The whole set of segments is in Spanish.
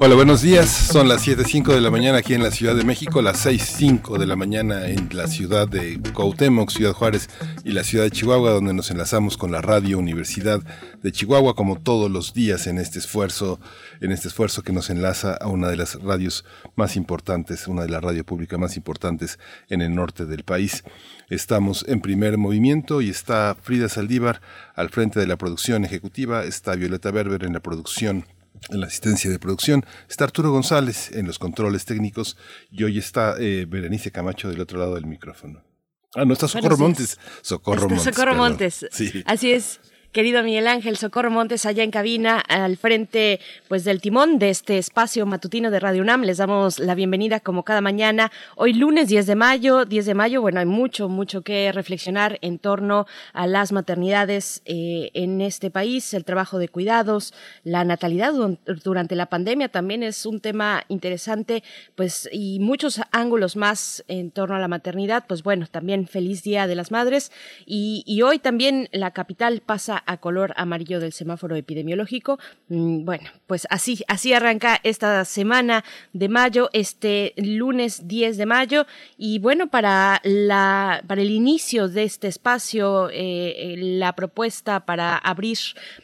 Hola, buenos días. Son las 7.05 de la mañana aquí en la Ciudad de México, las 6.05 de la mañana en la ciudad de Cuauhtémoc, Ciudad Juárez y la ciudad de Chihuahua, donde nos enlazamos con la Radio Universidad de Chihuahua, como todos los días en este esfuerzo, en este esfuerzo que nos enlaza a una de las radios más importantes, una de las radios públicas más importantes en el norte del país. Estamos en primer movimiento y está Frida Saldívar al frente de la producción ejecutiva, está Violeta Berber en la producción en la asistencia de producción, está Arturo González en los controles técnicos y hoy está eh, Berenice Camacho del otro lado del micrófono. Ah, no, está Socorro Montes. Socorro Montes. Socorro Montes. Sí. Así es querido Miguel Ángel Socorro Montes allá en cabina al frente pues del timón de este espacio matutino de Radio UNAM. Les damos la bienvenida como cada mañana. Hoy lunes 10 de mayo, 10 de mayo, bueno, hay mucho, mucho que reflexionar en torno a las maternidades eh, en este país, el trabajo de cuidados, la natalidad durante la pandemia también es un tema interesante, pues y muchos ángulos más en torno a la maternidad. Pues bueno, también feliz Día de las Madres y, y hoy también la capital pasa a color amarillo del semáforo epidemiológico. Mm, bueno, pues así, así arranca esta semana de mayo, este lunes 10 de mayo. Y bueno, para, la, para el inicio de este espacio, eh, la propuesta para abrir,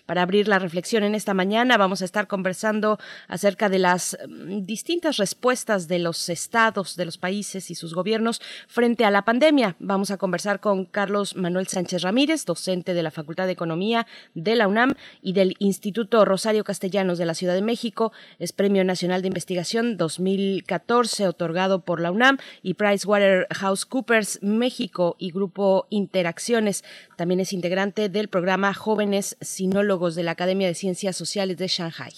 para abrir la reflexión en esta mañana, vamos a estar conversando acerca de las mm, distintas respuestas de los estados, de los países y sus gobiernos frente a la pandemia. Vamos a conversar con Carlos Manuel Sánchez Ramírez, docente de la Facultad de Economía de la UNAM y del Instituto Rosario Castellanos de la Ciudad de México. Es Premio Nacional de Investigación 2014 otorgado por la UNAM y PricewaterhouseCoopers México y Grupo Interacciones. También es integrante del programa Jóvenes Sinólogos de la Academia de Ciencias Sociales de Shanghai.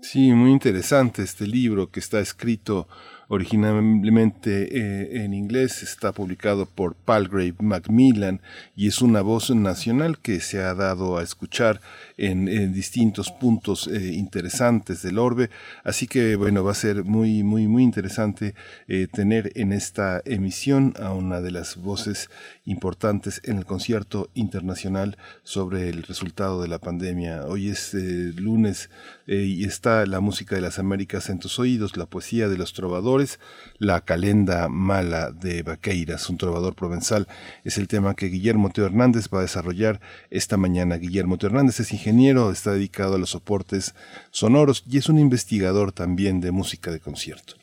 Sí, muy interesante este libro que está escrito originalmente eh, en inglés, está publicado por Palgrave Macmillan y es una voz nacional que se ha dado a escuchar en, distintos puntos eh, interesantes del orbe. Así que bueno, va a ser muy, muy, muy interesante eh, tener en esta emisión a una de las voces importantes en el concierto internacional sobre el resultado de la pandemia. Hoy es lunes y está la música de las Américas en tus oídos, la poesía de los trovadores la calenda mala de Vaqueiras, un trovador provenzal, es el tema que Guillermo Teo Hernández va a desarrollar esta mañana. Guillermo Teo Hernández es ingeniero, está dedicado a los soportes sonoros y es un investigador también de música de concierto.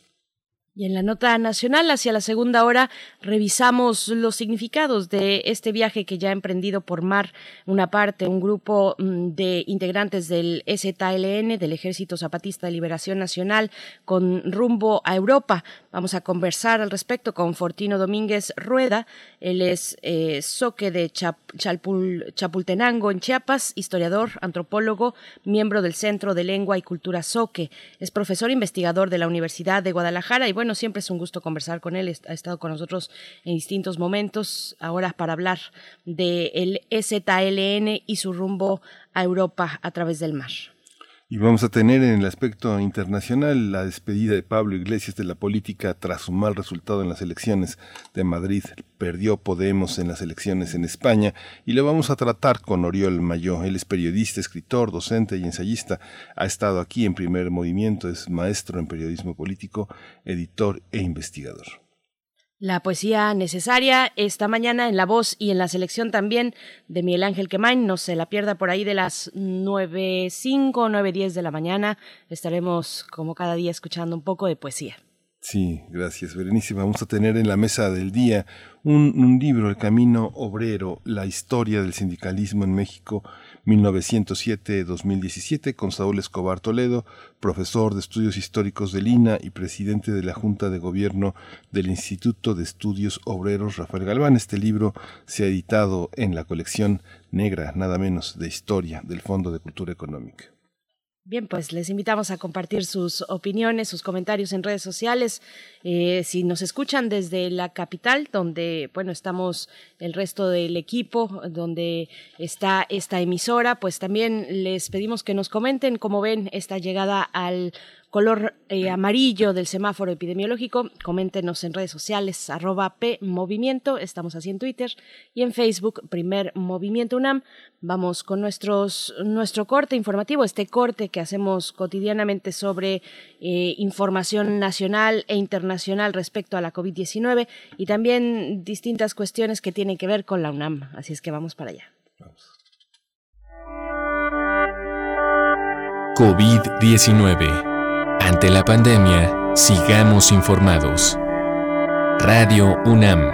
Y en la nota nacional, hacia la segunda hora, revisamos los significados de este viaje que ya ha emprendido por mar una parte, un grupo mm, de integrantes del ZLN, del Ejército Zapatista de Liberación Nacional, con rumbo a Europa. Vamos a conversar al respecto con Fortino Domínguez Rueda. Él es eh, soque de Chapultenango, en Chiapas, historiador, antropólogo, miembro del Centro de Lengua y Cultura Soque. Es profesor investigador de la Universidad de Guadalajara y bueno, siempre es un gusto conversar con él. Ha estado con nosotros en distintos momentos, ahora para hablar del EZLN y su rumbo a Europa a través del mar. Y vamos a tener en el aspecto internacional la despedida de Pablo Iglesias de la política tras su mal resultado en las elecciones de Madrid. Perdió Podemos en las elecciones en España y lo vamos a tratar con Oriol Mayó. Él es periodista, escritor, docente y ensayista. Ha estado aquí en primer movimiento, es maestro en periodismo político, editor e investigador. La poesía necesaria esta mañana en la voz y en la selección también de Miguel Ángel Quemain. No se la pierda por ahí de las 9.05 o 9.10 de la mañana. Estaremos como cada día escuchando un poco de poesía. Sí, gracias, Berenice. Vamos a tener en la mesa del día un libro, El Camino Obrero, la historia del sindicalismo en México 1907-2017 con Saúl Escobar Toledo, profesor de estudios históricos de Lina y presidente de la Junta de Gobierno del Instituto de Estudios Obreros Rafael Galván. Este libro se ha editado en la colección negra, nada menos, de historia del Fondo de Cultura Económica. Bien, pues les invitamos a compartir sus opiniones, sus comentarios en redes sociales. Eh, si nos escuchan desde la capital, donde, bueno, estamos el resto del equipo, donde está esta emisora, pues también les pedimos que nos comenten cómo ven esta llegada al color eh, amarillo del semáforo epidemiológico. Coméntenos en redes sociales, arroba P Movimiento, estamos así en Twitter y en Facebook, Primer Movimiento UNAM. Vamos con nuestro corte informativo, este corte que hacemos cotidianamente sobre eh, información nacional e internacional respecto a la COVID-19 y también distintas cuestiones que tienen que ver con la UNAM. Así es que vamos para allá. COVID-19 ante la pandemia, sigamos informados. Radio UNAM.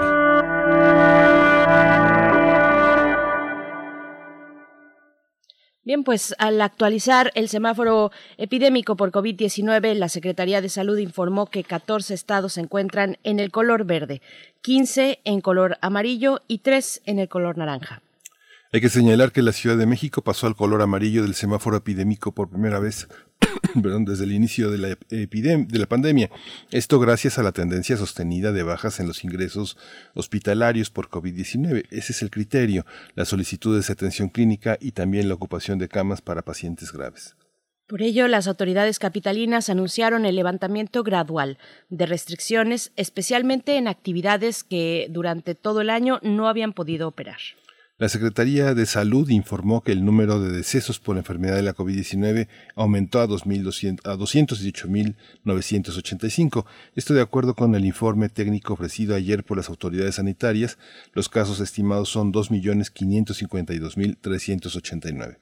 Bien, pues al actualizar el semáforo epidémico por COVID-19, la Secretaría de Salud informó que 14 estados se encuentran en el color verde, 15 en color amarillo y 3 en el color naranja. Hay que señalar que la Ciudad de México pasó al color amarillo del semáforo epidémico por primera vez desde el inicio de la, de la pandemia. Esto gracias a la tendencia sostenida de bajas en los ingresos hospitalarios por COVID-19. Ese es el criterio, las solicitudes de atención clínica y también la ocupación de camas para pacientes graves. Por ello, las autoridades capitalinas anunciaron el levantamiento gradual de restricciones, especialmente en actividades que durante todo el año no habían podido operar. La Secretaría de Salud informó que el número de decesos por enfermedad de la COVID-19 aumentó a 218.985. Esto de acuerdo con el informe técnico ofrecido ayer por las autoridades sanitarias. Los casos estimados son 2.552.389.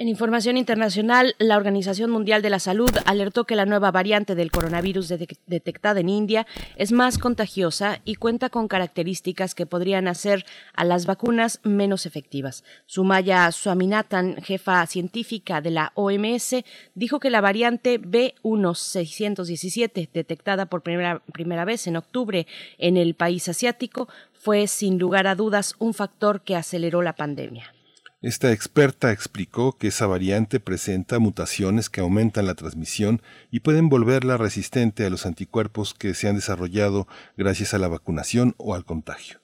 En información internacional, la Organización Mundial de la Salud alertó que la nueva variante del coronavirus detectada en India es más contagiosa y cuenta con características que podrían hacer a las vacunas menos efectivas. Sumaya Swaminathan, jefa científica de la OMS, dijo que la variante B1617, detectada por primera, primera vez en octubre en el país asiático, fue sin lugar a dudas un factor que aceleró la pandemia. Esta experta explicó que esa variante presenta mutaciones que aumentan la transmisión y pueden volverla resistente a los anticuerpos que se han desarrollado gracias a la vacunación o al contagio.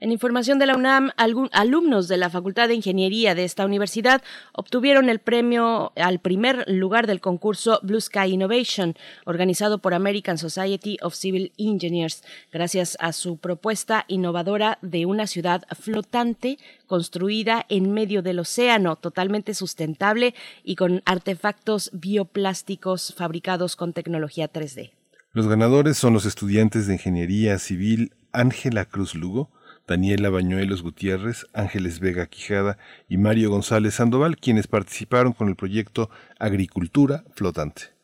En información de la UNAM, alumnos de la Facultad de Ingeniería de esta universidad obtuvieron el premio al primer lugar del concurso Blue Sky Innovation, organizado por American Society of Civil Engineers, gracias a su propuesta innovadora de una ciudad flotante construida en medio del océano, totalmente sustentable y con artefactos bioplásticos fabricados con tecnología 3D. Los ganadores son los estudiantes de Ingeniería Civil Ángela Cruz Lugo, Daniela Bañuelos Gutiérrez, Ángeles Vega Quijada y Mario González Sandoval, quienes participaron con el proyecto Agricultura Flotante.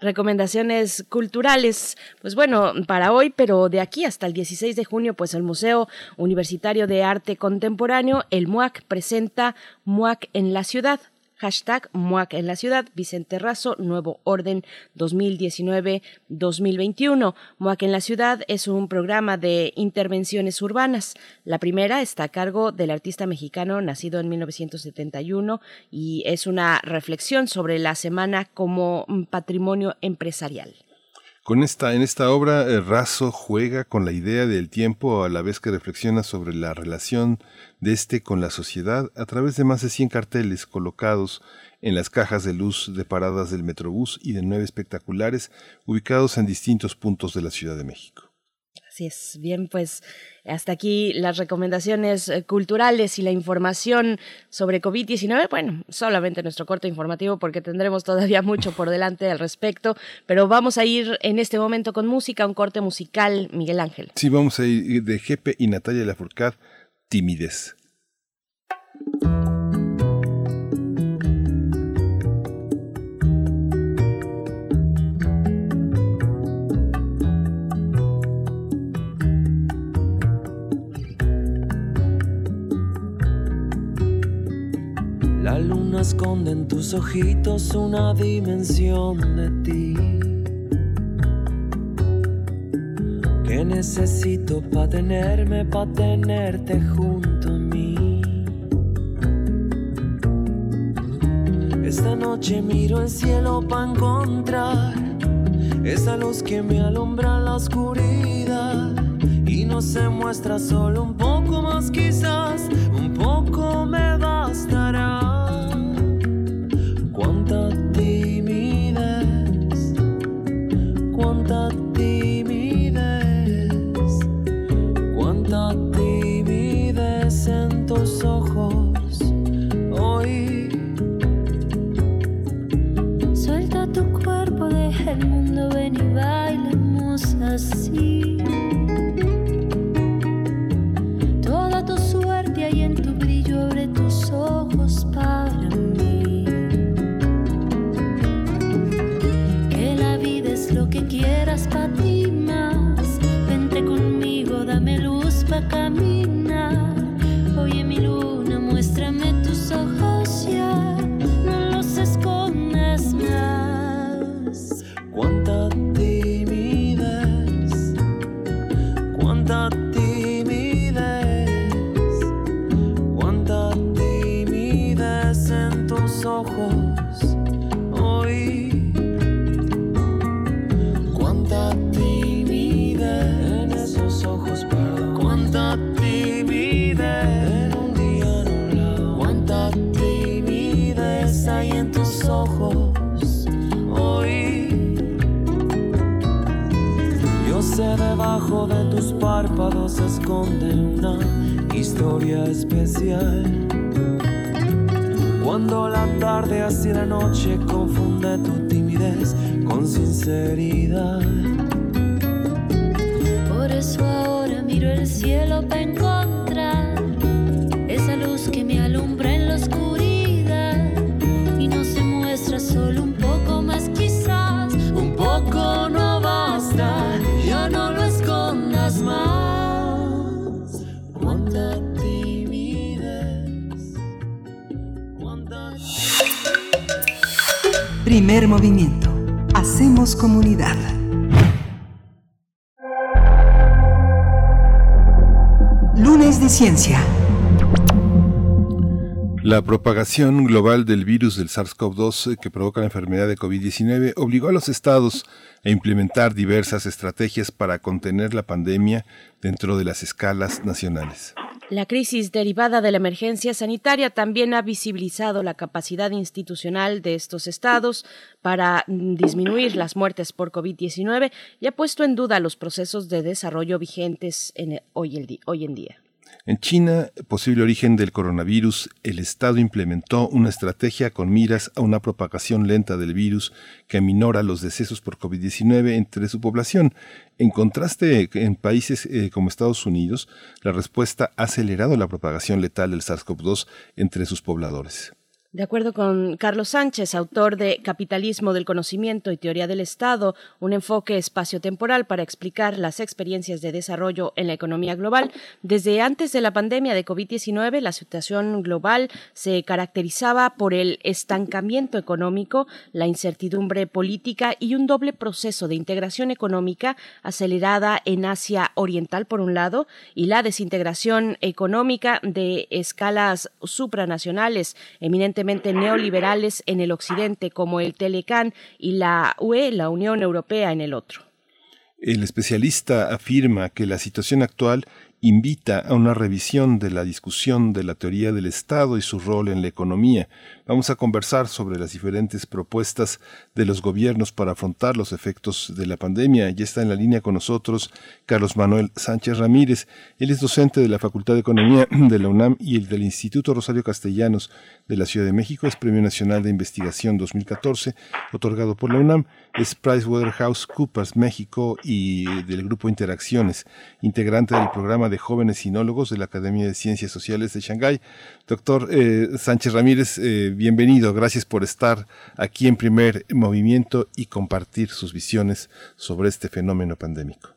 recomendaciones culturales. Pues bueno, para hoy, pero de aquí hasta el 16 de junio, pues el Museo Universitario de Arte Contemporáneo, el MUAC, presenta MUAC en la ciudad. Hashtag MUAC en la ciudad, Vicente Razo, Nuevo Orden 2019-2021. MUAC en la ciudad es un programa de intervenciones urbanas. La primera está a cargo del artista mexicano nacido en 1971 y es una reflexión sobre la semana como patrimonio empresarial. Con esta, en esta obra, eh, Razo juega con la idea del tiempo a la vez que reflexiona sobre la relación de este con la sociedad a través de más de 100 carteles colocados en las cajas de luz de paradas del Metrobús y de nueve espectaculares ubicados en distintos puntos de la Ciudad de México. Así es, bien, pues hasta aquí las recomendaciones eh, culturales y la información sobre COVID-19. Bueno, solamente nuestro corto informativo porque tendremos todavía mucho por delante al respecto, pero vamos a ir en este momento con música, un corte musical, Miguel Ángel. Sí, vamos a ir de Jepe y Natalia Lafourcade, Timidez. Luna esconde en tus ojitos una dimensión de ti que necesito pa' tenerme, pa' tenerte junto a mí. Esta noche miro el cielo pa' encontrar esa luz que me alumbra la oscuridad y no se muestra solo un poco más quizás, un poco me bastará. Propagación global del virus del SARS-CoV-2 que provoca la enfermedad de COVID-19 obligó a los estados a implementar diversas estrategias para contener la pandemia dentro de las escalas nacionales. La crisis derivada de la emergencia sanitaria también ha visibilizado la capacidad institucional de estos estados para mm, disminuir las muertes por COVID-19 y ha puesto en duda los procesos de desarrollo vigentes hoy en día. En China, posible origen del coronavirus, el Estado implementó una estrategia con miras a una propagación lenta del virus que aminora los decesos por COVID-19 entre su población. En contraste, en países eh, como Estados Unidos, la respuesta ha acelerado la propagación letal del SARS-CoV-2 entre sus pobladores. De acuerdo con Carlos Sánchez, autor de Capitalismo del Conocimiento y Teoría del Estado, un enfoque espaciotemporal para explicar las experiencias de desarrollo en la economía global, desde antes de la pandemia de COVID-19, la situación global se caracterizaba por el estancamiento económico, la incertidumbre política y un doble proceso de integración económica acelerada en Asia Oriental, por un lado, y la desintegración económica de escalas supranacionales, eminentemente neoliberales en el occidente, como el Telecan y la UE, la Unión Europea, en el otro. El especialista afirma que la situación actual invita a una revisión de la discusión de la teoría del Estado y su rol en la economía. Vamos a conversar sobre las diferentes propuestas de los gobiernos para afrontar los efectos de la pandemia. Ya está en la línea con nosotros Carlos Manuel Sánchez Ramírez. Él es docente de la Facultad de Economía de la UNAM y el del Instituto Rosario Castellanos de la Ciudad de México. Es Premio Nacional de Investigación 2014, otorgado por la UNAM. Es PricewaterhouseCoopers México y del Grupo Interacciones, integrante del programa de jóvenes sinólogos de la Academia de Ciencias Sociales de Shanghái. Doctor eh, Sánchez Ramírez, eh, bienvenido. Gracias por estar aquí en primer movimiento y compartir sus visiones sobre este fenómeno pandémico.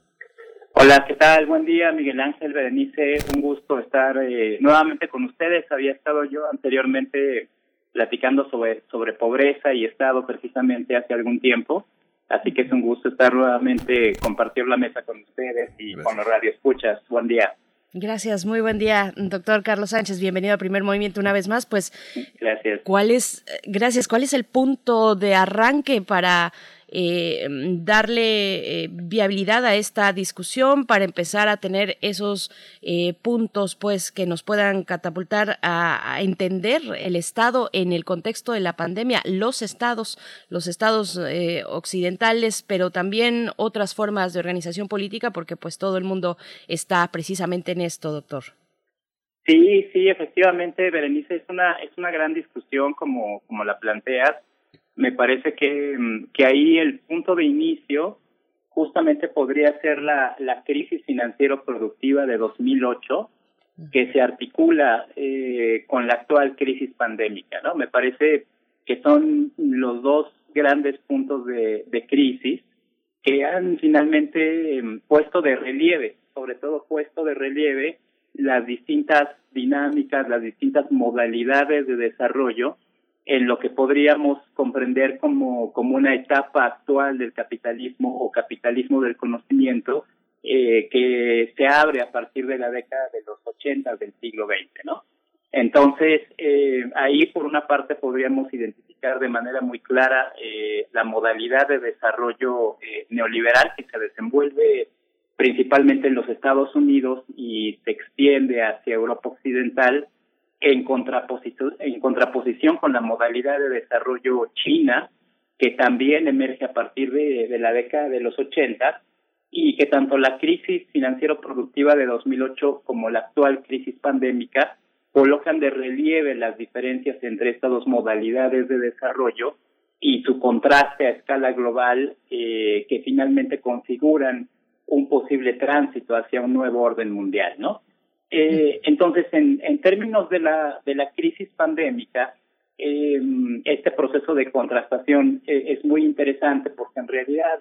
Hola, ¿qué tal? Buen día, Miguel Ángel, Berenice. Un gusto estar eh, nuevamente con ustedes. Había estado yo anteriormente platicando sobre, sobre pobreza y Estado precisamente hace algún tiempo. Así que es un gusto estar nuevamente, compartir la mesa con ustedes y con los radio escuchas. Buen día. Gracias, muy buen día, doctor Carlos Sánchez. Bienvenido a Primer Movimiento una vez más. Pues, gracias. ¿Cuál es, gracias, cuál es el punto de arranque para eh, darle eh, viabilidad a esta discusión para empezar a tener esos eh, puntos pues que nos puedan catapultar a, entender el estado en el contexto de la pandemia los estados los estados occidentales pero también otras formas de organización política porque pues todo el mundo está precisamente en esto doctor. Sí, sí, efectivamente, Berenice, es una, es una gran discusión como, como la planteas me parece que, mm, que ahí el punto de inicio justamente podría ser la, la crisis financiero-productiva de 2008, que se articula eh, con la actual crisis pandémica, ¿no? Me parece que son los dos grandes puntos de, de crisis que han finalmente em, puesto de relieve, sobre todo puesto de relieve las distintas dinámicas, las distintas modalidades de desarrollo en lo que podríamos comprender como, como una etapa actual del capitalismo o capitalismo del conocimiento eh, que se abre a partir de la década de los 80 del siglo XX, ¿no? Entonces, eh, ahí por una parte podríamos identificar de manera muy clara eh, la modalidad de desarrollo eh, neoliberal que se desenvuelve principalmente en los Estados Unidos y se extiende hacia Europa Occidental en contraposición, en contraposición con la modalidad de desarrollo china, que también emerge a partir de, la década de los 80 y que tanto la crisis financiero-productiva de 2008 como la actual crisis pandémica colocan de relieve las diferencias entre estas dos modalidades de desarrollo y su contraste a escala global eh, que finalmente configuran un posible tránsito hacia un nuevo orden mundial, ¿no? Eh, entonces, en, en, términos de la, de la crisis pandémica, eh, este proceso de contrastación eh, es muy interesante porque en realidad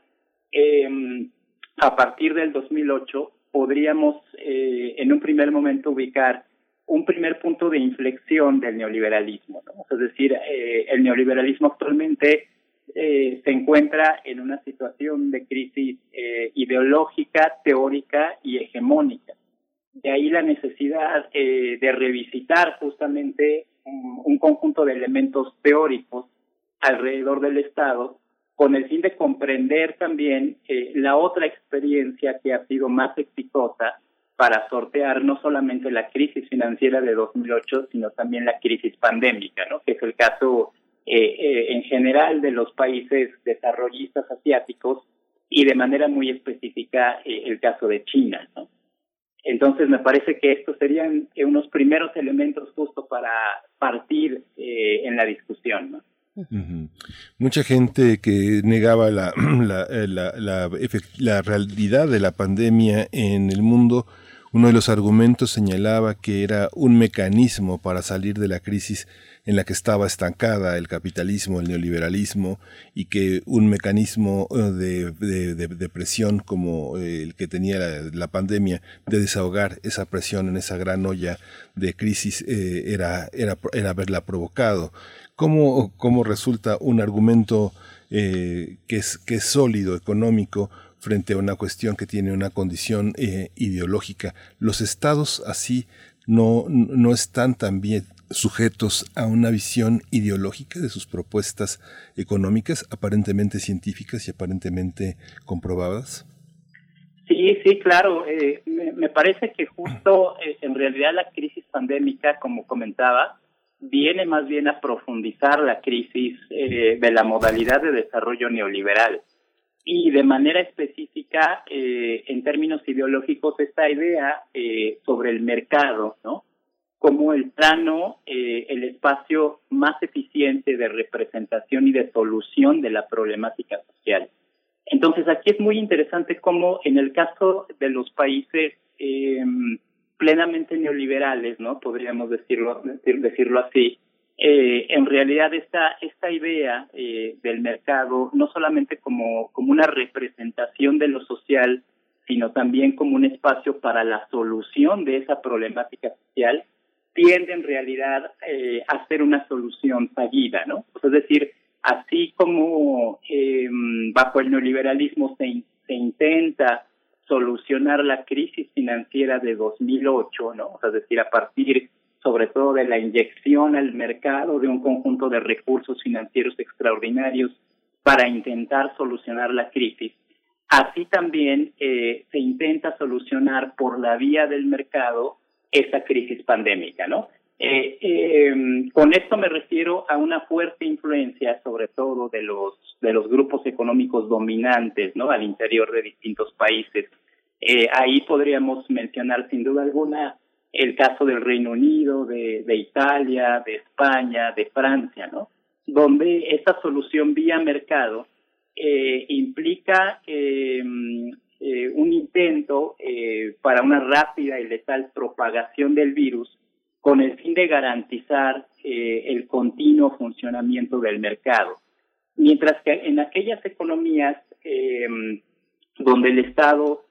eh, a partir del 2008 podríamos eh, en un primer momento ubicar un primer punto de inflexión del neoliberalismo. Es decir, eh, el neoliberalismo actualmente se encuentra en una situación de crisis eh, ideológica, teórica y hegemónica. De ahí la necesidad eh, de revisitar justamente un, un, conjunto de elementos teóricos alrededor del Estado con el fin de comprender también eh, la otra experiencia que ha sido más exitosa para sortear no solamente la crisis financiera de 2008, sino también la crisis pandémica, ¿no? que es el caso eh, eh, en general de los países desarrollistas asiáticos y de manera muy específica eh, el caso de China. Entonces me parece que estos serían eh, unos primeros elementos justo para partir eh, en la discusión. ¿no? Mucha gente que negaba la, la, la, la, la realidad de la pandemia en el mundo, uno de los argumentos señalaba que era un mecanismo para salir de la crisis en la que estaba estancada el capitalismo, el neoliberalismo, y que un mecanismo de, de, de, presión como el que tenía la, pandemia, de desahogar esa presión en esa gran olla de crisis, eh, era, era, era haberla provocado. ¿Cómo, cómo resulta un argumento eh, que, es, que es sólido, económico, frente a una cuestión que tiene una condición eh, ideológica? Los estados así no, no están también sujetos a una visión ideológica de sus propuestas económicas, aparentemente científicas y aparentemente comprobadas? Sí, sí, claro. Eh, me, parece que justo eh, en realidad la crisis pandémica, como comentaba, viene más bien a profundizar la crisis eh, de la modalidad de desarrollo neoliberal. Y de manera específica, eh, en términos ideológicos, esta idea sobre el mercado, ¿no? Como el plano, eh, el espacio más eficiente de representación y de solución de la problemática social. Entonces, aquí es muy interesante cómo en el caso de los países eh, plenamente neoliberales, ¿no? Podríamos decirlo, decir, decirlo así. Eh, en realidad esta esta idea eh, del mercado no solamente como como una representación de lo social, sino también como un espacio para la solución de esa problemática social, tiende en realidad eh, a ser una solución fallida, ¿no? Es decir, así como em, bajo el neoliberalismo se, se intenta solucionar la crisis financiera de 2008, ¿no? es decir, a partir sobre todo de la inyección al mercado de un conjunto de recursos financieros extraordinarios para intentar solucionar la crisis. Así también eh, se intenta solucionar por la vía del mercado esa crisis pandémica, ¿no? Eh, em, con esto me refiero a una fuerte influencia, sobre todo de los de los grupos económicos dominantes, ¿no? Al interior de distintos países. Eh, ahí podríamos mencionar sin duda alguna el caso del Reino Unido, de, de Italia, de España, de Francia, ¿no? Donde esta solución vía mercado eh, implica em, eh, un intento eh, para una rápida y letal propagación del virus con el fin de garantizar eh, el continuo funcionamiento del mercado. Mientras que en aquellas economías em, donde el Estado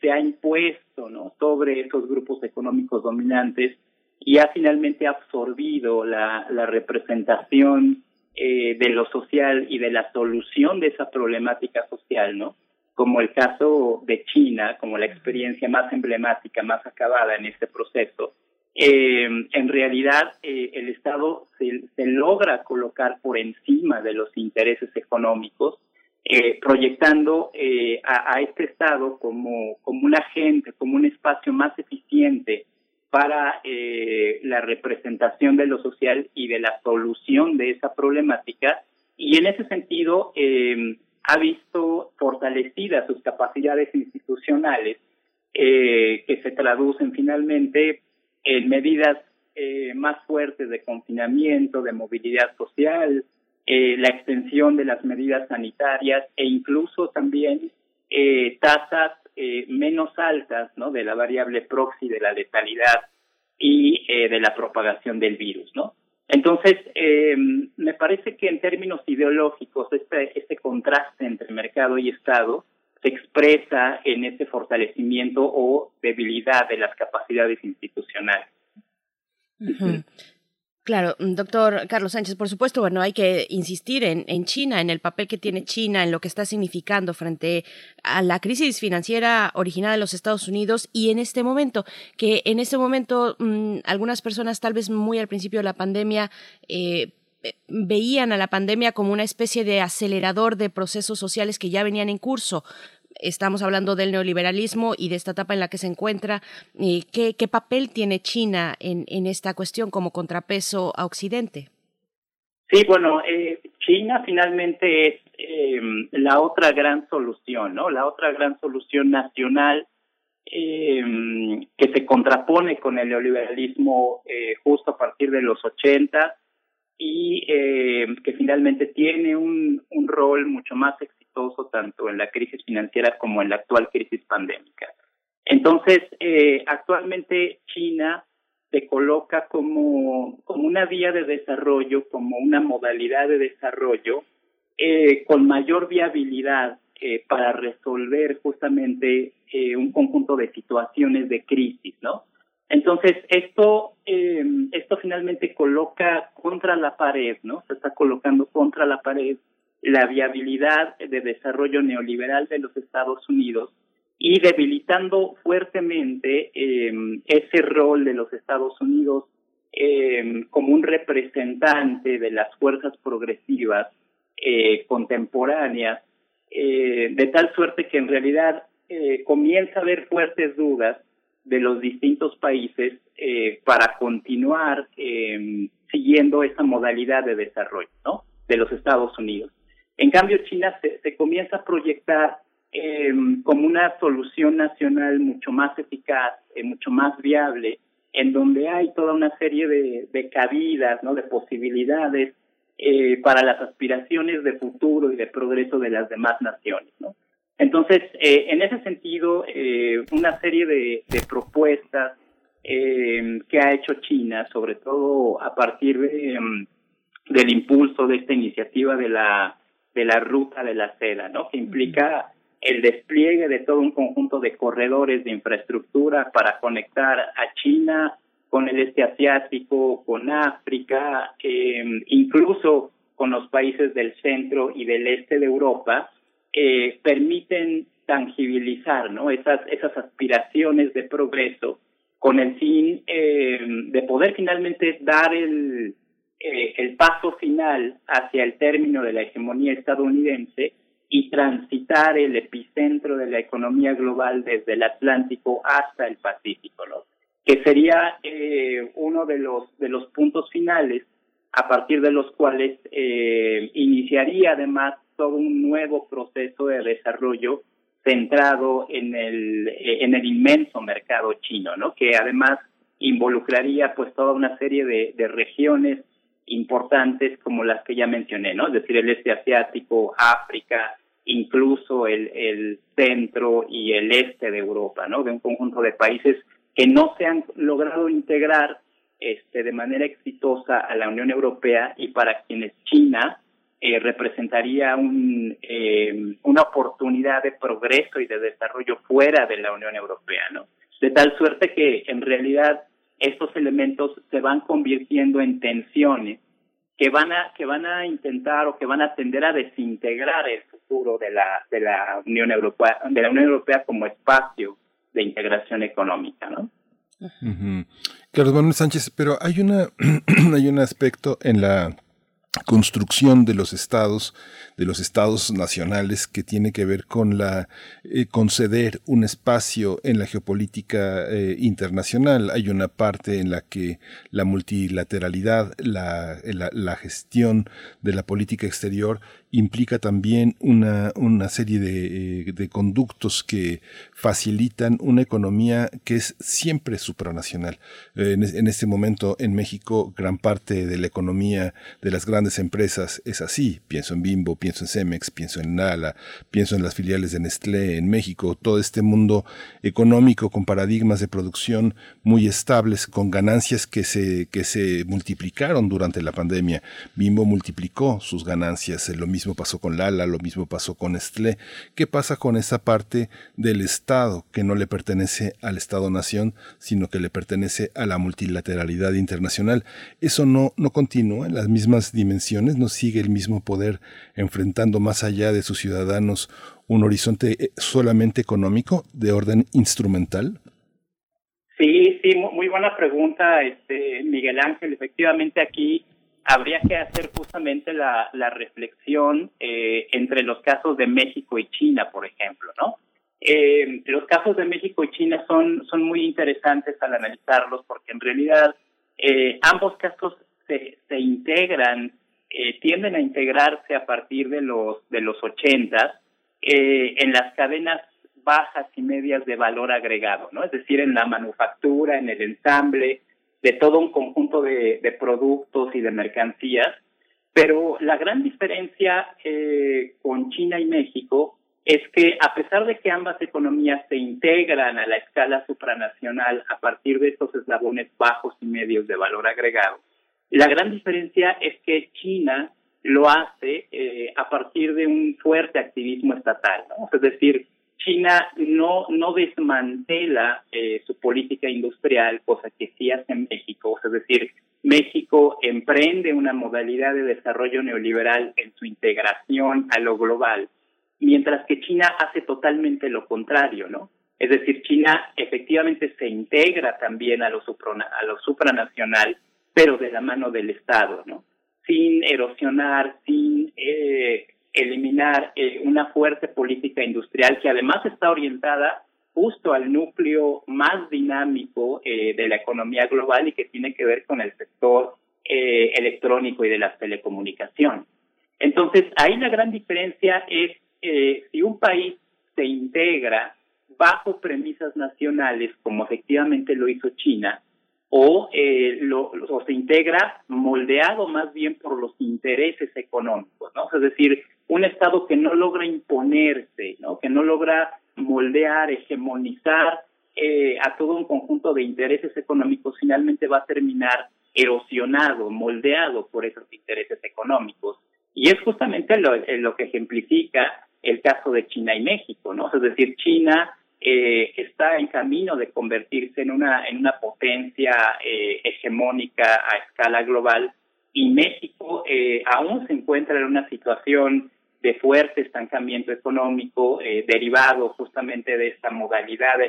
se ha impuesto ¿no? sobre esos grupos económicos dominantes y ha finalmente absorbido la, la representación eh, de lo social y de la solución de esa problemática social, ¿no? Como el caso de China, como la experiencia más emblemática, más acabada en este proceso. Eh, en realidad, eh, el Estado se, se, logra colocar por encima de los intereses económicos, eh, proyectando eh, a, a, este Estado como, como un agente, como un espacio más eficiente para eh, la representación de lo social y de la solución de esa problemática y en ese sentido eh, ha visto fortalecidas sus capacidades institucionales eh, que se traducen finalmente en medidas eh, más fuertes de confinamiento, de movilidad social, eh, la extensión de las medidas sanitarias e incluso también eh, tasas eh, menos altas ¿no? de la variable proxy de la letalidad y eh, de la propagación del virus, ¿no? Entonces, eh, me parece que en términos ideológicos, este, este contraste entre mercado y Estado se expresa en ese fortalecimiento o debilidad de las capacidades institucionales. Uh. Claro, mm, doctor Carlos Sánchez, por supuesto, bueno, hay que insistir en, en, China, en el papel que tiene China, en lo que está significando frente a la crisis financiera originada de los Estados Unidos y en este momento, que en este momento mmm, algunas personas tal vez muy al principio de la pandemia eh, veían a la pandemia como una especie de acelerador de procesos sociales que ya venían en curso, estamos hablando del neoliberalismo y de esta etapa en la que se encuentra. ¿qué, ¿Qué, papel tiene China en, en, esta cuestión como contrapeso a Occidente? Sí, bueno, eh, China finalmente es eh, la otra gran solución, ¿no? La otra gran solución nacional eh, que se contrapone con el neoliberalismo eh, justo a partir de los 80 y eh, que finalmente tiene un, un rol mucho más exitoso tanto en la crisis financiera como en la actual crisis pandémica. Entonces, eh, actualmente China se coloca como, como una vía de desarrollo, como una modalidad de desarrollo eh, con mayor viabilidad eh, para resolver justamente eh, un conjunto de situaciones de crisis, ¿no? Entonces, esto, eh, esto finalmente coloca contra la pared, ¿no? Se está colocando contra la pared la viabilidad de desarrollo neoliberal de los Estados Unidos y debilitando fuertemente eh, ese rol de los Estados Unidos eh, como un representante de las fuerzas progresivas eh, contemporáneas, de tal suerte que en realidad comienza a haber fuertes dudas de los distintos países para continuar siguiendo esa modalidad de desarrollo, ¿no? De los Estados Unidos. En cambio, China se, se comienza a proyectar eh, como una solución nacional mucho más eficaz, eh, mucho más viable, en donde hay toda una serie de, de cabidas, ¿no? de posibilidades eh, para las aspiraciones de futuro y de progreso de las demás naciones. ¿no? Entonces, eh, en ese sentido, eh, una serie de, de propuestas eh, que ha hecho China, sobre todo a partir de, um, del impulso de esta iniciativa de la de la ruta de la seda, ¿no? Que implica el despliegue de todo un conjunto de corredores de infraestructura para conectar a China con el este asiático, con África, eh, incluso con los países del centro y del este de Europa, permiten tangibilizar esas, esas aspiraciones de progreso con el fin eh, de poder finalmente dar el, eh, el paso final hacia el término de la hegemonía estadounidense y transitar el epicentro de la economía global desde el Atlántico hasta el Pacífico, que sería eh, uno de los de los puntos finales a partir de los cuales eh, iniciaría además todo un nuevo proceso de desarrollo centrado en el en el inmenso mercado chino, ¿no? Que además involucraría pues toda una serie de, de regiones importantes como las que ya mencioné, ¿no? Es decir, el este asiático, África, incluso el, el centro y el este de Europa, ¿no? De un conjunto de países que no se han logrado integrar este, de manera exitosa a la Unión Europea y para quienes China eh, representaría un, eh, una oportunidad de progreso y de desarrollo fuera de la Unión Europea, ¿no? De tal suerte que en realidad estos elementos se van convirtiendo en tensiones que van a que van a intentar o que van a tender a desintegrar el futuro de la de la Unión Europea de la Unión Europea como espacio de integración económica, ¿no? Carlos Manuel Sánchez, pero hay una hay un aspecto en la construcción de los estados, de los estados nacionales que tiene que ver con la eh, conceder un espacio en la geopolítica eh, internacional. Hay una parte en la que la multilateralidad, la, la, la gestión de la política exterior implica también una, una serie de, eh, de, conductos que facilitan una economía que es siempre supranacional. En, en, este momento en México gran parte de la economía de las grandes empresas es así. Pienso en Bimbo, pienso en Cemex, pienso en Nala, pienso en las filiales de Nestlé en México, todo este mundo económico con paradigmas de producción muy estables, con ganancias que se, que se multiplicaron durante la pandemia. Bimbo multiplicó sus ganancias, lo mismo mismo pasó con Lala, lo mismo pasó con Estlé. ¿Qué pasa con esa parte del Estado que no le pertenece al Estado-nación, sino que le pertenece a la multilateralidad internacional? Eso no, no continúa en las mismas dimensiones, no sigue el mismo poder enfrentando más allá de sus ciudadanos un horizonte eh, solamente económico de orden instrumental? Sí, sí, muy buena pregunta, este Miguel Ángel. Efectivamente aquí habría que hacer justamente la, la reflexión eh, entre los casos de México y China, por ejemplo, ¿no? Eh, los casos de México y China son, son muy interesantes al analizarlos porque en realidad eh, ambos casos se, se integran, eh, tienden a integrarse a partir de los de los ochentas eh, en las cadenas bajas y medias de valor agregado, ¿no? Es decir, en la manufactura, en el ensamble, de todo un conjunto de, productos y de mercancías, pero la gran diferencia eh, con China y México es que a pesar de que ambas economías se integran a la escala supranacional a partir de estos eslabones bajos y medios de valor agregado, la gran diferencia es que China lo hace eh, a partir de un fuerte activismo estatal, ¿no? Es decir, China no, no desmantela eh, su política industrial, cosa que sí hace México, es decir, México emprende una modalidad de desarrollo neoliberal en su integración a lo global, mientras que China hace totalmente lo contrario, ¿no? Es decir, China efectivamente se integra también a lo, a lo supranacional, pero de la mano del Estado, ¿no? Sin erosionar, sin eh, eliminar eh, una fuerte política industrial que además está orientada justo al núcleo más dinámico eh, de la economía global y que tiene que ver con el sector eh, electrónico y de las telecomunicaciones. Entonces, ahí la gran diferencia es eh, si un país se integra bajo premisas nacionales, como efectivamente lo hizo China, o, eh, lo, o se integra moldeado más bien por los intereses económicos, ¿no? Es decir, un Estado que no logra imponerse, ¿no? que no logra moldear, hegemonizar eh, a todo un conjunto de intereses económicos, finalmente va a terminar erosionado, moldeado por esos intereses económicos. Y es justamente lo, eh, lo que ejemplifica el caso de China y México, ¿no? Es decir, China eh, está en camino de convertirse en una, en una potencia eh, hegemónica a escala global, y México eh, aún se encuentra en una situación de fuerte estancamiento económico eh, derivado justamente de esta modalidad de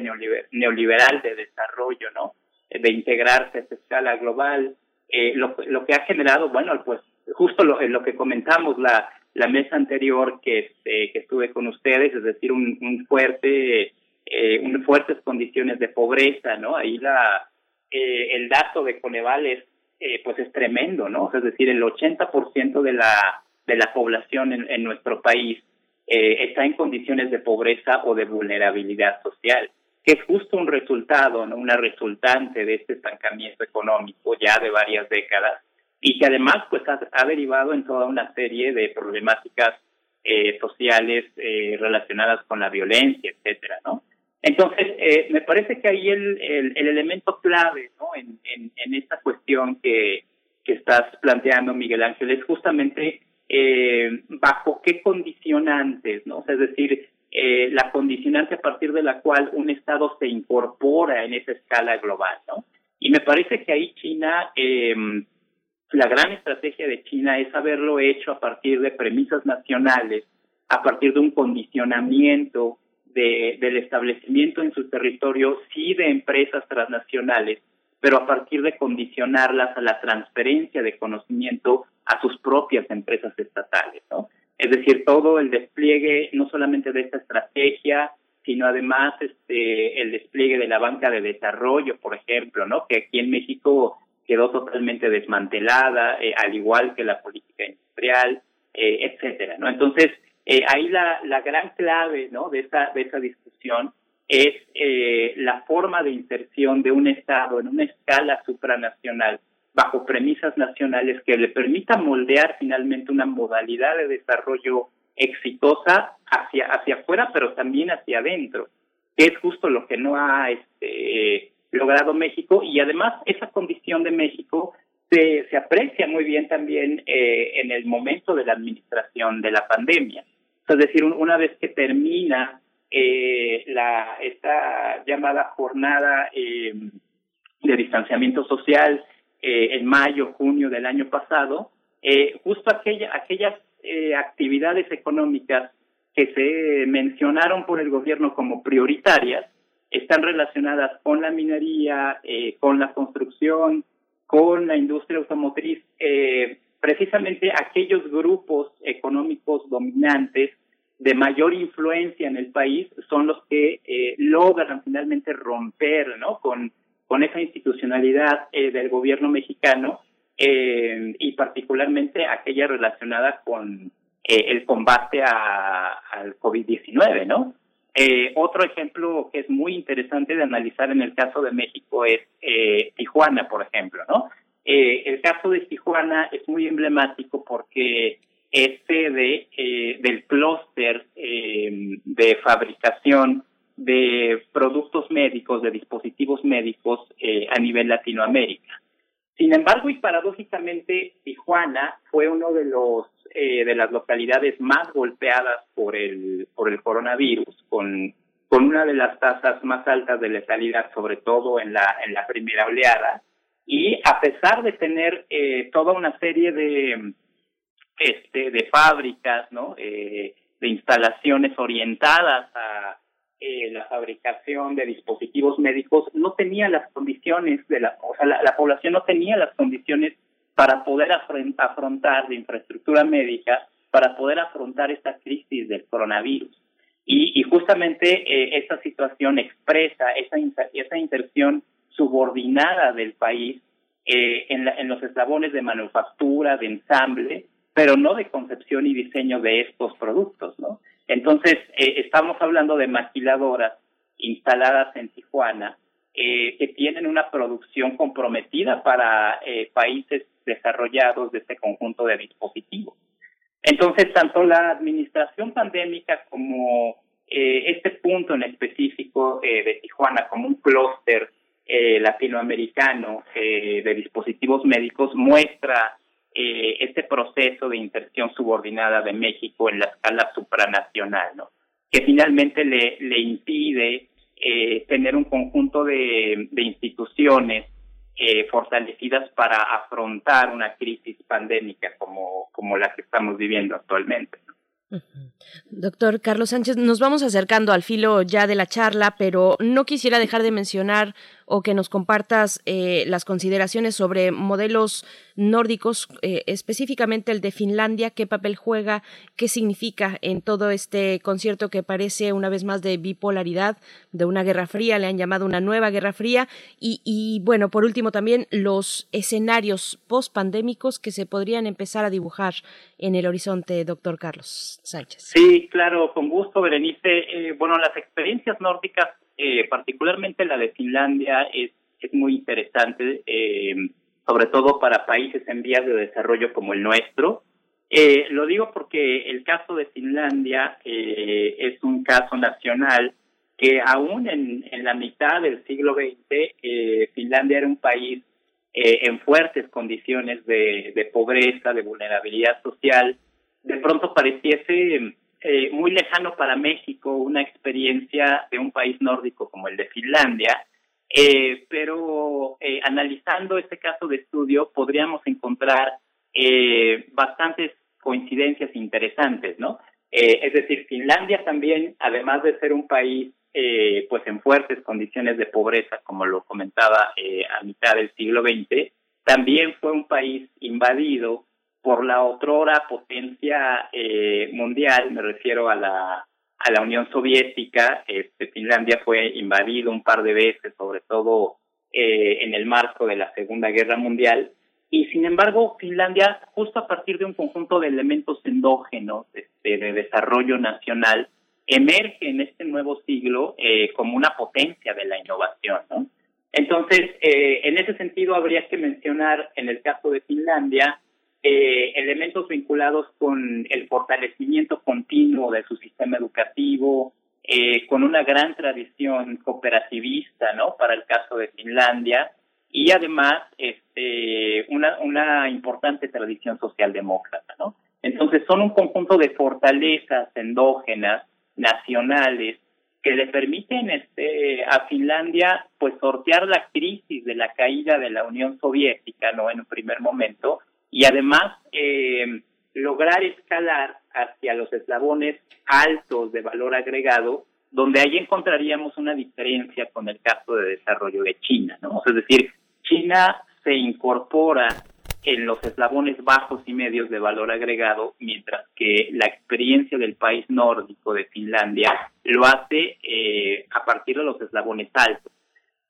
neoliberal de desarrollo, ¿no? De integrarse a esta escala global, eh, lo, lo que ha generado, bueno, pues justo lo, lo que comentamos la, la mesa anterior que, este, que estuve con ustedes, es decir, un, un fuerte, eh, un fuertes condiciones de pobreza, ¿no? Ahí la, eh, el dato de Coneval es, eh, pues es tremendo, ¿no? es decir, el 80% de la, de la población en, en nuestro país eh, está en condiciones de pobreza o de vulnerabilidad social, que es justo un resultado, ¿no? Una resultante de este estancamiento económico ya de varias décadas y que además pues ha, derivado en toda una serie de problemáticas eh, sociales eh, relacionadas con la violencia, etcétera, ¿no? Entonces, eh, me parece que ahí el, el, el elemento clave en, en, esta cuestión que, que estás planteando, Miguel Ángel, es justamente eh, bajo qué condicionantes, ¿no? Es decir, eh, la condicionante a partir de la cual un Estado se incorpora en esa escala global, ¿no? Y me parece que ahí China eh, la gran estrategia de China es haberlo hecho a partir de premisas nacionales, a partir de un condicionamiento de, del establecimiento en su territorio, sí de empresas transnacionales, pero a partir de condicionarlas a la transferencia de conocimiento a sus propias empresas estatales, ¿no? Es decir, todo el despliegue no solamente de esta estrategia, sino además este el despliegue de la banca de desarrollo, por ejemplo, ¿no? Que aquí en México quedó totalmente desmantelada, eh, al igual que la política industrial, eh, etcétera, ¿no? Entonces, eh, ahí la, la gran clave, ¿no? De esa, de esa discusión es eh, la forma de inserción de un Estado en una escala supranacional bajo premisas nacionales que le permita moldear finalmente una modalidad de desarrollo exitosa hacia hacia afuera, pero también hacia adentro, que es justo lo que no ha este logrado México y además esa condición de México se, se aprecia muy bien también eh, en el momento de la administración de la pandemia. Es decir, una vez que termina eh, la esta llamada jornada eh, de distanciamiento social eh, en mayo, junio del año pasado, eh, justo aquella, aquellas eh, actividades económicas que se mencionaron por el gobierno como prioritarias, están relacionadas con la minería, con la construcción, con la industria automotriz, eh, precisamente aquellos grupos económicos dominantes de mayor influencia en el país son los que eh, logran finalmente romper ¿no? con, con esa institucionalidad eh, del gobierno mexicano eh, y particularmente aquella relacionada con eh, el combate a, al COVID-19, ¿no? Otro ejemplo que es muy interesante de analizar en el caso de México es Tijuana, por ejemplo, ¿no? Eh, el caso de Tijuana es muy emblemático porque es sede eh, del clúster eh, de fabricación de productos médicos, de dispositivos médicos eh, a nivel Latinoamérica. Sin embargo, y paradójicamente, Tijuana fue uno de los eh, de las localidades más golpeadas por el por el coronavirus, con con una de las tasas más altas de letalidad, sobre todo en la en la primera oleada, y a pesar de tener eh, toda una serie de este de fábricas, ¿no? Eh, de instalaciones orientadas a eh, la fabricación de dispositivos médicos no tenía las condiciones de la, o sea, la, la población no tenía las condiciones para poder afrontar de infraestructura médica, para poder afrontar esta crisis del coronavirus. Y, y justamente eh, esta situación expresa esa, esa inserción subordinada del país eh, en, la, en los eslabones de manufactura, de ensamble, pero no de concepción y diseño de estos productos, ¿no? Entonces, eh, estamos hablando de maquiladoras instaladas en Tijuana eh, que tienen una producción comprometida para eh, países desarrollados de este conjunto de dispositivos. Entonces, tanto la administración pandémica como este punto en específico de Tijuana como un clúster eh, latinoamericano eh, de dispositivos médicos muestra eh, este proceso de inserción subordinada de México en la escala supranacional, ¿no? que finalmente le, le impide eh, tener un conjunto de, de instituciones eh, fortalecidas para afrontar una crisis pandémica como, como la que estamos viviendo actualmente. Doctor Carlos Sánchez, nos vamos acercando al filo ya de la charla, pero no quisiera dejar de mencionar o que nos compartas eh, las consideraciones sobre modelos nórdicos, eh, específicamente el de Finlandia, qué papel juega, qué significa en todo este concierto que parece una vez más de bipolaridad, de una guerra fría, le han llamado una nueva guerra fría, y, bueno, por último también los escenarios post-pandémicos que se podrían empezar a dibujar en el horizonte, doctor Carlos Sánchez. Sí, claro, con gusto, Berenice. Eh, bueno, las experiencias nórdicas eh, particularmente la de Finlandia, es, es muy interesante, eh, sobre todo para países en vías de desarrollo como el nuestro. Eh, lo digo porque el caso de Finlandia eh, es un caso nacional que aún en, en la mitad del siglo XX, eh, Finlandia era un país eh, en fuertes condiciones de, de pobreza, de vulnerabilidad social. De pronto pareciese eh, muy lejano para México una experiencia de un país nórdico como el de Finlandia, eh, pero eh, analizando este caso de estudio podríamos encontrar eh, bastantes coincidencias interesantes, ¿no? Es decir, Finlandia también, además de ser un país pues en fuertes condiciones de pobreza, como lo comentaba a mitad del siglo XX, también fue un país invadido por la otrora potencia eh, mundial, me refiero a la a la Unión Soviética, este, Finlandia fue invadido un par de veces, sobre todo eh, en el marco de la Segunda Guerra Mundial, y sin embargo Finlandia, justo a partir de un conjunto de elementos endógenos este, de desarrollo nacional, emerge en este nuevo siglo eh, como una potencia de la innovación, ¿no? Entonces, eh, en ese sentido, habría que mencionar, en el caso de Finlandia, eh, elementos vinculados con el fortalecimiento continuo de su sistema educativo, eh, con una gran tradición cooperativista, ¿no? Para el caso de Finlandia, y además, este, una, una importante tradición socialdemócrata, ¿no? Entonces, son un conjunto de fortalezas endógenas, nacionales, que le permiten este, a Finlandia, pues, sortear la crisis de la caída de la Unión Soviética, ¿no? En un primer momento, y además eh, lograr escalar hacia los eslabones altos de valor agregado, donde ahí encontraríamos una diferencia con el caso de desarrollo de China, ¿no? Es decir, China se incorpora en los eslabones bajos y medios de valor agregado, mientras que la experiencia del país nórdico de Finlandia lo hace eh, a partir de los eslabones altos.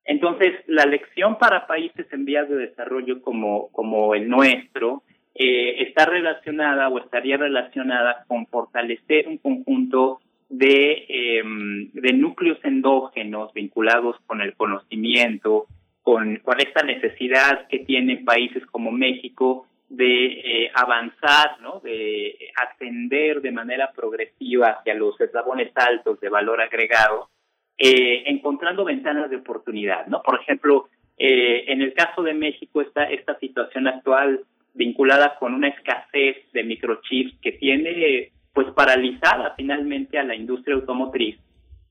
Entonces, la lección para países en vías de desarrollo como, como el nuestro eh, está relacionada o estaría relacionada con fortalecer un conjunto de, eh, de núcleos endógenos vinculados con el conocimiento, con, con esta necesidad que tienen países como México de eh, avanzar, ¿no? de ascender de manera progresiva hacia los eslabones altos de valor agregado eh, encontrando ventanas de oportunidad, ¿no? Por ejemplo, eh, en el caso de México, esta, esta situación actual vinculada con una escasez de microchips que tiene pues paralizada finalmente a la industria automotriz,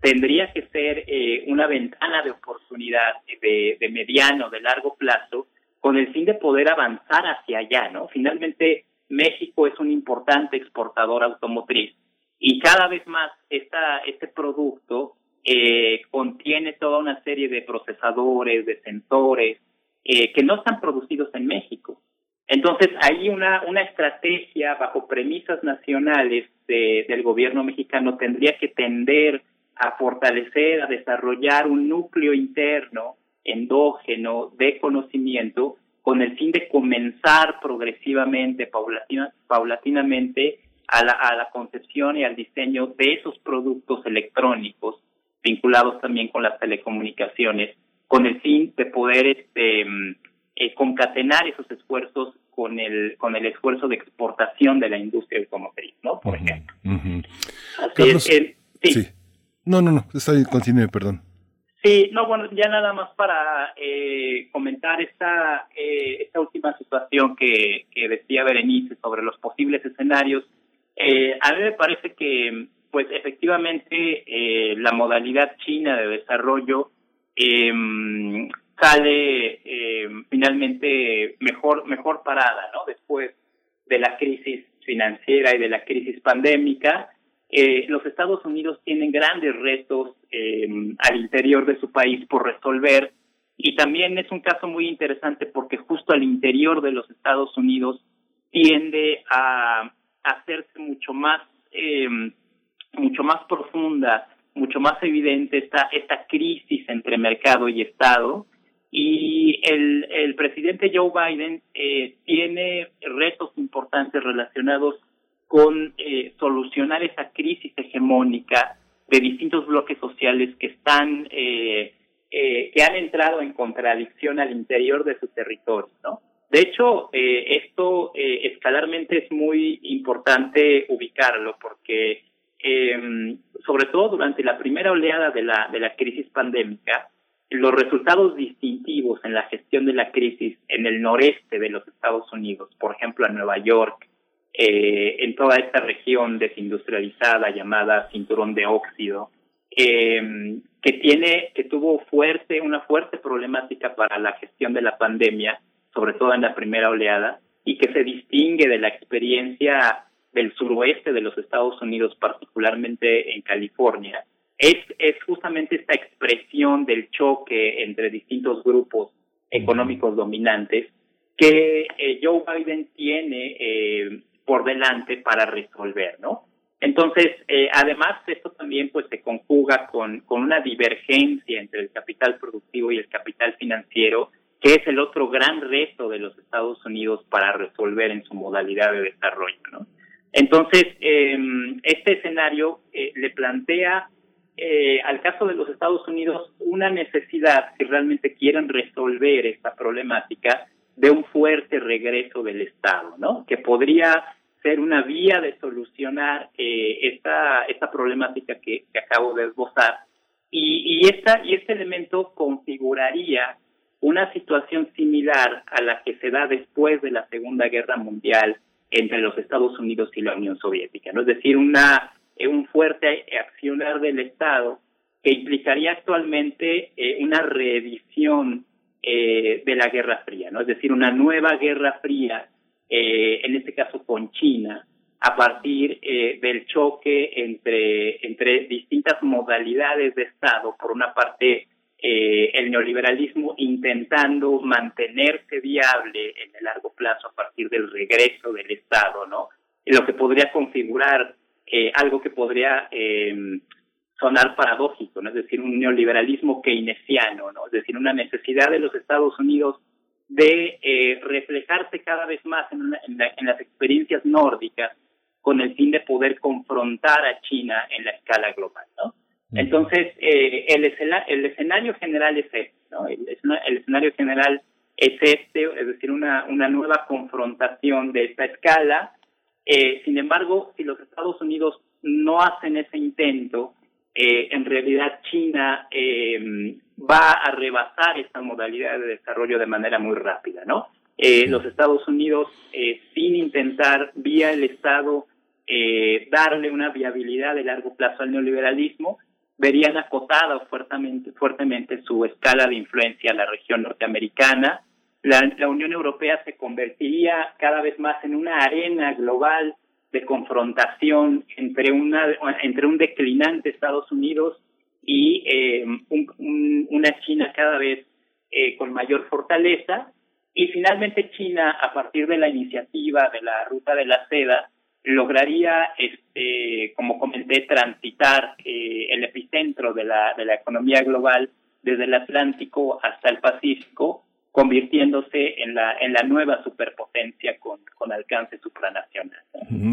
tendría que ser eh, una ventana de oportunidad de, de mediano, de largo plazo, con el fin de poder avanzar hacia allá, ¿no? Finalmente, México es un importante exportador automotriz y cada vez más esta, este producto eh, contiene toda una serie de procesadores, de sensores, eh, que no están producidos en México. Entonces, hay una, una estrategia bajo premisas nacionales de, del gobierno mexicano tendría que tender a fortalecer, a desarrollar un núcleo interno endógeno de conocimiento con el fin de comenzar progresivamente, paulatina, paulatinamente, a la, a la concepción y al diseño de esos productos electrónicos vinculados también con las telecomunicaciones, con el fin de poder este, eh, concatenar esos esfuerzos con el con el esfuerzo de exportación de la industria automotriz, ¿no? Por ejemplo. Carlos, sí. No, no, no, está bien, continúe, perdón. Sí, no, bueno, ya nada más para eh, comentar esta, eh, esta última situación que, que decía Berenice sobre los posibles escenarios. Eh, a mí me parece que pues efectivamente eh, la modalidad china de desarrollo eh, sale eh, finalmente mejor, mejor parada, ¿no? Después de la crisis financiera y de la crisis pandémica, eh, los Estados Unidos tienen grandes retos eh, al interior de su país por resolver y también es un caso muy interesante porque justo al interior de los Estados Unidos tiende a, hacerse mucho más eh, mucho más profunda, mucho más evidente esta esta crisis entre mercado y Estado y el, el presidente Joe Biden eh, tiene retos importantes relacionados con eh, solucionar esa crisis hegemónica de distintos bloques sociales que están eh, eh, que han entrado en contradicción al interior de su territorio, ¿no? De hecho, eh, esto eh, escalarmente es muy importante ubicarlo porque, eh, sobre todo durante la primera oleada de la de la crisis pandémica, los resultados distintivos en la gestión de la crisis en el noreste de los Estados Unidos, por ejemplo, en Nueva York, eh, en toda esta región desindustrializada llamada cinturón de óxido, eh, que tiene, que tuvo fuerte, una fuerte problemática para la gestión de la pandemia, sobre todo en la primera oleada, y que se distingue de la experiencia del suroeste de los Estados Unidos, particularmente en California, es, justamente esta expresión del choque entre distintos grupos económicos dominantes que eh, Joe Biden tiene eh, por delante para resolver, ¿no? Entonces, eh, además, esto también pues se conjuga con, con una divergencia entre el capital productivo y el capital financiero, que es el otro gran reto de los Estados Unidos para resolver en su modalidad de desarrollo, ¿no? Entonces, eh, este escenario eh, le plantea eh, al caso de los Estados Unidos una necesidad, si realmente quieren resolver esta problemática, de un fuerte regreso del Estado, ¿no? Que podría ser una vía de solucionar eh, esta, esta problemática que, acabo de esbozar. Y, esta, y este elemento configuraría una situación similar a la que se da después de la Segunda Guerra Mundial entre los Estados Unidos y la Unión Soviética, ¿no? Es decir, una, eh, un fuerte accionar del Estado que implicaría actualmente eh, una reedición eh, de la Guerra Fría, ¿no? Es decir, una nueva Guerra Fría, eh, en este caso con China, a partir eh, del choque entre, entre distintas modalidades de Estado, por una parte eh, el neoliberalismo intentando mantenerse viable en el largo plazo a partir del regreso del Estado, ¿no? Lo que podría configurar eh, algo que podría eh, sonar paradójico, ¿no? Es decir, un neoliberalismo keynesiano, ¿no? Es decir, una necesidad de los Estados Unidos de eh, reflejarse cada vez más en, una, en, en las experiencias nórdicas con el fin de poder confrontar a China en la escala global, ¿no? Entonces, eh, el, el escenario general es este, ¿no? El, el, escenario general es este, es decir, una, una nueva confrontación de esta escala. Eh, sin embargo, si los Estados Unidos no hacen ese intento, eh, en realidad China eh, va a rebasar esta modalidad de desarrollo de manera muy rápida, ¿no? Eh, los Estados Unidos, eh, sin intentar vía el Estado eh, darle una viabilidad de largo plazo al neoliberalismo, verían acotada fuertemente, fuertemente su escala de influencia en la región norteamericana. La, la, Unión Europea se convertiría cada vez más en una arena global de confrontación entre, una, entre un declinante Estados Unidos y eh, un, un, una China cada vez eh, con mayor fortaleza. Y finalmente China, a partir de la iniciativa de la Ruta de la Seda, lograría, este, como comenté, transitar eh, el epicentro de la, de la economía global desde el Atlántico hasta el Pacífico, convirtiéndose en la, en la nueva superpotencia con, con alcance supranacional.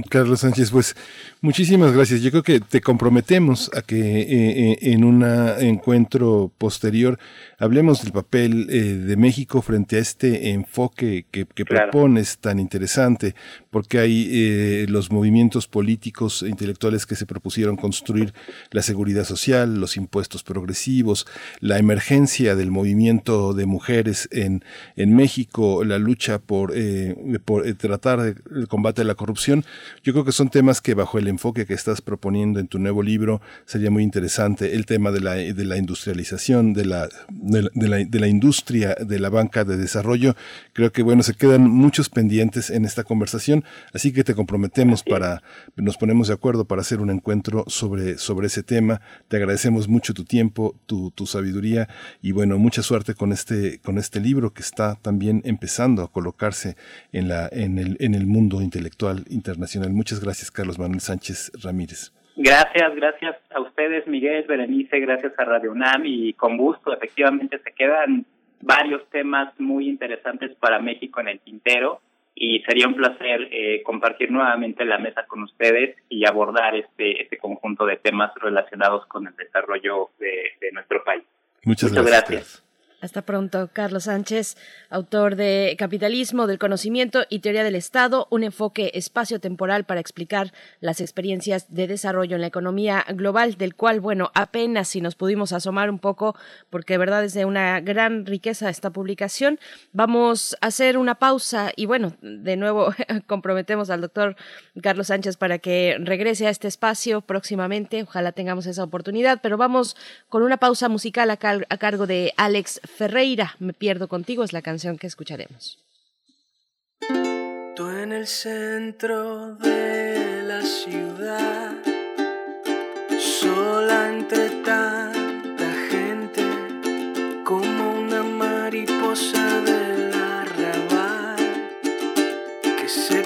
Carlos Sánchez, pues muchísimas gracias. Yo creo que te comprometemos a que eh, en un encuentro posterior hablemos del papel eh, de México frente a este enfoque que, que claro. propones tan interesante, porque hay eh, los movimientos políticos e intelectuales que se propusieron construir la seguridad social, los impuestos progresivos, la emergencia del movimiento de mujeres en, en México, la lucha por, eh, por tratar de, el combate a la corrupción, Yo creo que son temas que bajo el enfoque que estás proponiendo en tu nuevo libro sería muy interesante. El tema de la, de la industrialización, de la, de la, de la, industria, de la banca de desarrollo. Creo que, bueno, se quedan muchos pendientes en esta conversación, así que te comprometemos para, nos ponemos de acuerdo para hacer un encuentro sobre, sobre ese tema. Te agradecemos mucho tu tiempo, tu, tu sabiduría y bueno, mucha suerte con este, con este libro que está también empezando a colocarse en, la, en, el, en el mundo intelectual internacional. Muchas gracias, Carlos Manuel Sánchez Ramírez. Gracias, gracias a ustedes, Miguel, Berenice, gracias a Radio UNAM y con gusto, efectivamente se quedan varios temas muy interesantes para México en el tintero y sería un placer eh, compartir nuevamente la mesa con ustedes y abordar este, este conjunto de temas relacionados con el desarrollo de, nuestro país. Muchas, gracias. Hasta pronto, Carlos Sánchez, autor de Capitalismo del Conocimiento y Teoría del Estado, un enfoque espacio-temporal para explicar las experiencias de desarrollo en la economía global, del cual, bueno, apenas si nos pudimos asomar un poco, porque de verdad es de una gran riqueza esta publicación. Vamos a hacer una pausa y, bueno, de nuevo comprometemos al doctor Carlos Sánchez para que regrese a este espacio próximamente. Ojalá tengamos esa oportunidad, pero vamos con una pausa musical a, a cargo de Alex Ferreira, Me pierdo contigo, es la canción que escucharemos. Tú en el centro de la ciudad, sola entre tanta gente, como una mariposa del arrabal que se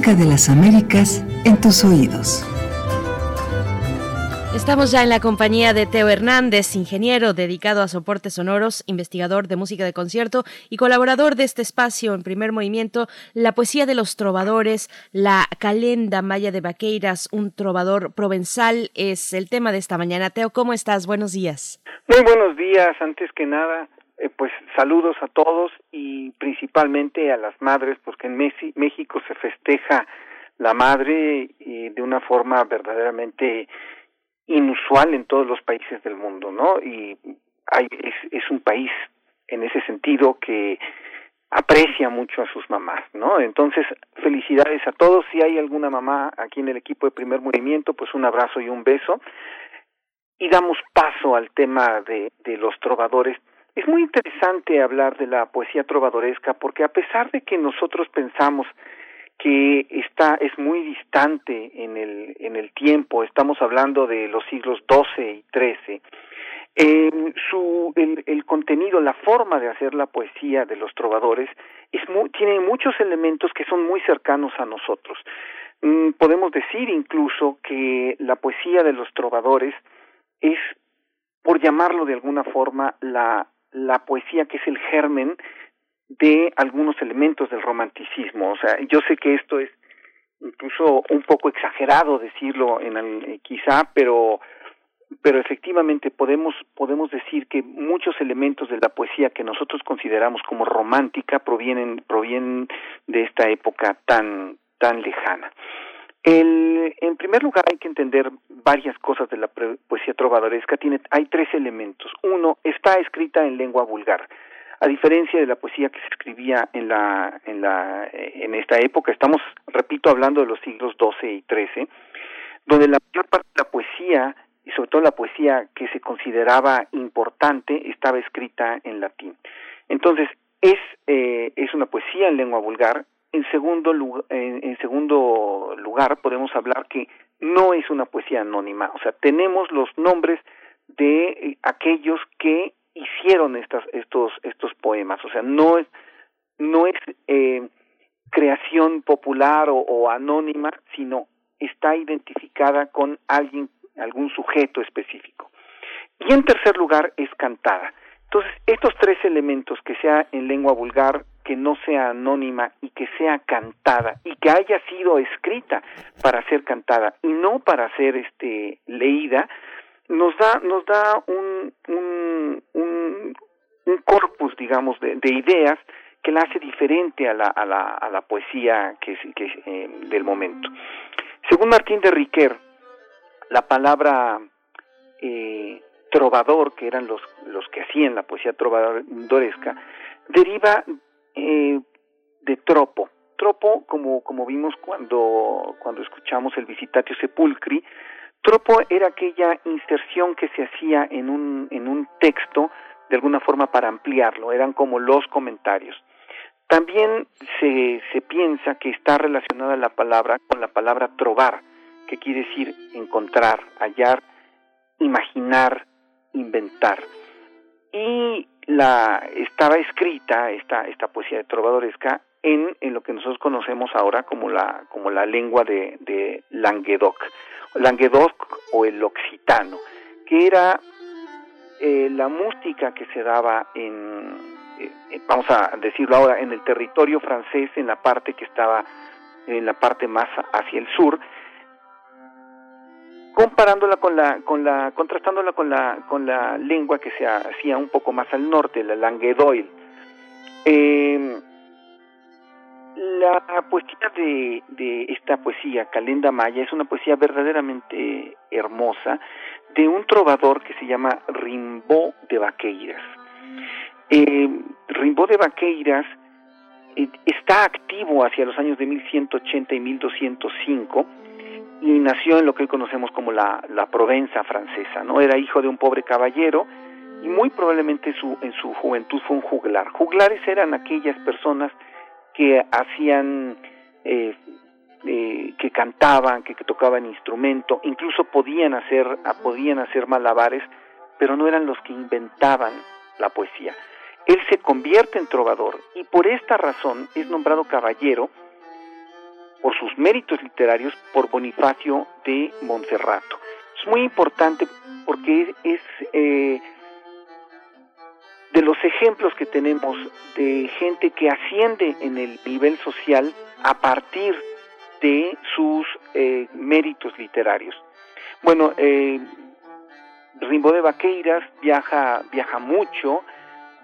música de las Américas en tus oídos. Estamos ya en la compañía de Teo Hernández, ingeniero dedicado a soportes sonoros, investigador de música de concierto y colaborador de este espacio en primer movimiento, la poesía de los trovadores, la calenda maya de Vaqueiras, un trovador provenzal, es el tema de esta mañana. Teo, ¿cómo estás? Buenos días. Muy buenos días, antes que nada, eh, pues saludos a todos y principalmente a las madres, porque en México se festeja la madre de una forma verdaderamente inusual en todos los países del mundo, ¿no? Y hay, es, un país en ese sentido que aprecia mucho a sus mamás, ¿no? Entonces, felicidades a todos. Si hay alguna mamá aquí en el equipo de primer movimiento, pues un abrazo y un beso. Y damos paso al tema de los trovadores es muy interesante hablar de la poesía trovadoresca porque a pesar de que nosotros pensamos que está es muy distante en el en el tiempo, estamos hablando de los siglos XII y XIII. Eh, su el, el contenido, la forma de hacer la poesía de los trovadores es muy, tiene muchos elementos que son muy cercanos a nosotros. Mm, podemos decir incluso que la poesía de los trovadores es por llamarlo de alguna forma la la poesía que es el germen de algunos elementos del romanticismo. O sea, yo sé que esto es incluso un poco exagerado decirlo en el, quizá, pero pero efectivamente podemos podemos decir que muchos elementos de la poesía que nosotros consideramos como romántica provienen provienen de esta época tan tan lejana. El, en primer lugar hay que entender varias cosas de la poesía trovadoresca. Tiene, hay tres elementos. Uno, está escrita en lengua vulgar. A diferencia de la poesía que se escribía en la, en la, en esta época, estamos, repito, hablando de los siglos XII y XIII, donde la mayor parte de la poesía y sobre todo la poesía que se consideraba importante estaba escrita en latín. Entonces, es, eh, es una poesía en lengua vulgar, en segundo, lugar, en, segundo lugar, podemos hablar que no es una poesía anónima, o sea, tenemos los nombres de eh, aquellos que hicieron estas, estos, estos poemas, o sea, no es, no es eh, creación popular o, o anónima, sino está identificada con alguien, algún sujeto específico. Y en tercer lugar es cantada. Entonces, estos tres elementos, que sea en lengua vulgar, que no sea anónima y que sea cantada y que haya sido escrita para ser cantada y no para ser este leída, nos da nos da un un, corpus, digamos, de, ideas que la hace diferente a la, a la, a la poesía que, que eh, del momento. Según Martín de Riquer, la palabra eh, trovador, que eran los, los que hacían la poesía trovadoresca, deriva eh, de tropo. Tropo, como, como vimos cuando, cuando escuchamos el Visitatio Sepulcri, tropo era aquella inserción que se hacía en un, en un texto de alguna forma para ampliarlo, eran como los comentarios. También se, se piensa que está relacionada la palabra con la palabra trovar, que quiere decir encontrar, hallar, imaginar, inventar. Y la estaba escrita esta esta poesía trovadoresca en, en lo que nosotros conocemos ahora como la como la lengua de, de Languedoc Languedoc o el occitano que era eh, la música que se daba en eh, vamos a decirlo ahora en el territorio francés en la parte que estaba en la parte más hacia el sur comparándola con la, con la, contrastándola con la, con la lengua que se hacía un poco más al norte, la languedoil. Eh, la poesía de, de esta poesía, Calenda Maya, es una poesía verdaderamente hermosa de un trovador que se llama Rimbaud de Vaqueiras. Eh, Rimbaud de Vaqueiras eh, está activo hacia los años de 1180 y 1205 y nació en lo que hoy conocemos como la, la Provenza francesa, ¿no? Era hijo de un pobre caballero y muy probablemente su, en su juventud fue un juglar. Juglares eran aquellas personas que hacían, eh, eh, que cantaban, que, que, tocaban instrumento, incluso podían hacer, podían hacer malabares, pero no eran los que inventaban la poesía. Él se convierte en trovador y por esta razón es nombrado caballero por sus méritos literarios por Bonifacio de Monserrato. Es muy importante porque es, eh, de los ejemplos que tenemos de gente que asciende en el nivel social a partir de sus eh, méritos literarios. Bueno, eh, Rimbo de Vaqueiras viaja, viaja mucho,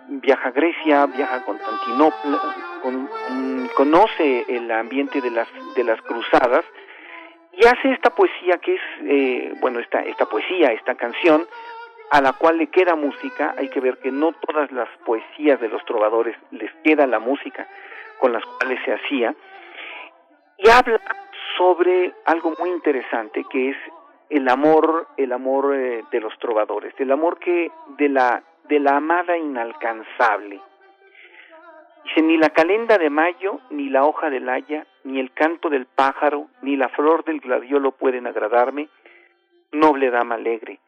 viaja a Grecia, viaja a Constantinopla, conoce el ambiente de las, de las cruzadas y hace esta poesía que es, eh, bueno, esta, esta poesía, esta canción, a la cual le queda música, hay que ver que no todas las poesías de los trovadores les queda la música con las cuales se hacía, y habla sobre algo muy interesante que es el amor, el amor eh, de los trovadores, el amor que de la de la amada inalcanzable. Dice, ni la calenda de mayo, ni la hoja del haya, ni el canto del pájaro, ni la flor del gladiolo pueden agradarme, noble dama alegre,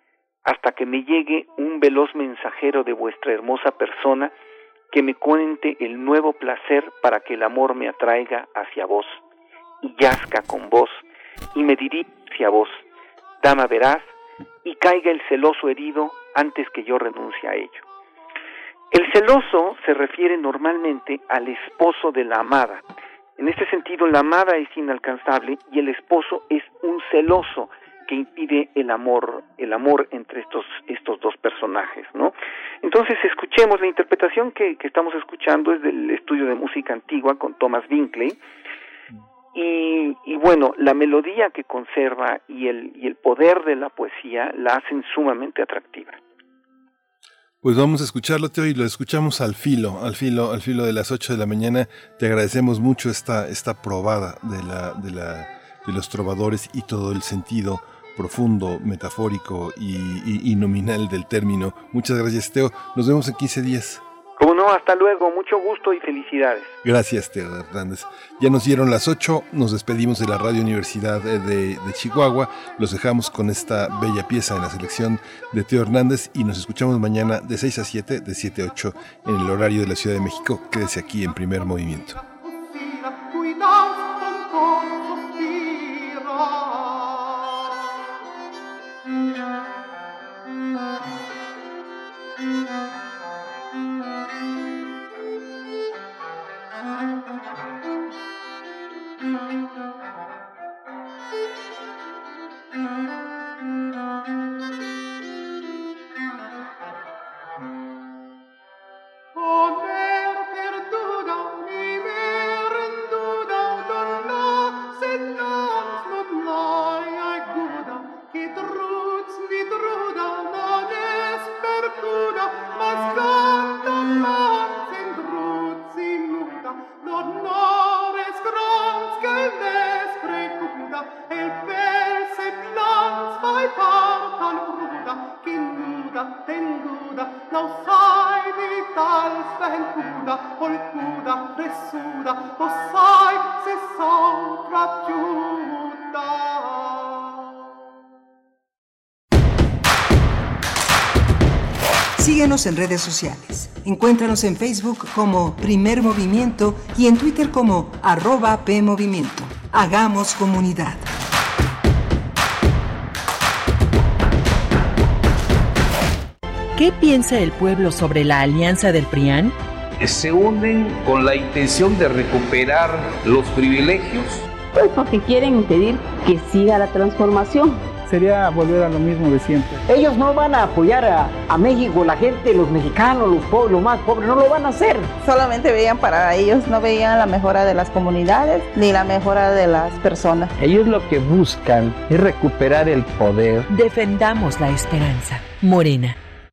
hasta que me llegue un veloz mensajero de vuestra hermosa persona que me cuente el nuevo placer para que el amor me atraiga hacia vos, y yazca con vos, y me dirija hacia vos, dama veraz, y caiga el celoso herido antes que yo renuncie a ello. El celoso se refiere normalmente al esposo de la amada, En este sentido, la amada es inalcanzable y el esposo es un celoso que impide el amor, el amor entre estos, estos dos personajes, ¿no? Entonces, escuchemos la interpretación que, que estamos escuchando es del estudio de música antigua con Thomas Binkley, y, bueno, la melodía que conserva y el, y el poder de la poesía la hacen sumamente atractiva. Pues vamos a escucharlo, Teo, y lo escuchamos al filo, al filo, al filo de las 8 de la mañana. Te agradecemos mucho esta, esta probada de, la, de, la, de los trovadores y todo el sentido profundo, metafórico y, y, nominal del término. Muchas gracias, Teo. Nos vemos en 15 días. Hasta luego. Mucho gusto y felicidades. Gracias, Teo Hernández. Ya nos dieron las 8. Nos despedimos de la Radio Universidad de, de, Chihuahua. Los dejamos con esta bella pieza en la selección de Teo Hernández y nos escuchamos mañana de 6 a 7, de 7 a 8 en el horario de la Ciudad de México. Quédese aquí en primer movimiento. Síguenos en redes sociales. Encuéntranos en Facebook como Primer Movimiento y en Twitter como arroba PMovimiento. Hagamos comunidad. ¿Qué piensa el pueblo sobre la alianza del PRIAN? Se unen con la intención de recuperar los privilegios. Pues porque quieren impedir que siga la transformación sería volver a lo mismo de siempre. Ellos no van a apoyar a, a, México, la gente, los mexicanos, los pobres, los más pobres, no lo van a hacer. Solamente veían para ellos, no veían la mejora de las comunidades ni la mejora de las personas. Ellos lo que buscan es recuperar el poder. Defendamos la esperanza. Morena.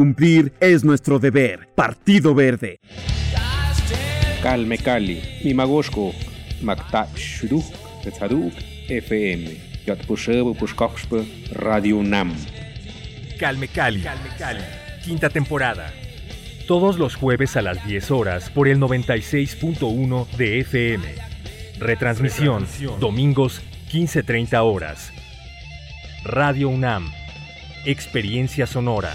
Cumplir es nuestro deber. Partido Verde. Calme Cali, Mimagoshko, Makta Shuruk, Tetzaduk, FM, Yatpushebo Pushkoxpe, Radio Nam. Calme Cali, quinta temporada. Todos los jueves a las 10 horas por el 96.1 de FM. Retransmisión, domingos 15.30 horas. Radio UNAM. Experiencia sonora.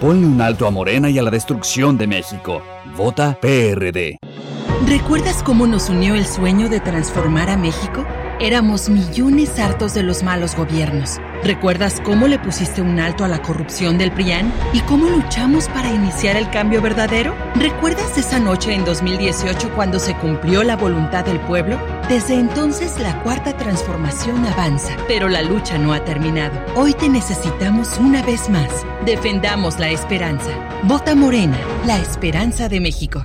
Ponle un alto a Morena y a la destrucción de México. Vota PRD. ¿Recuerdas cómo nos unió el sueño de transformar a México? Éramos millones hartos de los malos gobiernos. ¿Recuerdas cómo le pusiste un alto a la corrupción del PRIAN y cómo luchamos para iniciar el cambio verdadero? ¿Recuerdas esa noche en 2018 cuando se cumplió la voluntad del pueblo? Desde entonces la cuarta transformación avanza, pero la lucha no ha terminado. Hoy te necesitamos una vez más. Defendamos la esperanza. Vota Morena, la esperanza de México.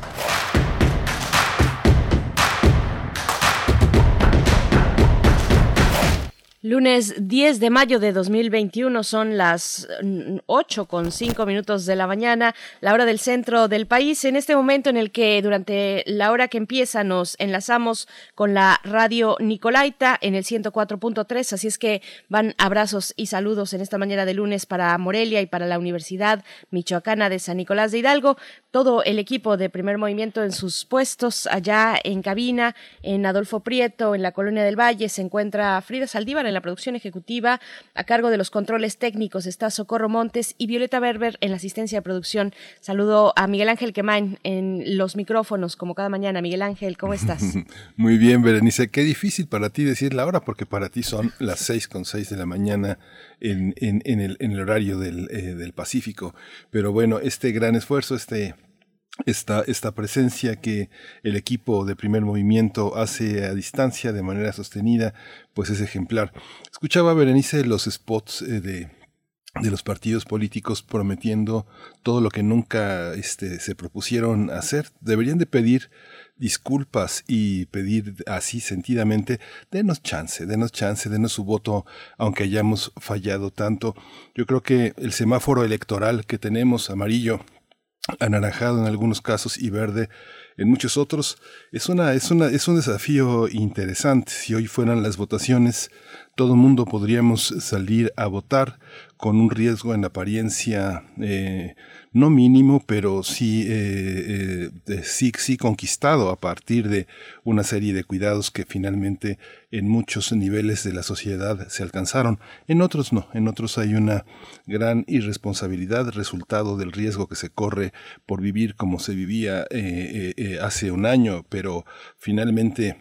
Lunes 10 de mayo de 2021 son las 8 con 5 minutos de la mañana, la hora del centro del país, en este momento en el que durante la hora que empieza nos enlazamos con la radio Nicolaita en el 104.3, así es que van abrazos y saludos en esta mañana de lunes para Morelia y para la Universidad Michoacana de San Nicolás de Hidalgo, todo el equipo de primer movimiento en sus puestos allá en cabina, en Adolfo Prieto, en la Colonia del Valle, se encuentra Frida Saldívar en la producción ejecutiva, a cargo de los controles técnicos está Socorro Montes y Violeta Berber en la asistencia de producción. Saludo a Miguel Ángel Quemain en los micrófonos, como cada mañana. Miguel Ángel, ¿cómo estás? Muy bien, Berenice. Qué difícil para ti decir la hora, porque para ti son las seis con seis de la mañana en, en, el, en el, horario del, eh, del Pacífico. Pero bueno, este gran esfuerzo, este esta, esta presencia que el equipo de primer movimiento hace a distancia de manera sostenida, pues es ejemplar. Escuchaba Berenice los spots eh, de, de los partidos políticos prometiendo todo lo que nunca este, se propusieron hacer. Deberían de pedir disculpas y pedir así sentidamente, denos chance, denos chance, denos su voto, aunque hayamos fallado tanto. Yo creo que el semáforo electoral que tenemos, amarillo, anaranjado en algunos casos y verde en muchos otros. Es, una, es, una, es un desafío interesante. Si hoy fueran las votaciones, todo mundo podríamos salir a votar con un riesgo en apariencia eh, no mínimo, pero sí, eh, eh, sí, sí conquistado a partir de una serie de cuidados que finalmente en muchos niveles de la sociedad se alcanzaron. En otros no, en otros hay una gran irresponsabilidad resultado del riesgo que se corre por vivir como se vivía hace un año, pero finalmente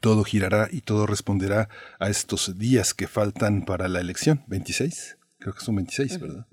todo girará y todo responderá a estos días que faltan para la elección. 26, creo que son 26, ¿verdad?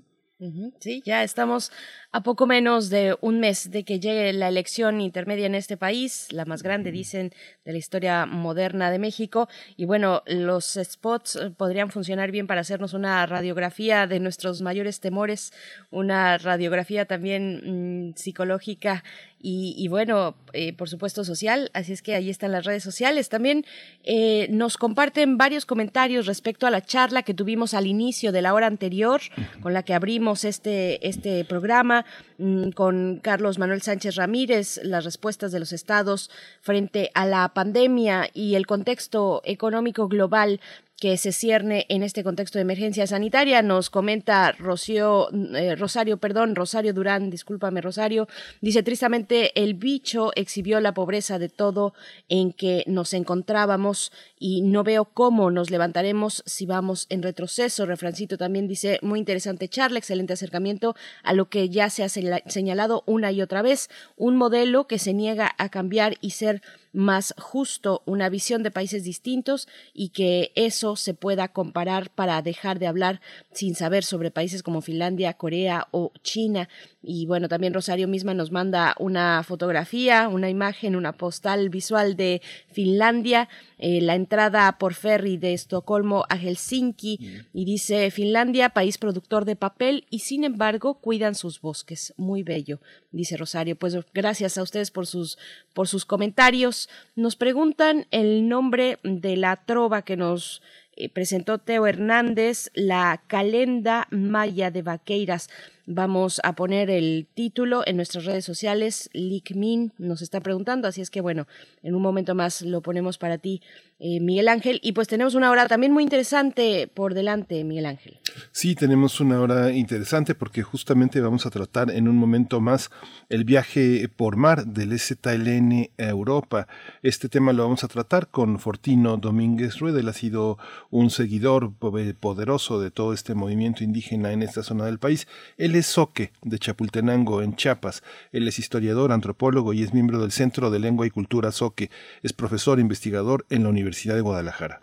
Sí, ya estamos a poco menos de un mes de que llegue la elección intermedia en este país, la más grande, dicen, de la historia moderna de México. Y bueno, los spots eh, podrían funcionar bien para hacernos una radiografía de nuestros mayores temores, una radiografía también mm, psicológica y, bueno, eh, por supuesto social, así es que ahí están las redes sociales. También eh, nos comparten varios comentarios respecto a la charla que tuvimos al inicio de la hora anterior, con la que abrimos este, este programa, mm, con Carlos Manuel Sánchez Ramírez, las respuestas de los estados frente a la pandemia y el contexto económico global que se cierne en este contexto de emergencia sanitaria. Nos comenta Rocío, eh, Rosario, perdón, Rosario Durán, discúlpame Rosario, dice tristemente el bicho exhibió la pobreza de todo en que nos encontrábamos y no veo cómo nos levantaremos si vamos en retroceso. Refrancito también dice muy interesante charla, excelente acercamiento a lo que ya se ha señalado una y otra vez, un modelo que se niega a cambiar y ser más justo, una visión de países distintos y que eso se pueda comparar para dejar de hablar sin saber sobre países como Finlandia, Corea o China. Y bueno, también Rosario misma nos manda una fotografía, una imagen, una postal visual de Finlandia, eh, la entrada por ferry de Estocolmo a Helsinki y dice Finlandia, país productor de papel y sin embargo cuidan sus bosques. Muy bello, dice Rosario. Pues gracias a ustedes por sus, por sus comentarios. Nos preguntan el nombre de la trova que nos eh, presentó Teo Hernández la Calenda Maya de Vaqueiras. Vamos a poner el título en nuestras redes sociales. Min nos está preguntando, así es que bueno, en un momento más lo ponemos para ti, eh, Miguel Ángel. Y pues tenemos una hora también muy interesante por delante, Miguel Ángel. Sí, tenemos una hora interesante porque justamente vamos a tratar en un momento más el viaje por mar del STLN a Europa. Este tema lo vamos a tratar con Fortino Domínguez Rueda. Él ha sido un seguidor poderoso de todo este movimiento indígena en esta zona del país. Él es Soque de Chapultenango, en Chiapas. Él es historiador, antropólogo y es miembro del Centro de Lengua y Cultura Soque. Es profesor investigador en la Universidad de Guadalajara.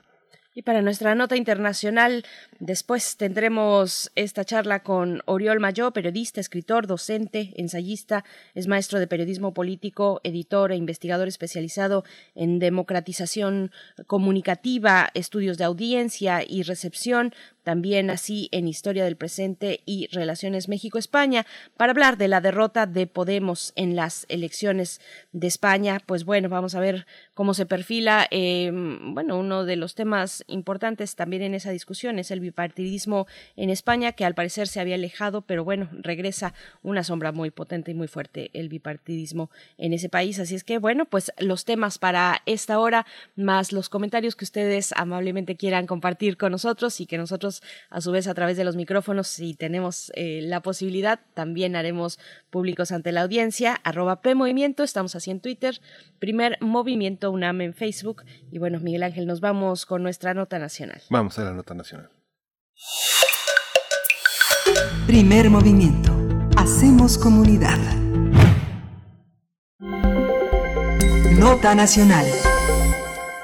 Y para nuestra nota internacional, después tendremos esta charla con Oriol Mayo, periodista, escritor, docente, ensayista, es maestro de periodismo político, editor e investigador especializado en democratización comunicativa, estudios de audiencia y recepción, también así en Historia del Presente y Relaciones México-España, para hablar de la derrota de Podemos en las elecciones de España. Pues bueno, vamos a ver cómo se perfila. Eh, bueno, uno de los temas importantes también en esa discusión es el bipartidismo en España, que al parecer se había alejado, pero bueno, regresa una sombra muy potente y muy fuerte el bipartidismo en ese país. Así es que bueno, pues los temas para esta hora, más los comentarios que ustedes amablemente quieran compartir con nosotros y que nosotros a su vez a través de los micrófonos, si tenemos eh, la posibilidad, también haremos públicos ante la audiencia, arroba Movimiento, estamos así en Twitter, primer movimiento UNAM en Facebook. Y bueno, Miguel Ángel, nos vamos con nuestra nota nacional. Vamos a la nota nacional. Primer movimiento. Hacemos comunidad. Nota nacional.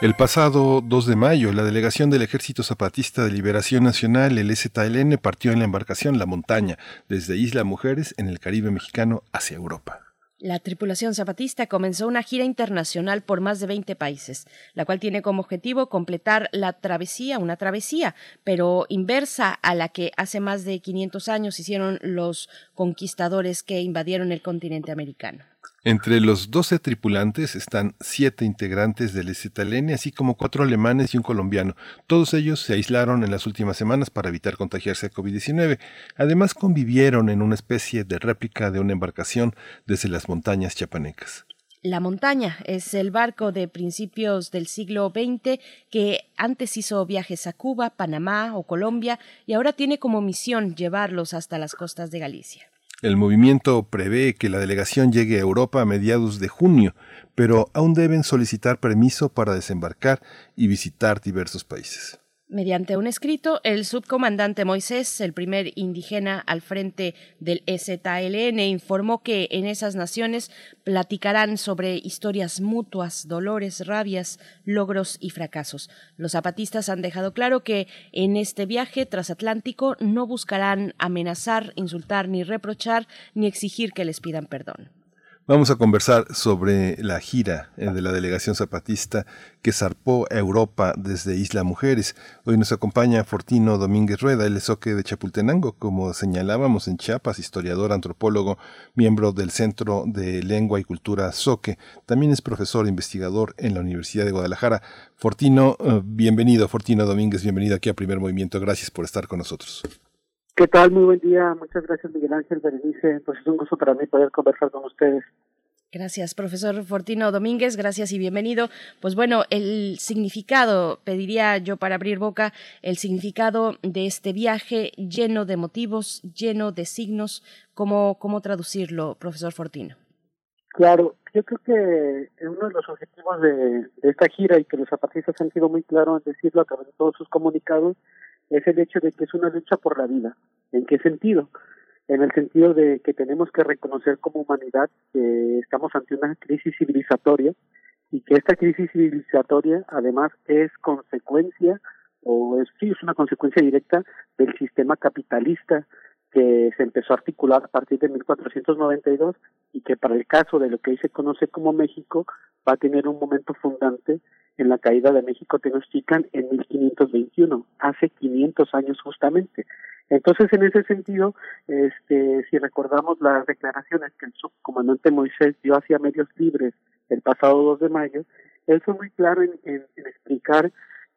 El pasado 2 de mayo, la delegación del Ejército Zapatista de Liberación Nacional, el STLN, partió en la embarcación La Montaña, desde Isla Mujeres, en el Caribe mexicano, hacia Europa. La tripulación zapatista comenzó una gira internacional por más de 20 países, la cual tiene como objetivo completar la travesía, una travesía, pero inversa a la que hace más de 500 años hicieron los conquistadores que invadieron el continente americano. Entre los 12 tripulantes están siete integrantes del STLN, así como cuatro alemanes y un colombiano. Todos ellos se aislaron en las últimas semanas para evitar contagiarse a COVID-19. Además, convivieron en una especie de réplica de una embarcación desde las montañas chiapanecas. La montaña es el barco de principios del siglo XX que antes hizo viajes a Cuba, Panamá o Colombia y ahora tiene como misión llevarlos hasta las costas de Galicia. El movimiento prevé que la delegación llegue a Europa a mediados de junio, pero aún deben solicitar permiso para desembarcar y visitar diversos países. Mediante un escrito, el subcomandante Moisés, el primer indígena al frente del EZLN, informó que en esas naciones platicarán sobre historias mutuas, dolores, rabias, logros y fracasos. Los zapatistas han dejado claro que en este viaje transatlántico no buscarán amenazar, insultar ni reprochar ni exigir que les pidan perdón. Vamos a conversar sobre la gira eh, de la delegación zapatista que zarpó a Europa desde Isla Mujeres. Hoy nos acompaña Fortino Domínguez Rueda, el soque de Chapultenango, como señalábamos en Chiapas, historiador, antropólogo, miembro del Centro de Lengua y Cultura Soque. También es profesor e investigador en la Universidad de Guadalajara. Fortino, eh, bienvenido. Fortino Domínguez, bienvenido aquí a Primer Movimiento. Gracias por estar con nosotros. ¿Qué tal? Muy buen día. Muchas gracias, Miguel Ángel Berenice. Pues es un gusto para mí poder conversar con ustedes. Gracias, profesor Fortino Domínguez. Gracias y bienvenido. Pues bueno, el significado, pediría yo para abrir boca, el significado de este viaje lleno de motivos, lleno de signos. ¿Cómo, cómo traducirlo, profesor Fortino? Claro, yo creo que uno de los objetivos de, de esta gira y que los zapatistas han sido muy claros en decirlo a través de todos sus comunicados es el hecho de que es una lucha por la vida. ¿En qué sentido? En el sentido de que tenemos que reconocer como humanidad que estamos ante una crisis civilizatoria y que esta crisis civilizatoria además es consecuencia o es, sí, es una consecuencia directa del sistema capitalista que se empezó a articular a partir de 1492 y que para el caso de lo que hoy se conoce como México va a tener un momento fundante en la caída de México Tenochtitlan en 1521, hace 500 años justamente. Entonces, en ese sentido, este, si recordamos las declaraciones que el subcomandante Moisés dio hacia Medios Libres el pasado 2 de mayo, él fue muy claro en, en explicar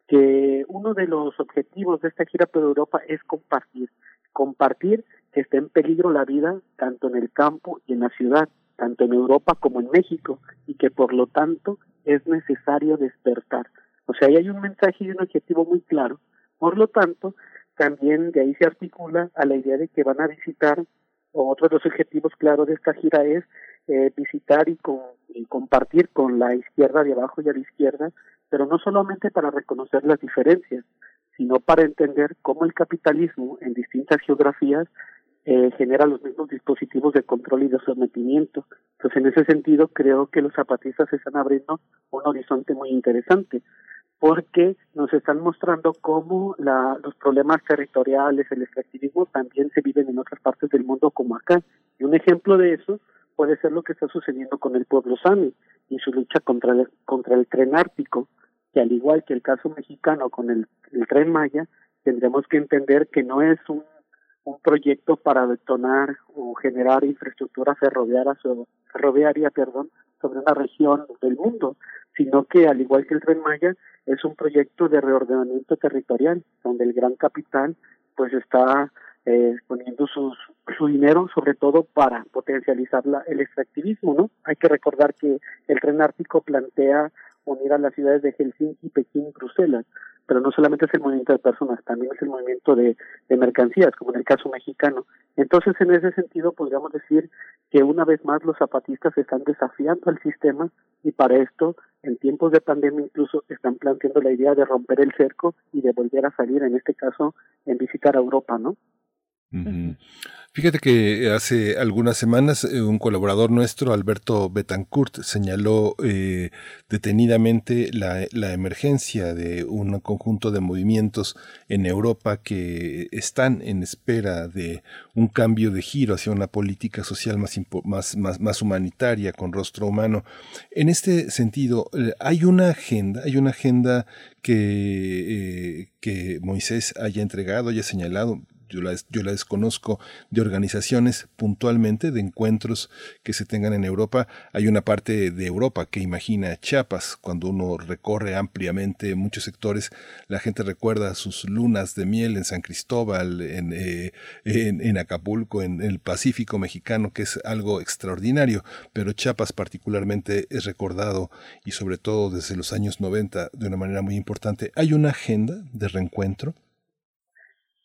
que uno de los objetivos de esta gira por Europa es compartir, compartir que está en peligro la vida tanto en el campo y en la ciudad, tanto en Europa como en México, y que por lo tanto es necesario despertar. O sea, ahí hay un mensaje y un objetivo muy claro. Por lo tanto, también de ahí se articula a la idea de que van a visitar, o otro de los objetivos claros de esta gira es eh, visitar y, con, y compartir con la izquierda de abajo y a la izquierda, pero no solamente para reconocer las diferencias, sino para entender cómo el capitalismo en distintas geografías eh, genera los mismos dispositivos de control y de sometimiento. Entonces, en ese sentido, creo que los zapatistas están abriendo un horizonte muy interesante, porque nos están mostrando cómo la, los problemas territoriales, el extractivismo también se viven en otras partes del mundo como acá. Y un ejemplo de eso puede ser lo que está sucediendo con el pueblo sami y su lucha contra el, contra el tren ártico, que al igual que el caso mexicano con el, el tren Maya, tendremos que entender que no es un un proyecto para detonar o generar infraestructura ferroviaria, ferroviaria sobre una región del mundo, sino que al igual que el Tren Maya es un proyecto de reordenamiento territorial donde el gran capital pues está eh, poniendo sus, su dinero sobre todo para potencializar la, el extractivismo, ¿no? Hay que recordar que el tren ártico plantea unir a las ciudades de Helsinki, Pekín y Bruselas, pero no solamente es el movimiento de personas, también es el movimiento de, de mercancías, como en el caso mexicano. Entonces, en ese sentido, podríamos decir que una vez más los zapatistas están desafiando al sistema y para esto, en tiempos de pandemia incluso, están planteando la idea de romper el cerco y de volver a salir, en este caso, en visitar a Europa, ¿no? Fíjate que hace algunas semanas eh, un colaborador nuestro, Alberto Betancourt, señaló eh, detenidamente la, emergencia de un conjunto de movimientos en Europa que están en espera de un cambio de giro hacia una política social más, más, más, más humanitaria, con rostro humano. En este sentido, eh, hay una agenda, hay una agenda que, que Moisés haya entregado, haya señalado, yo la, yo la desconozco, de organizaciones puntualmente, de encuentros que se tengan en Europa. Hay una parte de Europa que imagina Chiapas, cuando uno recorre ampliamente muchos sectores, la gente recuerda sus lunas de miel en San Cristóbal, en, eh, en, Acapulco, en el Pacífico mexicano, que es algo extraordinario, pero Chiapas particularmente es recordado y sobre todo desde los años 90 de una manera muy importante. ¿Hay una agenda de reencuentro?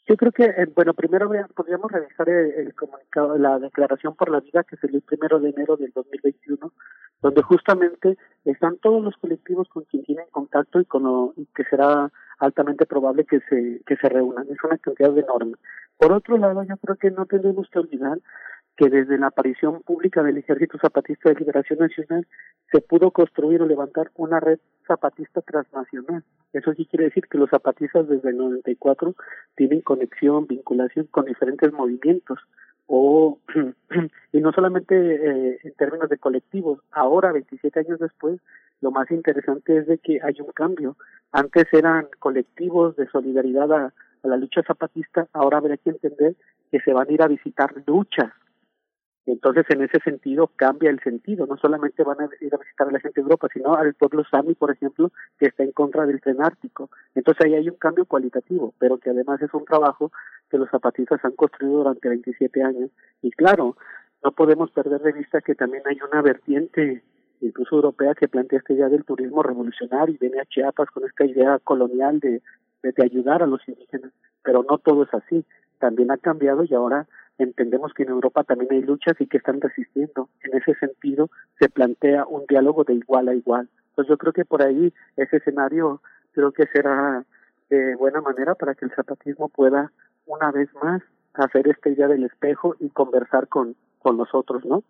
Yo creo que, eh, bueno, primero podríamos revisar el, comunicado, la declaración por la vida que salió el primero de enero del 2021, donde justamente están todos los colectivos con quien tienen contacto y con y que será altamente probable que se que se reúnan. Es una cantidad enorme. Por otro lado, yo creo que no tenemos que olvidar que desde la aparición pública del Ejército Zapatista de Liberación Nacional se pudo construir o levantar una red zapatista transnacional. Eso sí quiere decir que los zapatistas desde el 94 tienen conexión, vinculación con diferentes movimientos o y no solamente eh, en términos de colectivos. Ahora, 27 años después, lo más interesante es de que hay un cambio. Antes eran colectivos de solidaridad a la lucha zapatista, ahora habrá que entender que se van a ir a visitar luchas entonces, en ese sentido, cambia el sentido. No solamente van a ir a visitar a la gente de Europa, sino al pueblo Sami, por ejemplo, que está en contra del tren ártico. Entonces, ahí hay un cambio cualitativo, pero que además es un trabajo que los zapatistas han construido durante 27 años. Y claro, no podemos perder de vista que también hay una vertiente, incluso europea, que plantea esta idea del turismo revolucionario y viene a Chiapas con esta idea colonial de, de ayudar a los indígenas. Pero no todo es así. También ha cambiado y ahora entendemos que en Europa también hay luchas y que están resistiendo. En ese sentido, se plantea un diálogo de igual a igual. Entonces yo creo que por ahí ese escenario creo que será de buena manera para que el zapatismo pueda una vez más hacer esta idea del espejo y conversar con, con nosotros, ¿no?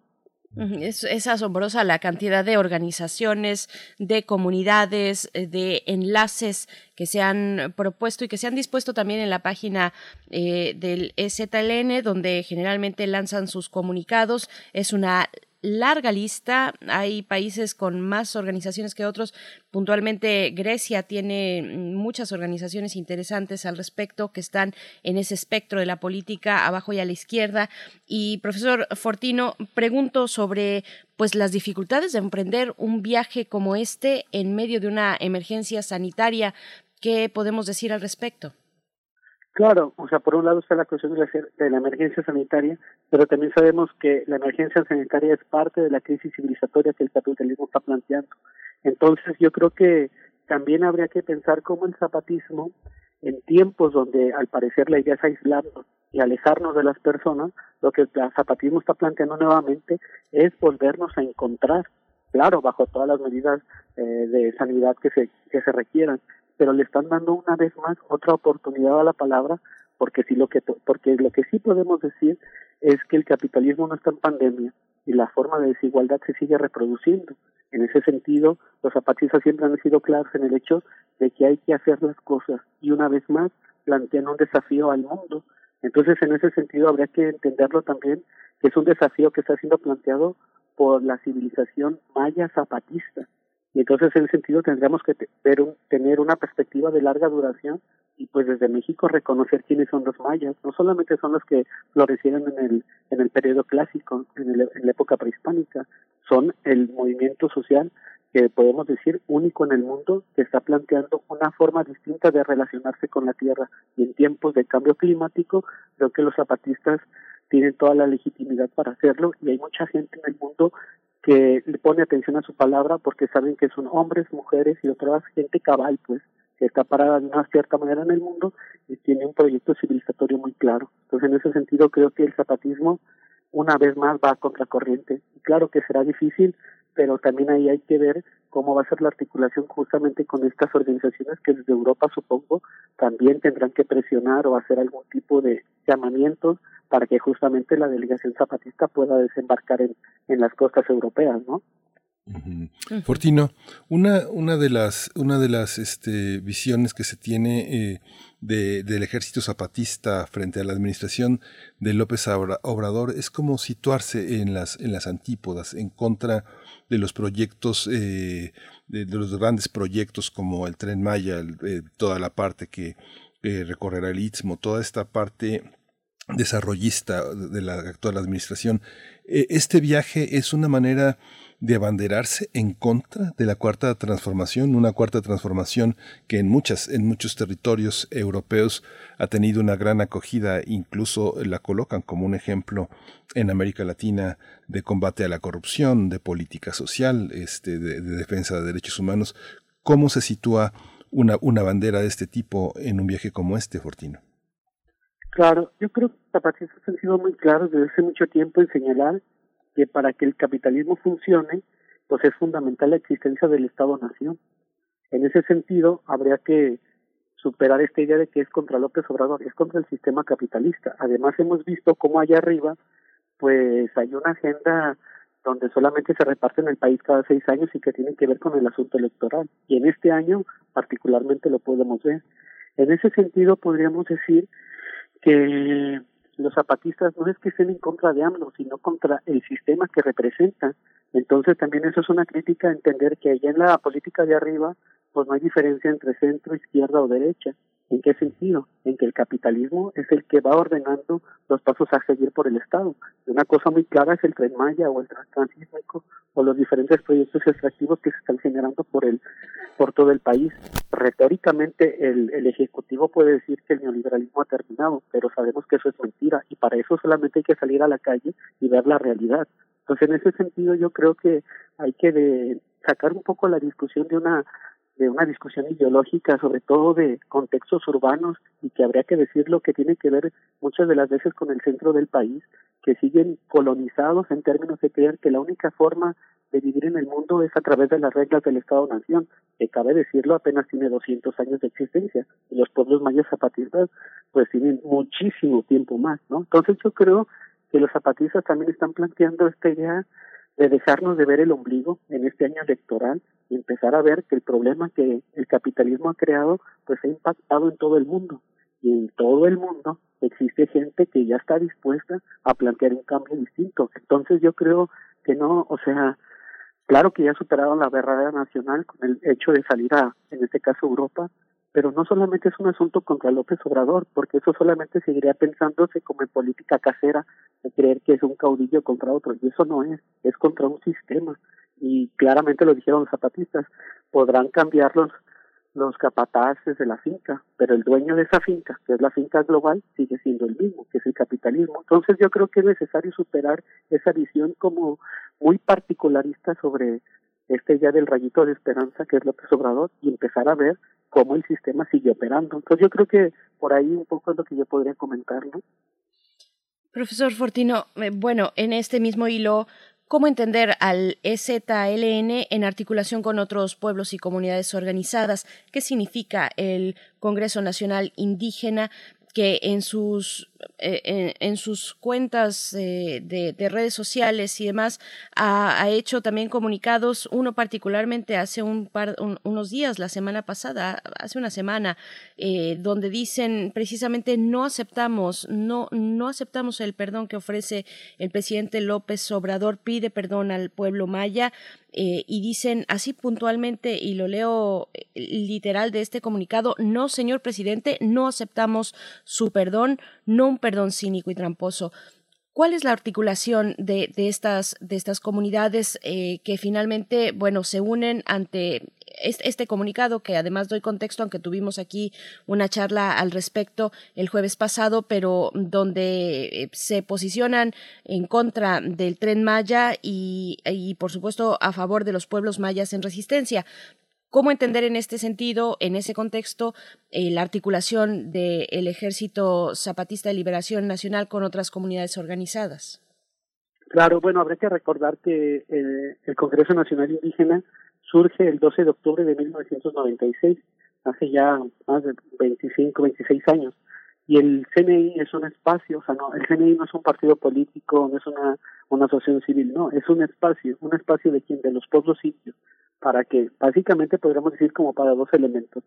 Es, asombrosa la cantidad de organizaciones, de comunidades, eh, de enlaces que se han propuesto y que se han dispuesto también en la página eh, del EZLN, donde generalmente lanzan sus comunicados. Es una larga lista. Hay países con más organizaciones que otros. Puntualmente Grecia tiene muchas organizaciones interesantes al respecto que están en ese espectro de la política abajo y a la izquierda. Y profesor Fortino, pregunto sobre pues las dificultades de emprender un viaje como este en medio de una emergencia sanitaria ¿Qué podemos decir al respecto? Claro, o sea, por un lado está la cuestión de la, de la, emergencia sanitaria, pero también sabemos que la emergencia sanitaria es parte de la crisis civilizatoria que el capitalismo está planteando. Entonces, yo creo que también habría que pensar cómo el zapatismo, en tiempos donde al parecer la idea es aislarnos y alejarnos de las personas, lo que el zapatismo está planteando nuevamente es volvernos a encontrar, claro, bajo todas las medidas eh, de sanidad que se, que se requieran, pero le están dando una vez más otra oportunidad a la palabra porque sí lo que porque lo que sí podemos decir es que el capitalismo no está en pandemia y la forma de desigualdad se sigue reproduciendo. En ese sentido, los zapatistas siempre han sido claros en el hecho de que hay que hacer las cosas y una vez más plantean un desafío al mundo. Entonces, en ese sentido, habría que entenderlo también que es un desafío que está siendo planteado por la civilización maya zapatista y entonces en ese sentido tendríamos que ver tener una perspectiva de larga duración y pues desde México reconocer quiénes son los mayas. No solamente son los que florecieron en el, en el periodo clásico, en, el, en la época prehispánica, son el movimiento social que podemos decir único en el mundo que está planteando una forma distinta de relacionarse con la tierra y en tiempos de cambio climático creo que los zapatistas tienen toda la legitimidad para hacerlo y hay mucha gente en el mundo que le pone atención a su palabra porque saben que son hombres, mujeres y otra gente cabal, pues, que está parada de una cierta manera en el mundo y tiene un proyecto civilizatorio muy claro. Entonces, en ese sentido, creo que el zapatismo una vez más va a contracorriente. Y claro que será difícil, pero también ahí hay que ver cómo va a ser la articulación justamente con estas organizaciones que desde Europa, supongo, también tendrán que presionar o hacer algún tipo de llamamientos para que justamente la delegación zapatista pueda desembarcar en, en las costas europeas, ¿no? Fortino, una, una de las, una de las este, visiones que se tiene eh, de, del ejército zapatista frente a la administración de López Obrador es como situarse en las, en las antípodas, en contra de los proyectos, eh, de, los grandes proyectos como el Tren Maya, eh, toda la parte que recorrerá el Istmo, toda esta parte desarrollista de la actual administración. E, este viaje es una manera de abanderarse en contra de la cuarta transformación, una cuarta transformación que en muchas, en muchos territorios europeos ha tenido una gran acogida, incluso la colocan como un ejemplo en América Latina de combate a la corrupción, de política social, este, de, de defensa de derechos humanos. ¿Cómo se sitúa una, una bandera de este tipo en un viaje como este, Fortino? Claro, yo creo que los zapatistas han sido muy claros desde hace mucho tiempo en señalar que para que el capitalismo funcione, pues es fundamental la existencia del Estado-Nación. En ese sentido, habría que superar esta idea de que es contra López Obrador, es contra el sistema capitalista. Además, hemos visto cómo allá arriba, pues hay una agenda donde solamente se reparten el país cada seis años y que tiene que ver con el asunto electoral. Y en este año, particularmente, lo podemos ver. En ese sentido, podríamos decir que los zapatistas no es que estén en contra de AMLO, sino contra el sistema que representan. Entonces también eso es una crítica a entender que allá en la política de arriba pues no hay diferencia entre centro, izquierda o derecha. ¿En qué sentido? En que el capitalismo es el que va ordenando los pasos a seguir por el Estado. Una cosa muy clara es el Tren Maya o el Transísmico o los diferentes proyectos extractivos que se están generando por el por todo el país. Retóricamente el, el Ejecutivo puede decir que el neoliberalismo ha terminado, pero sabemos que eso es mentira y para eso solamente hay que salir a la calle y ver la realidad. Entonces, en ese sentido, yo creo que hay que de sacar un poco la discusión de una de una discusión ideológica, sobre todo de contextos urbanos, y que habría que decirlo que tiene que ver muchas de las veces con el centro del país, que siguen colonizados en términos de creer que la única forma de vivir en el mundo es a través de las reglas del Estado-Nación, que cabe decirlo apenas tiene 200 años de existencia, y los pueblos mayas zapatistas pues tienen muchísimo tiempo más, ¿no? Entonces yo creo que los zapatistas también están planteando esta idea de dejarnos de ver el ombligo en este año electoral y empezar a ver que el problema que el capitalismo ha creado pues ha impactado en todo el mundo y en todo el mundo existe gente que ya está dispuesta a plantear un cambio distinto. Entonces yo creo que no, o sea, claro que ya superaron la barrera nacional con el hecho de salir a, en este caso, Europa, pero no solamente es un asunto contra López Obrador, porque eso solamente seguiría pensándose como en política casera, de creer que es un caudillo contra otro, y eso no es, es contra un sistema, y claramente lo dijeron los zapatistas, podrán cambiar los, capataces de la finca, pero el dueño de esa finca, que es la finca global, sigue siendo el mismo, que es el capitalismo. Entonces yo creo que es necesario superar esa visión como muy particularista sobre este idea del rayito de esperanza que es López Obrador y empezar a ver cómo el sistema sigue operando. Entonces yo creo que por ahí un poco es lo que yo podría comentar, ¿no? Profesor Fortino, eh, bueno, en este mismo hilo, ¿cómo entender al EZLN en articulación con otros pueblos y comunidades organizadas? ¿Qué significa el Congreso Nacional Indígena? que en sus eh, en, sus cuentas eh, de, redes sociales y demás ha, hecho también comunicados. Uno particularmente hace un par unos días la semana pasada hace una semana eh, donde dicen precisamente no aceptamos no no aceptamos el perdón que ofrece el presidente López Obrador pide perdón al pueblo maya y dicen así puntualmente, y lo leo literal de este comunicado, no, señor presidente, no aceptamos su perdón, no un perdón cínico y tramposo. ¿Cuál es la articulación de, estas, de estas comunidades eh, que finalmente, bueno, se unen ante este, comunicado, que además doy contexto, aunque tuvimos aquí una charla al respecto el jueves pasado, pero donde eh, se posicionan en contra del tren Maya y, y, por supuesto, a favor de los pueblos mayas en resistencia. ¿Cómo entender en este sentido, en ese contexto, eh, la articulación del Ejército Zapatista de Liberación Nacional con otras comunidades organizadas? Claro, bueno, habrá que recordar que eh, el Congreso Nacional Indígena surge el 12 de octubre de 1996, hace ya más de 25, 26 años. Y el CNI es un espacio, o sea, no, el CNI no es un partido político, no es una, una asociación civil, no, es un espacio, un espacio de quien, de los pueblos indios, para que básicamente podríamos decir como para dos elementos.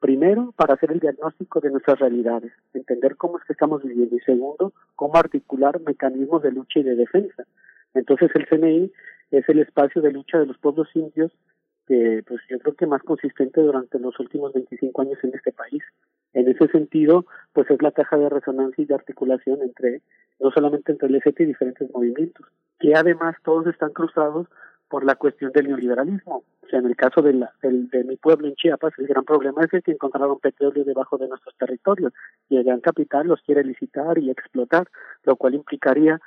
Primero, para hacer el diagnóstico de nuestras realidades, entender cómo es que estamos viviendo y segundo, cómo articular mecanismos de lucha y de defensa. Entonces el CNI es el espacio de lucha de los pueblos indios que pues yo creo que más consistente durante los últimos 25 años en este país. En ese sentido, pues es la caja de resonancia y de articulación entre, no solamente entre el ESET y diferentes movimientos, que además todos están cruzados por la cuestión del neoliberalismo. O sea, en el caso de, la, de mi pueblo en Chiapas, el gran problema es que encontraron petróleo debajo de nuestros territorios y el gran capital los quiere licitar y explotar, lo cual implicaría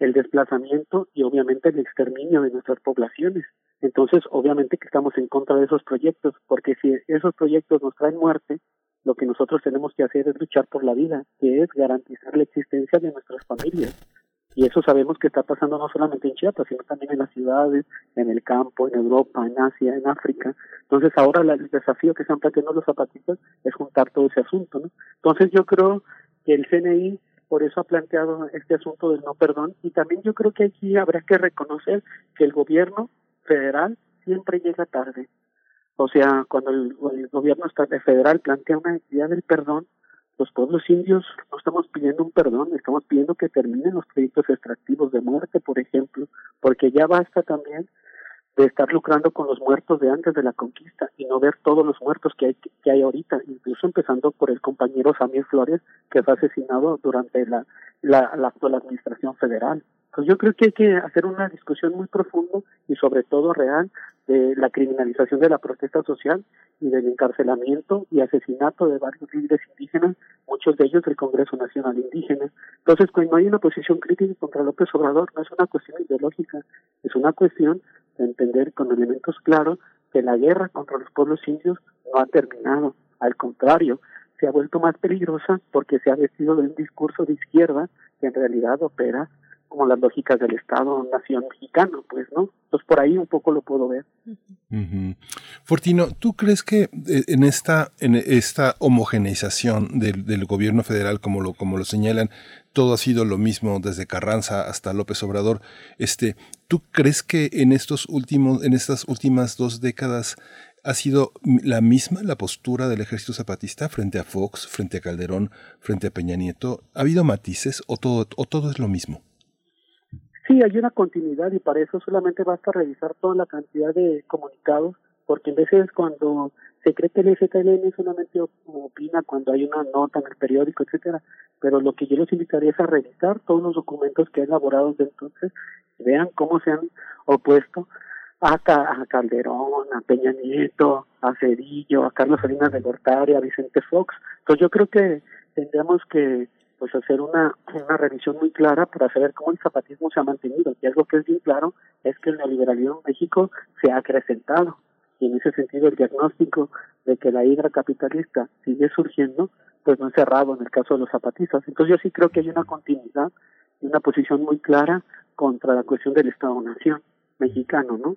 el desplazamiento y obviamente el exterminio de nuestras poblaciones. Entonces, obviamente que estamos en contra de esos proyectos, porque si esos proyectos nos traen muerte, lo que nosotros tenemos que hacer es luchar por la vida, que es garantizar la existencia de nuestras familias. Y eso sabemos que está pasando no solamente en Chiapas, sino también en las ciudades, en el campo, en Europa, en Asia, en África. Entonces ahora el desafío que están planteando los zapatistas es juntar todo ese asunto. ¿no? Entonces yo creo que el CNI por eso ha planteado este asunto del no perdón y también yo creo que aquí habrá que reconocer que el gobierno federal siempre llega tarde. O sea, cuando el, gobierno federal plantea una idea del perdón, los pueblos indios no estamos pidiendo un perdón, estamos pidiendo que terminen los proyectos extractivos de muerte, por ejemplo, porque ya basta también de estar lucrando con los muertos de antes de la conquista y no ver todos los muertos que hay que hay ahorita, incluso empezando por el compañero Samir Flores que fue asesinado durante la, la, la actual administración federal. Pues yo creo que hay que hacer una discusión muy profunda y sobre todo real de la criminalización de la protesta social y del encarcelamiento y asesinato de varios líderes indígenas, muchos de ellos del Congreso Nacional Indígena. Entonces, cuando hay una posición crítica contra López Obrador, no es una cuestión ideológica, es una cuestión de entender con elementos claros que la guerra contra los pueblos indios no ha terminado. Al contrario, se ha vuelto más peligrosa porque se ha vestido de un discurso de izquierda que en realidad opera como las lógicas del Estado-Nación mexicano, pues, ¿no? Entonces por ahí un poco lo puedo ver. Fortino, ¿tú crees que eh, en esta, en esta homogeneización del, del, gobierno federal, como lo, como lo señalan, todo ha sido lo mismo desde Carranza hasta López Obrador? Este, ¿Tú crees que en estos últimos, en estas últimas dos décadas ha sido la misma la postura del ejército zapatista frente a Fox, frente a Calderón, frente a Peña Nieto? ¿Ha habido matices o todo, o todo es lo mismo? Sí, hay una continuidad y para eso solamente basta revisar toda la cantidad de comunicados, porque en veces cuando se cree que el FTLN solamente opina cuando hay una nota en el periódico, etcétera, pero lo que yo les invitaría es a revisar todos los documentos que han elaborado desde entonces, vean cómo se han opuesto a, a Calderón, a Peña Nieto, a Cedillo, a Carlos Salinas de Gortari, a Vicente Fox. Entonces yo creo que tendríamos que pues hacer una, una revisión muy clara para saber cómo el zapatismo se ha mantenido. Y algo que es bien claro es que el neoliberalismo en México se ha acrecentado. Y en ese sentido el diagnóstico de que la hidra capitalista sigue surgiendo, pues no es cerrado en el caso de los zapatistas. Entonces yo sí creo que hay una continuidad y una posición muy clara contra la cuestión del Estado-Nación mexicano, ¿no?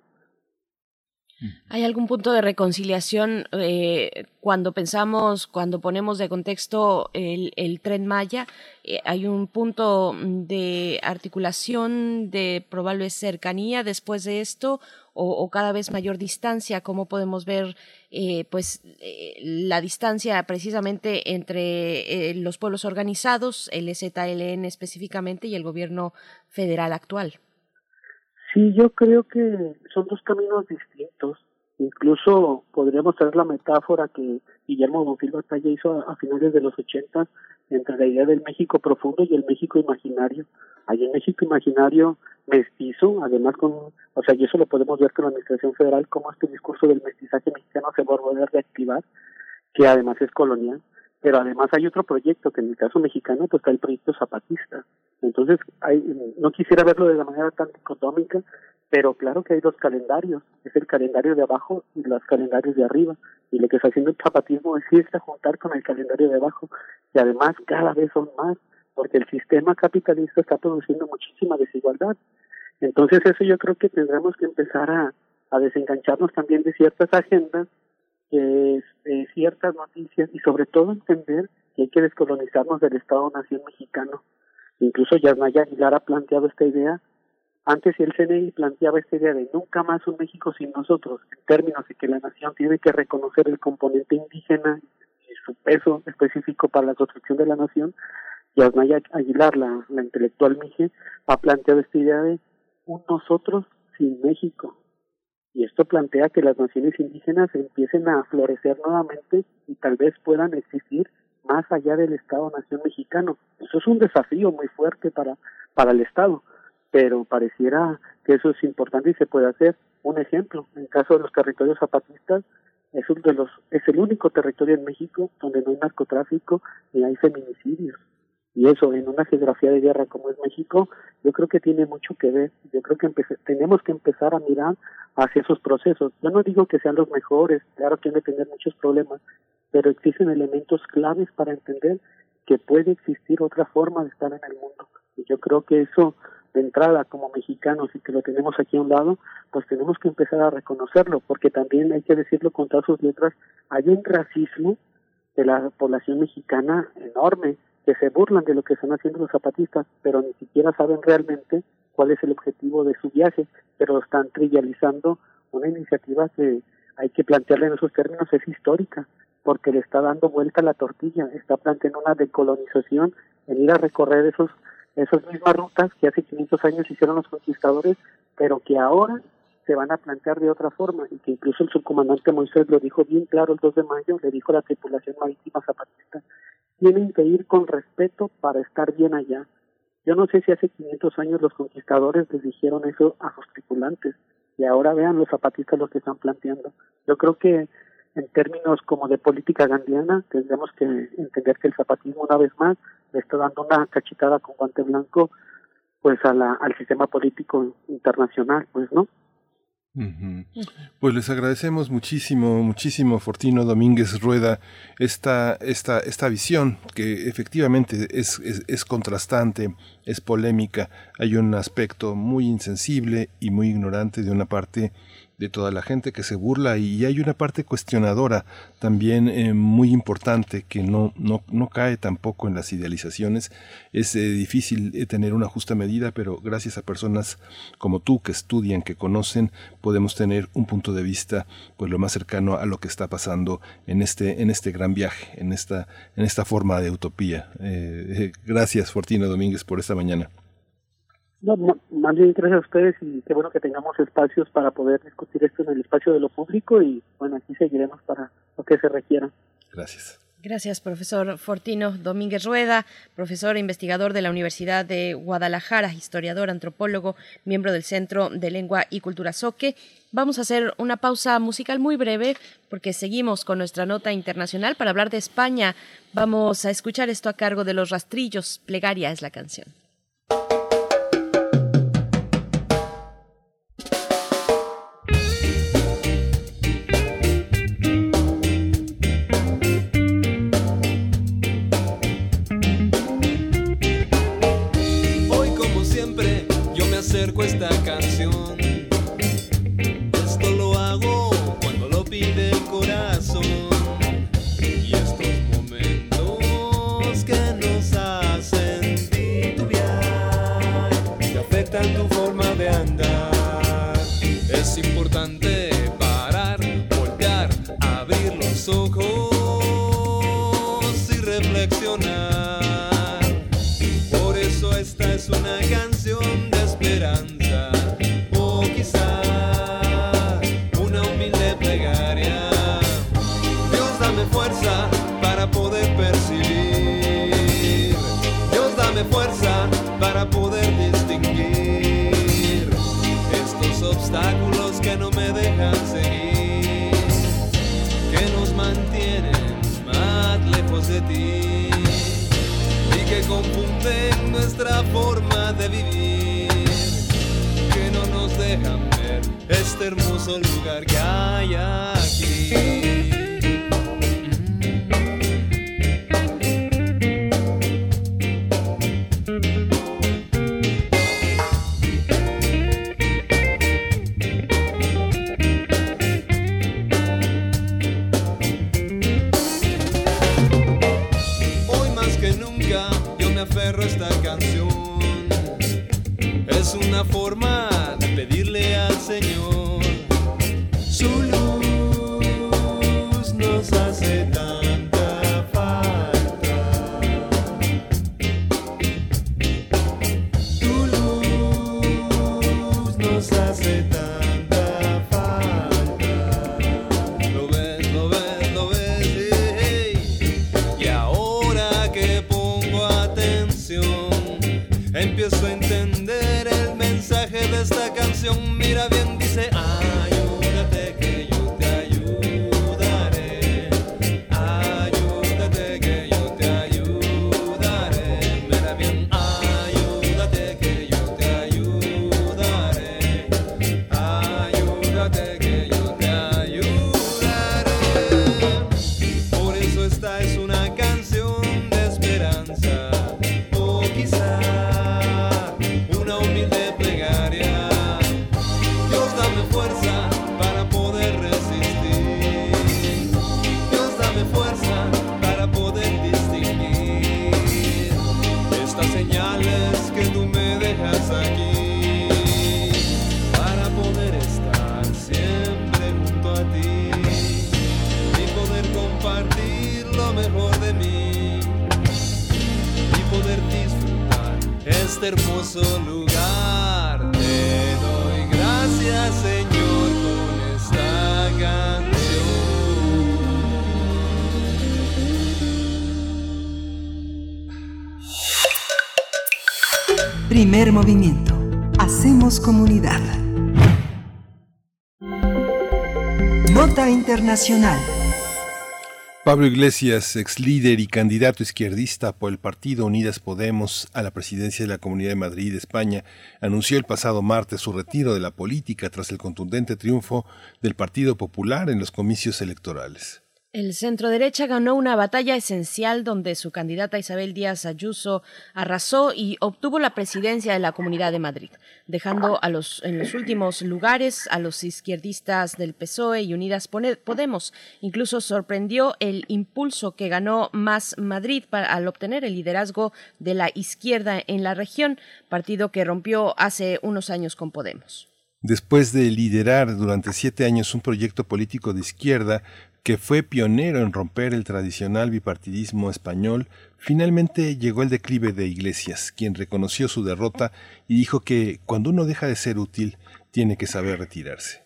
¿Hay algún punto de reconciliación eh, cuando pensamos, cuando ponemos de contexto el, tren Maya? Eh, ¿Hay un punto de articulación, de probable cercanía después de esto o, cada vez mayor distancia? ¿Cómo podemos ver eh, pues, la distancia precisamente entre los pueblos organizados, el ZLN específicamente, y el gobierno federal actual? Sí, yo creo que son dos caminos distintos. Incluso podríamos traer la metáfora que Guillermo Bonfil Batalla hizo a, finales de los ochentas entre la idea del México profundo y el México imaginario. Hay un México imaginario mestizo, además con, o sea, y eso lo podemos ver con la Administración Federal, cómo este discurso del mestizaje mexicano se va a volver a reactivar, que además es colonial pero además hay otro proyecto que en el caso mexicano pues está el proyecto zapatista. Entonces hay, no quisiera verlo de la manera tan dicotómica pero claro que hay dos calendarios es el calendario de abajo y los calendarios de arriba y lo que está haciendo el zapatismo es irse a juntar con el calendario de abajo y además cada vez son más porque el sistema capitalista está produciendo muchísima desigualdad. Entonces eso yo creo que tendremos que empezar a, a desengancharnos también de ciertas agendas eh, ciertas noticias y sobre todo entender que hay que descolonizarnos del Estado-Nación mexicano. Incluso Yasnaya Aguilar ha planteado esta idea. Antes el CNI planteaba esta idea de nunca más un México sin nosotros, en términos de que la nación tiene que reconocer el componente indígena y su peso específico para la construcción de la nación. Yasnaya Aguilar, la, la intelectual Mije, ha planteado esta idea de un nosotros sin México, y esto plantea que las naciones indígenas empiecen a florecer nuevamente y tal vez puedan existir más allá del Estado-Nación mexicano. Eso es un desafío muy fuerte para, para el Estado, pero pareciera que eso es importante y se puede hacer. Un ejemplo, en caso de los territorios zapatistas, es, uno de los, es el único territorio en México donde no hay narcotráfico ni hay feminicidios. Y eso en una geografía de guerra como es México, yo creo que tiene mucho que ver. Yo creo que tenemos que empezar a mirar hacia esos procesos. Yo no digo que sean los mejores, claro que han de tener muchos problemas, pero existen elementos claves para entender que puede existir otra forma de estar en el mundo. Y yo creo que eso, de entrada, como mexicanos y que lo tenemos aquí a un lado, pues tenemos que empezar a reconocerlo, porque también hay que decirlo con todas sus letras, hay un racismo de la población mexicana enorme que se burlan de lo que están haciendo los zapatistas, pero ni siquiera saben realmente cuál es el objetivo de su viaje, pero están trivializando una iniciativa que hay que plantearla en esos términos, es histórica, porque le está dando vuelta a la tortilla, está planteando una decolonización en ir a recorrer esos esas mismas rutas que hace 500 años hicieron los conquistadores, pero que ahora se van a plantear de otra forma y que incluso el subcomandante Moisés lo dijo bien claro el 2 de mayo, le dijo a la tripulación marítima zapatista, tienen que ir con respeto para estar bien allá. Yo no sé si hace 500 años los conquistadores les dijeron eso a sus tripulantes y ahora vean los zapatistas lo que están planteando. Yo creo que en términos como de política gandiana tendremos que entender que el zapatismo una vez más le está dando una cachetada con guante blanco pues a la, al sistema político internacional, pues, ¿no? Pues les agradecemos muchísimo, muchísimo, Fortino Domínguez Rueda, esta, esta, esta visión que efectivamente es, es, es, contrastante, es polémica. Hay un aspecto muy insensible y muy ignorante de una parte de toda la gente que se burla y hay una parte cuestionadora también eh, muy importante que no, no, no, cae tampoco en las idealizaciones. Es eh, difícil eh, tener una justa medida, pero gracias a personas como tú que estudian, que conocen, podemos tener un punto de vista pues lo más cercano a lo que está pasando en este, en este gran viaje, en esta, en esta forma de utopía. gracias Fortino Domínguez por esta mañana. No, más bien gracias a ustedes y qué bueno que tengamos espacios para poder discutir esto en el espacio de lo público y bueno, aquí seguiremos para lo que se requiera. Gracias. Gracias, profesor Fortino Domínguez Rueda, profesor e investigador de la Universidad de Guadalajara, historiador, antropólogo, miembro del Centro de Lengua y Cultura Soque. Vamos a hacer una pausa musical muy breve porque seguimos con nuestra nota internacional para hablar de España. Vamos a escuchar esto a cargo de los rastrillos. Plegaria es la canción. Confunden nuestra forma de vivir, que no nos dejan ver este hermoso lugar que hay aquí. Movimiento. Hacemos comunidad. Nota Internacional. Pablo Iglesias, ex líder y candidato izquierdista por el partido Unidas Podemos a la presidencia de la Comunidad de Madrid, España, anunció el pasado martes su retiro de la política tras el contundente triunfo del Partido Popular en los comicios electorales. El centro derecha ganó una batalla esencial donde su candidata Isabel Díaz Ayuso arrasó y obtuvo la presidencia de la Comunidad de Madrid, dejando a los, en los últimos lugares a los izquierdistas del PSOE y Unidas Podemos. Incluso sorprendió el impulso que ganó Más Madrid para, al obtener el liderazgo de la izquierda en la región, partido que rompió hace unos años con Podemos. Después de liderar durante siete años un proyecto político de izquierda que fue pionero en romper el tradicional bipartidismo español, finalmente llegó el declive de Iglesias, quien reconoció su derrota y dijo que cuando uno deja de ser útil, tiene que saber retirarse.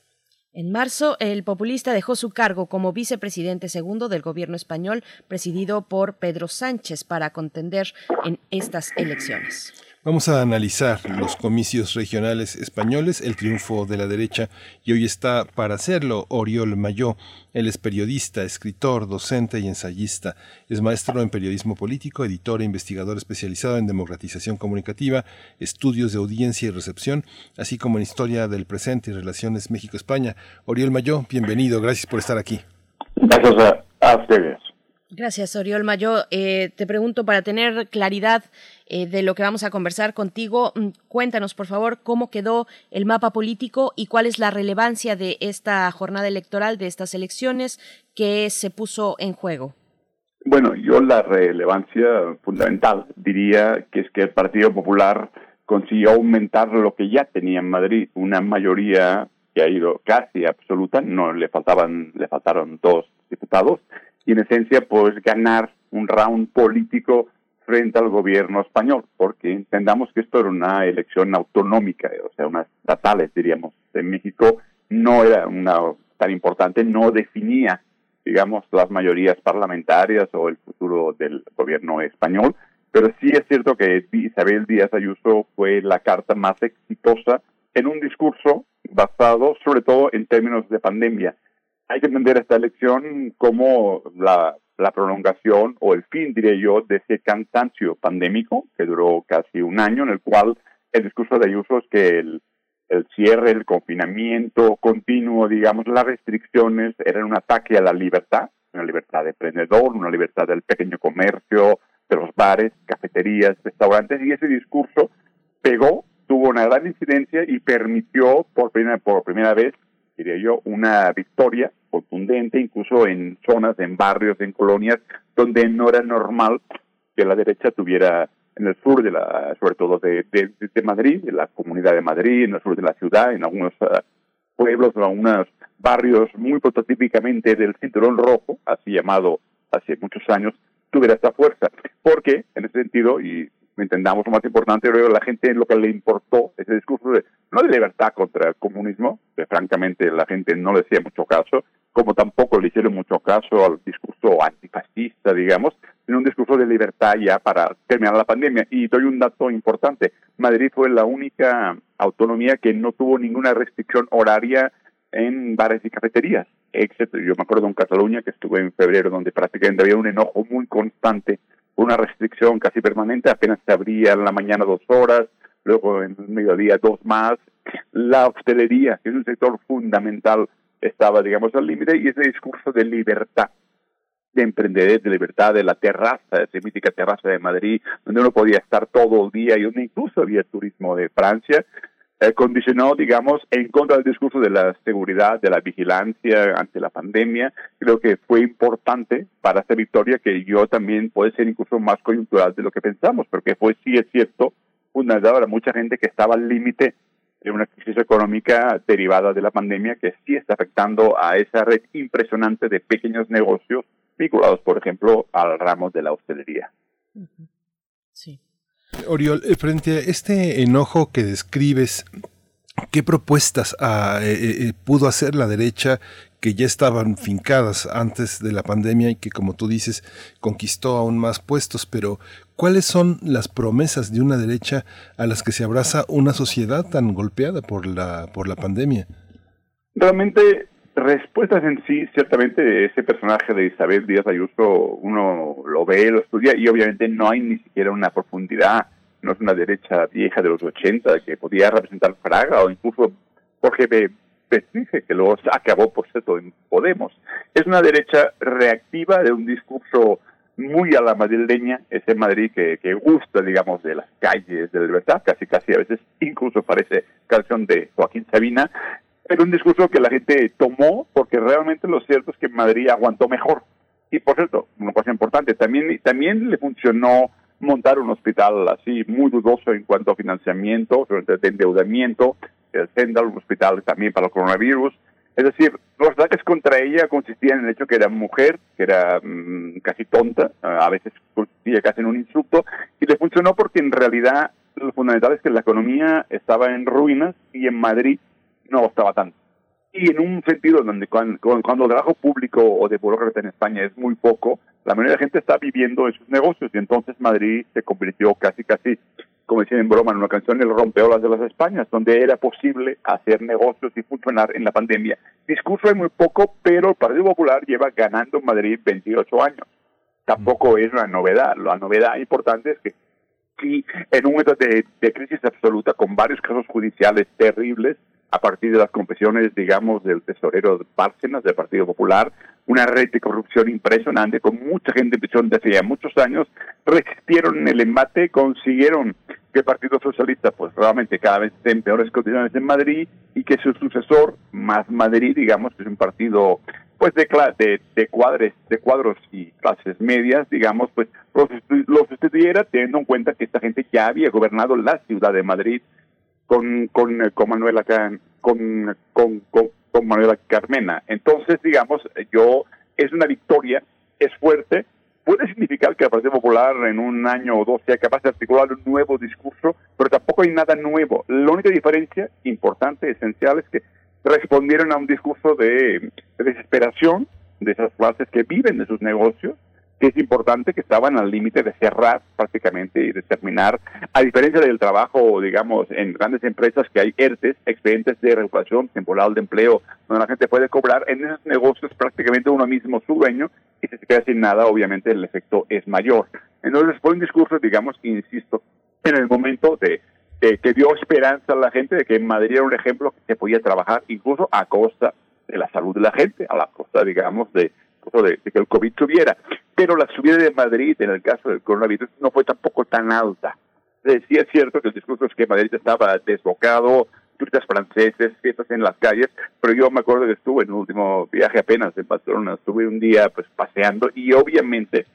En marzo, el populista dejó su cargo como vicepresidente segundo del gobierno español, presidido por Pedro Sánchez, para contender en estas elecciones. Vamos a analizar los comicios regionales españoles, el triunfo de la derecha, y hoy está para hacerlo Oriol Mayó. Él es periodista, escritor, docente y ensayista. Es maestro en periodismo político, editor e investigador especializado en democratización comunicativa, estudios de audiencia y recepción, así como en historia del presente y relaciones México-España. Oriol Mayó, bienvenido, gracias por estar aquí. Gracias a, ustedes. Gracias, Oriol Mayó. Eh, te pregunto, para tener claridad eh, de lo que vamos a conversar contigo. Mm, cuéntanos, por favor, cómo quedó el mapa político y cuál es la relevancia de esta jornada electoral, de estas elecciones que se puso en juego. Bueno, yo la relevancia fundamental diría que es que el Partido Popular consiguió aumentar lo que ya tenía en Madrid, una mayoría que ha ido casi absoluta, no le faltaban, le faltaron dos diputados, y en esencia pues ganar un round político frente al gobierno español, porque entendamos que esto era una elección autonómica, o sea, unas estatales, diríamos, en México no era una tan importante, no definía, digamos, las mayorías parlamentarias o el futuro del gobierno español, pero sí es cierto que Isabel Díaz Ayuso fue la carta más exitosa en un discurso basado sobre todo en términos de pandemia. Hay que entender esta elección como la prolongación o el fin, diría yo, de ese cansancio pandémico que duró casi un año, en el cual el discurso de Ayuso es que el, el cierre, el confinamiento continuo, digamos, las restricciones eran un ataque a la libertad, una libertad de emprendedor, una libertad del pequeño comercio, de los bares, cafeterías, restaurantes, y ese discurso pegó, tuvo una gran incidencia y permitió por primera, por primera vez, diría yo, una victoria contundente, incluso en zonas, en barrios, en colonias, donde no era normal que la derecha tuviera en el sur de la, sobre todo de, de, Madrid, en la comunidad de Madrid, en el sur de la ciudad, en algunos uh, pueblos, en algunos barrios muy prototípicamente del cinturón rojo, así llamado hace muchos años, tuviera esta fuerza. Porque, en ese sentido, y entendamos lo más importante, creo la gente lo que le importó ese discurso de, no de libertad contra el comunismo, que francamente la gente no le hacía mucho caso, como tampoco le hicieron mucho caso al discurso antifascista, digamos, sino un discurso de libertad ya para terminar la pandemia. Y doy un dato importante. Madrid fue la única autonomía que no tuvo ninguna restricción horaria en bares y cafeterías, etcétera. Yo me acuerdo en Cataluña que estuve en febrero donde prácticamente había un enojo muy constante, una restricción casi permanente, apenas se abría en la mañana dos horas, luego en el mediodía dos más. La hostelería, que es un sector fundamental estaba, digamos, al límite y ese discurso de libertad, de emprender, de libertad, de la terraza, esa mítica terraza de Madrid, donde uno podía estar todo el día y donde incluso había turismo de Francia, eh, condicionó, digamos, en contra del discurso de la seguridad, de la vigilancia ante la pandemia. Creo que fue importante para esta victoria que yo también puede ser incluso más coyuntural de lo que pensamos, porque fue, sí es cierto, una a mucha gente que estaba al límite de una crisis económica derivada de la pandemia que sí está afectando a esa red impresionante de pequeños negocios vinculados, por ejemplo, al ramo de la hostelería. Sí. Oriol, eh, frente a este enojo que describes, ¿qué propuestas ah, eh, eh, pudo hacer la derecha que ya estaban fincadas antes de la pandemia y que, como tú dices, conquistó aún más puestos, pero ¿cuáles son las promesas de una derecha a las que se abraza una sociedad tan golpeada por la, por la pandemia? Realmente, respuestas en sí, ciertamente ese personaje de Isabel Díaz Ayuso, uno lo ve, lo estudia y obviamente no hay ni siquiera una profundidad, no es una derecha vieja de los 80 que podía representar Fraga o incluso Jorge dice que luego acabó por cierto en Podemos. Es una derecha reactiva de un discurso muy a la madrileña, ese Madrid que, que gusta, digamos, de las calles de la libertad, casi casi a veces incluso parece canción de Joaquín Sabina, pero un discurso que la gente tomó porque realmente lo cierto es que Madrid aguantó mejor. Y por cierto, una cosa importante, también, también le funcionó montar un hospital así muy dudoso en cuanto a financiamiento, de endeudamiento, el Sendal, un hospital también para el coronavirus. Es decir, los ataques contra ella consistían en el hecho que era mujer, que era mm, casi tonta, a veces consistía casi en un insulto, y le funcionó porque en realidad lo fundamental es que la economía estaba en ruinas y en Madrid no estaba tanto. y en un sentido donde cuando, el trabajo público o de burócrata en España es muy poco, la mayoría de la gente está viviendo esos negocios y entonces Madrid se convirtió casi casi como decían en broma en una canción, el rompeolas de las Españas, donde era posible hacer negocios y funcionar en la pandemia. Discurso hay muy poco, pero el Partido Popular lleva ganando en Madrid 28 años. Tampoco es una novedad. La novedad importante es que si en un momento de, de crisis absoluta, con varios casos judiciales terribles, a partir de las confesiones, digamos, del tesorero Bárcenas del Partido Popular, una red de corrupción impresionante, con mucha gente en prisión desde ya muchos años, resistieron el embate, consiguieron que el Partido Socialista, pues realmente cada vez esté en peores condiciones en Madrid y que su sucesor, Más Madrid, digamos, que es un partido pues de, de, de, cuadres, de cuadros y clases medias, digamos, pues lo sustituyera teniendo en cuenta que esta gente ya había gobernado la ciudad de Madrid con, con, eh, con Manuela con, con, con, Manuela Carmena. Entonces, digamos, yo es una victoria, es fuerte, puede significar que el Partido Popular en un año o dos sea capaz de articular un nuevo discurso, pero tampoco hay nada nuevo. La única diferencia importante, esencial, es que respondieron a un discurso de, de desesperación de esas clases que viven de sus negocios, que es importante que estaban al límite de cerrar prácticamente y de terminar, a diferencia del trabajo, digamos, en grandes empresas que hay ERTES, expedientes de regulación temporal de empleo, donde la gente puede cobrar, en esos negocios prácticamente uno mismo su dueño y si se queda sin nada, obviamente el efecto es mayor. Entonces fue un discurso, digamos, insisto, en el momento de, que dio esperanza a la gente de que en Madrid era un ejemplo que se podía trabajar incluso a costa de la salud de la gente, a la costa, digamos, de, de, que el COVID subiera. Pero la subida de Madrid, en el caso del coronavirus, no fue tampoco tan alta. Sí es cierto que el discurso es que Madrid estaba desbocado, turistas franceses, fiestas en las calles, pero yo me acuerdo que estuve en un último viaje apenas en Barcelona, estuve un día pues paseando y obviamente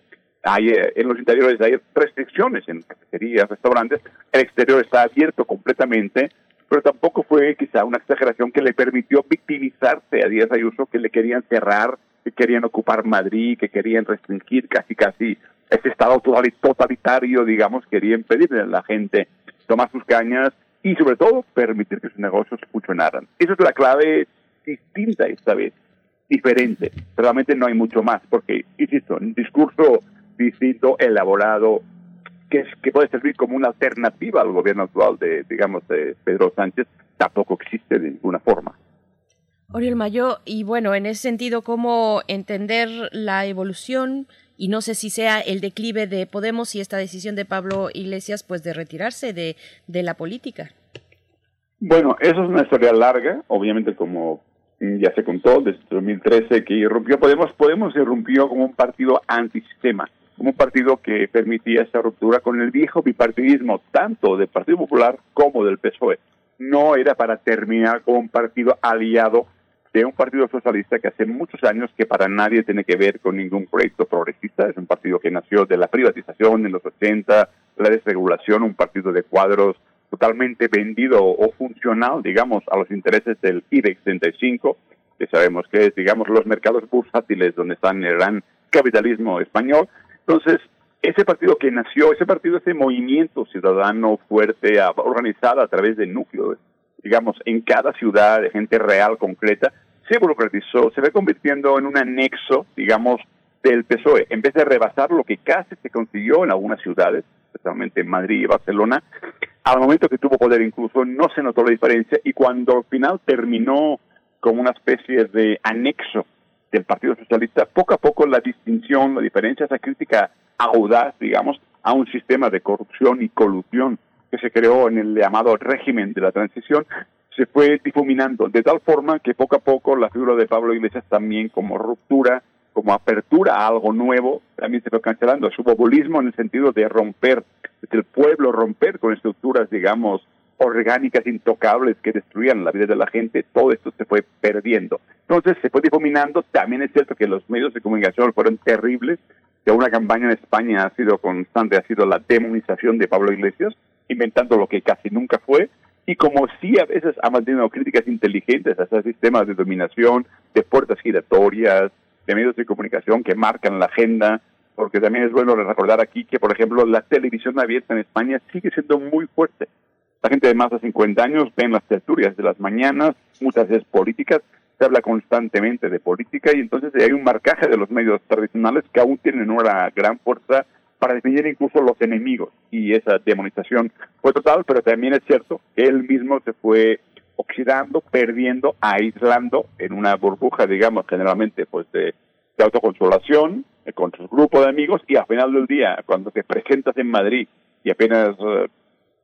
hay, eh, en los interiores hay restricciones en cafeterías, restaurantes, el exterior está abierto completamente, pero tampoco fue quizá una exageración que le permitió victimizarse a Díaz Ayuso, que le querían cerrar que querían ocupar Madrid, que querían restringir casi casi ese estado totalitario, digamos, querían pedirle a la gente tomar sus cañas y sobre todo permitir que sus negocios funcionaran. Esa es la clave distinta esta vez, diferente. Realmente no hay mucho más, porque, insisto, un discurso distinto, elaborado, que, que puede servir como una alternativa al gobierno actual de, digamos, de Pedro Sánchez, tampoco existe de ninguna forma. Oriol Mayo, y bueno, en ese sentido, ¿cómo entender la evolución y no sé si sea el declive de Podemos y esta decisión de Pablo Iglesias, pues de retirarse de, de la política? Bueno, eso es una historia larga, obviamente como ya se contó desde 2013 que irrumpió Podemos, Podemos irrumpió como un partido antisistema, como un partido que permitía esa ruptura con el viejo bipartidismo, tanto del Partido Popular como del PSOE. No era para terminar como un partido aliado de un partido socialista que hace muchos años que para nadie tiene que ver con ningún proyecto progresista. Es un partido que nació de la privatización en los 80, la desregulación, un partido de cuadros totalmente vendido o funcional, digamos, a los intereses del IBEX 35, que sabemos que es, digamos, los mercados bursátiles donde están el gran capitalismo español. Entonces, ese partido que nació, ese partido, ese movimiento ciudadano fuerte, organizado a través de núcleos digamos, en cada ciudad de gente real, concreta, se burocratizó, se ve convirtiendo en un anexo, digamos, del PSOE. En vez de rebasar lo que casi se consiguió en algunas ciudades, especialmente en Madrid y Barcelona, al momento que tuvo poder incluso no se notó la diferencia y cuando al final terminó como una especie de anexo del Partido Socialista, poco a poco la distinción, la diferencia, esa crítica audaz, digamos, a un sistema de corrupción y colusión que se creó en el llamado régimen de la transición se fue difuminando de tal forma que poco a poco la figura de Pablo Iglesias también como ruptura, como apertura a algo nuevo, también se fue cancelando. Su populismo en el sentido de romper, desde el pueblo romper con estructuras, digamos, orgánicas intocables que destruían la vida de la gente, todo esto se fue perdiendo. Entonces se fue difuminando, también es cierto que los medios de comunicación fueron terribles, que una campaña en España ha sido constante, ha sido la demonización de Pablo Iglesias, inventando lo que casi nunca fue, y como sí a veces ha mantenido críticas inteligentes a esos sistemas de dominación, de puertas giratorias, de medios de comunicación que marcan la agenda, porque también es bueno recordar aquí que, por ejemplo, la televisión abierta en España sigue siendo muy fuerte. La gente de más de 50 años ven las tertulias de las mañanas, muchas veces políticas, se habla constantemente de política y entonces hay un marcaje de los medios tradicionales que aún tienen una gran fuerza para definir incluso los enemigos. Y esa demonización fue total, pero también es cierto que él mismo se fue oxidando, perdiendo, aislando en una burbuja, digamos, generalmente pues de, autoconsolación eh, con su grupo de amigos y al final del día, cuando te presentas en Madrid y apenas eh,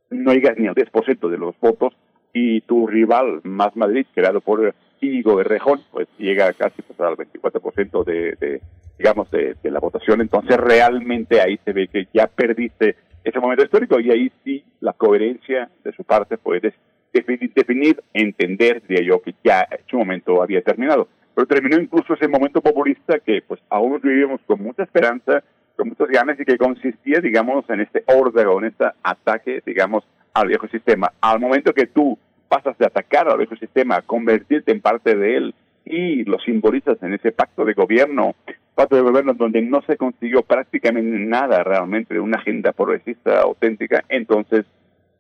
no llegas ni al 10% de los votos y tu rival más Madrid, creado por Íñigo Rejón, pues llega casi pues, al 24% de, de, digamos, de, la votación. Entonces realmente ahí se ve que ya perdiste ese momento histórico y ahí sí la coherencia de su parte puede definir, definir entender, diría yo, que ya su momento había terminado. Pero terminó incluso ese momento populista que pues aún vivimos con mucha esperanza, con muchas ganas y que consistía, digamos, en este orden o en este ataque, digamos, al viejo sistema. Al momento que tú pasas de atacar al viejo sistema a convertirte en parte de él y lo simbolizas en ese pacto de gobierno, pacto de gobierno donde no se consiguió prácticamente nada realmente de una agenda progresista auténtica, entonces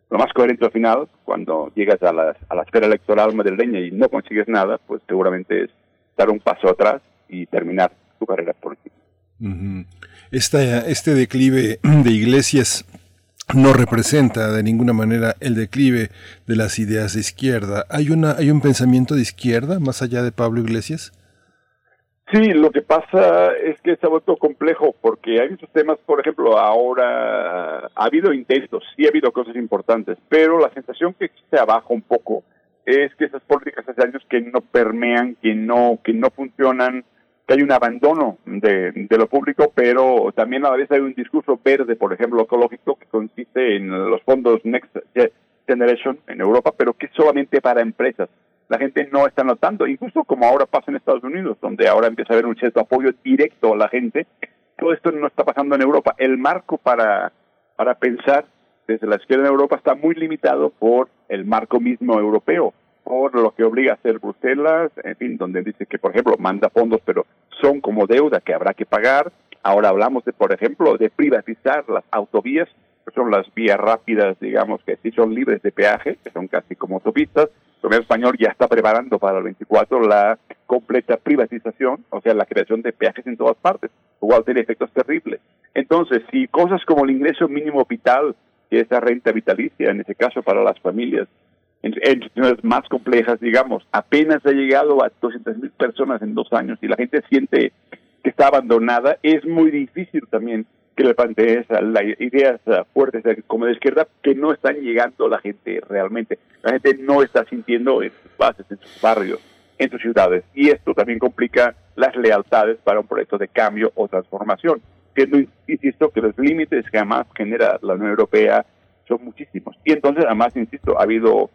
lo más coherente al final, cuando llegas a la, a la esfera electoral madrileña y no consigues nada, pues seguramente es dar un paso atrás y terminar tu carrera política. este declive de iglesias no representa de ninguna manera el declive de las ideas de izquierda. ¿Hay, una, ¿Hay un pensamiento de izquierda más allá de Pablo Iglesias? Sí, lo que pasa es que se ha vuelto complejo porque hay muchos temas, por ejemplo, ahora ha habido intentos, sí ha habido cosas importantes, pero la sensación que se abajo un poco es que esas políticas hace años que no permean, que no, que no funcionan, que hay un abandono de, lo público, pero también a la vez hay un discurso verde, por ejemplo, ecológico, que consiste en los fondos Next Generation en Europa, pero que es solamente para empresas. La gente no está notando, incluso como ahora pasa en Estados Unidos, donde ahora empieza a haber un cierto apoyo directo a la gente. Todo esto no está pasando en Europa. El marco para, para pensar desde la izquierda en Europa está muy limitado por el marco mismo europeo por lo que obliga a hacer Bruselas, en fin, donde dice que, por ejemplo, manda fondos, pero son como deuda que habrá que pagar. Ahora hablamos de, por ejemplo, de privatizar las autovías, que son las vías rápidas, digamos, que sí son libres de peaje, que son casi como autopistas. El gobierno español ya está preparando para el 24 la completa privatización, o sea, la creación de peajes en todas partes. Igual tiene efectos terribles. Entonces, si cosas como el ingreso mínimo vital, que es renta vitalicia, en ese caso para las familias, en, situaciones más complejas, digamos, apenas ha llegado a 200 mil personas en dos años y la gente siente que está abandonada, es muy difícil también que le plantees las ideas fuertes como de izquierda que no están llegando a la gente realmente. La gente no está sintiendo en sus bases, en sus barrios, en sus ciudades. Y esto también complica las lealtades para un proyecto de cambio o transformación. Siendo, insisto, que los límites que además genera la Unión Europea son muchísimos. Y entonces, además, insisto, ha habido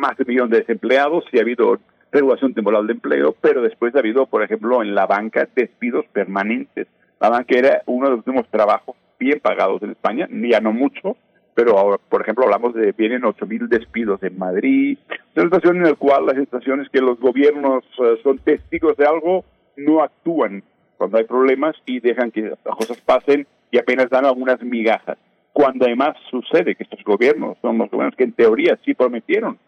más de un millón de desempleados, sí ha habido regulación temporal de empleo, pero después ha habido, por ejemplo, en la banca despidos permanentes. La banca era uno de los últimos trabajos bien pagados en España, ya no mucho, pero ahora, por ejemplo, hablamos de vienen 8.000 despidos en Madrid, una situación en la cual las situaciones que los gobiernos eh, son testigos de algo, no actúan cuando hay problemas y dejan que las cosas pasen y apenas dan algunas migajas. Cuando además sucede que estos gobiernos son los gobiernos que en teoría sí prometieron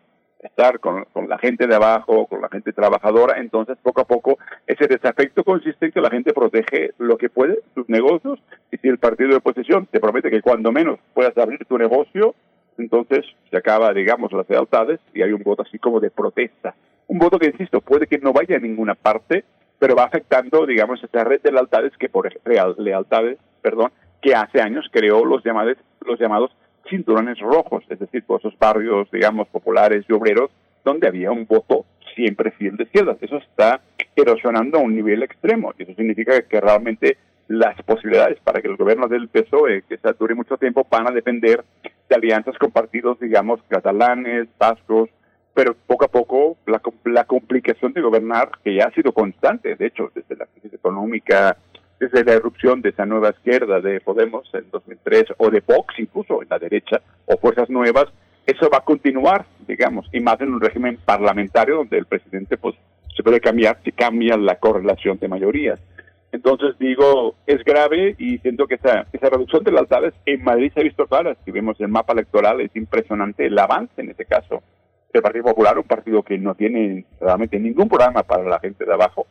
estar con, la gente de abajo, con la gente trabajadora, entonces poco a poco ese desafecto consiste en que la gente protege lo que puede, sus negocios, y si el partido de oposición te promete que cuando menos puedas abrir tu negocio, entonces se acaba, digamos, las lealtades y hay un voto así como de protesta. Un voto que, insisto, puede que no vaya a ninguna parte, pero va afectando, digamos, esta red de lealtades que por lealtades, perdón, que hace años creó los llamados, los llamados cinturones rojos, es decir, por esos barrios, digamos, populares y obreros, donde había un voto siempre fiel de izquierdas. Eso está erosionando a un nivel extremo. Y eso significa que realmente las posibilidades para que el gobierno del PSOE, que se dure mucho tiempo, van a depender de alianzas con partidos, digamos, catalanes, vascos, pero poco a poco la, la complicación de gobernar, que ya ha sido constante, de hecho, desde la crisis económica, desde la erupción de esa nueva izquierda de Podemos en 2003 o de Vox incluso en la derecha o fuerzas nuevas, eso va a continuar, digamos, y más en un régimen parlamentario donde el presidente pues se puede cambiar si cambia la correlación de mayorías. Entonces digo, es grave y siento que esa, reducción de las lealtades en Madrid se ha visto clara. Si vemos el mapa electoral es impresionante el avance en este caso el Partido Popular, un partido que no tiene realmente ningún programa para la gente de abajo,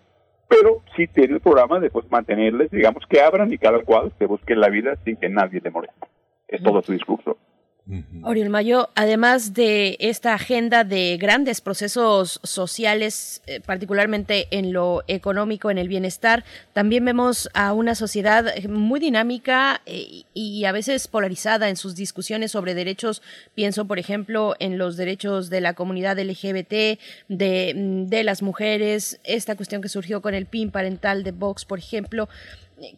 pero sí tiene el programa de pues, mantenerles, digamos, que abran y cada cual se busque la vida sin que nadie le moleste. Es todo su discurso. Oriol Mayo, además de esta agenda de grandes procesos sociales, eh, particularmente en lo económico, en el bienestar, también vemos a una sociedad muy dinámica eh, y a veces polarizada en sus discusiones sobre derechos. Pienso, por ejemplo, en los derechos de la comunidad LGBT, de, mm, de las mujeres, esta cuestión que surgió con el PIN parental de Vox, por ejemplo.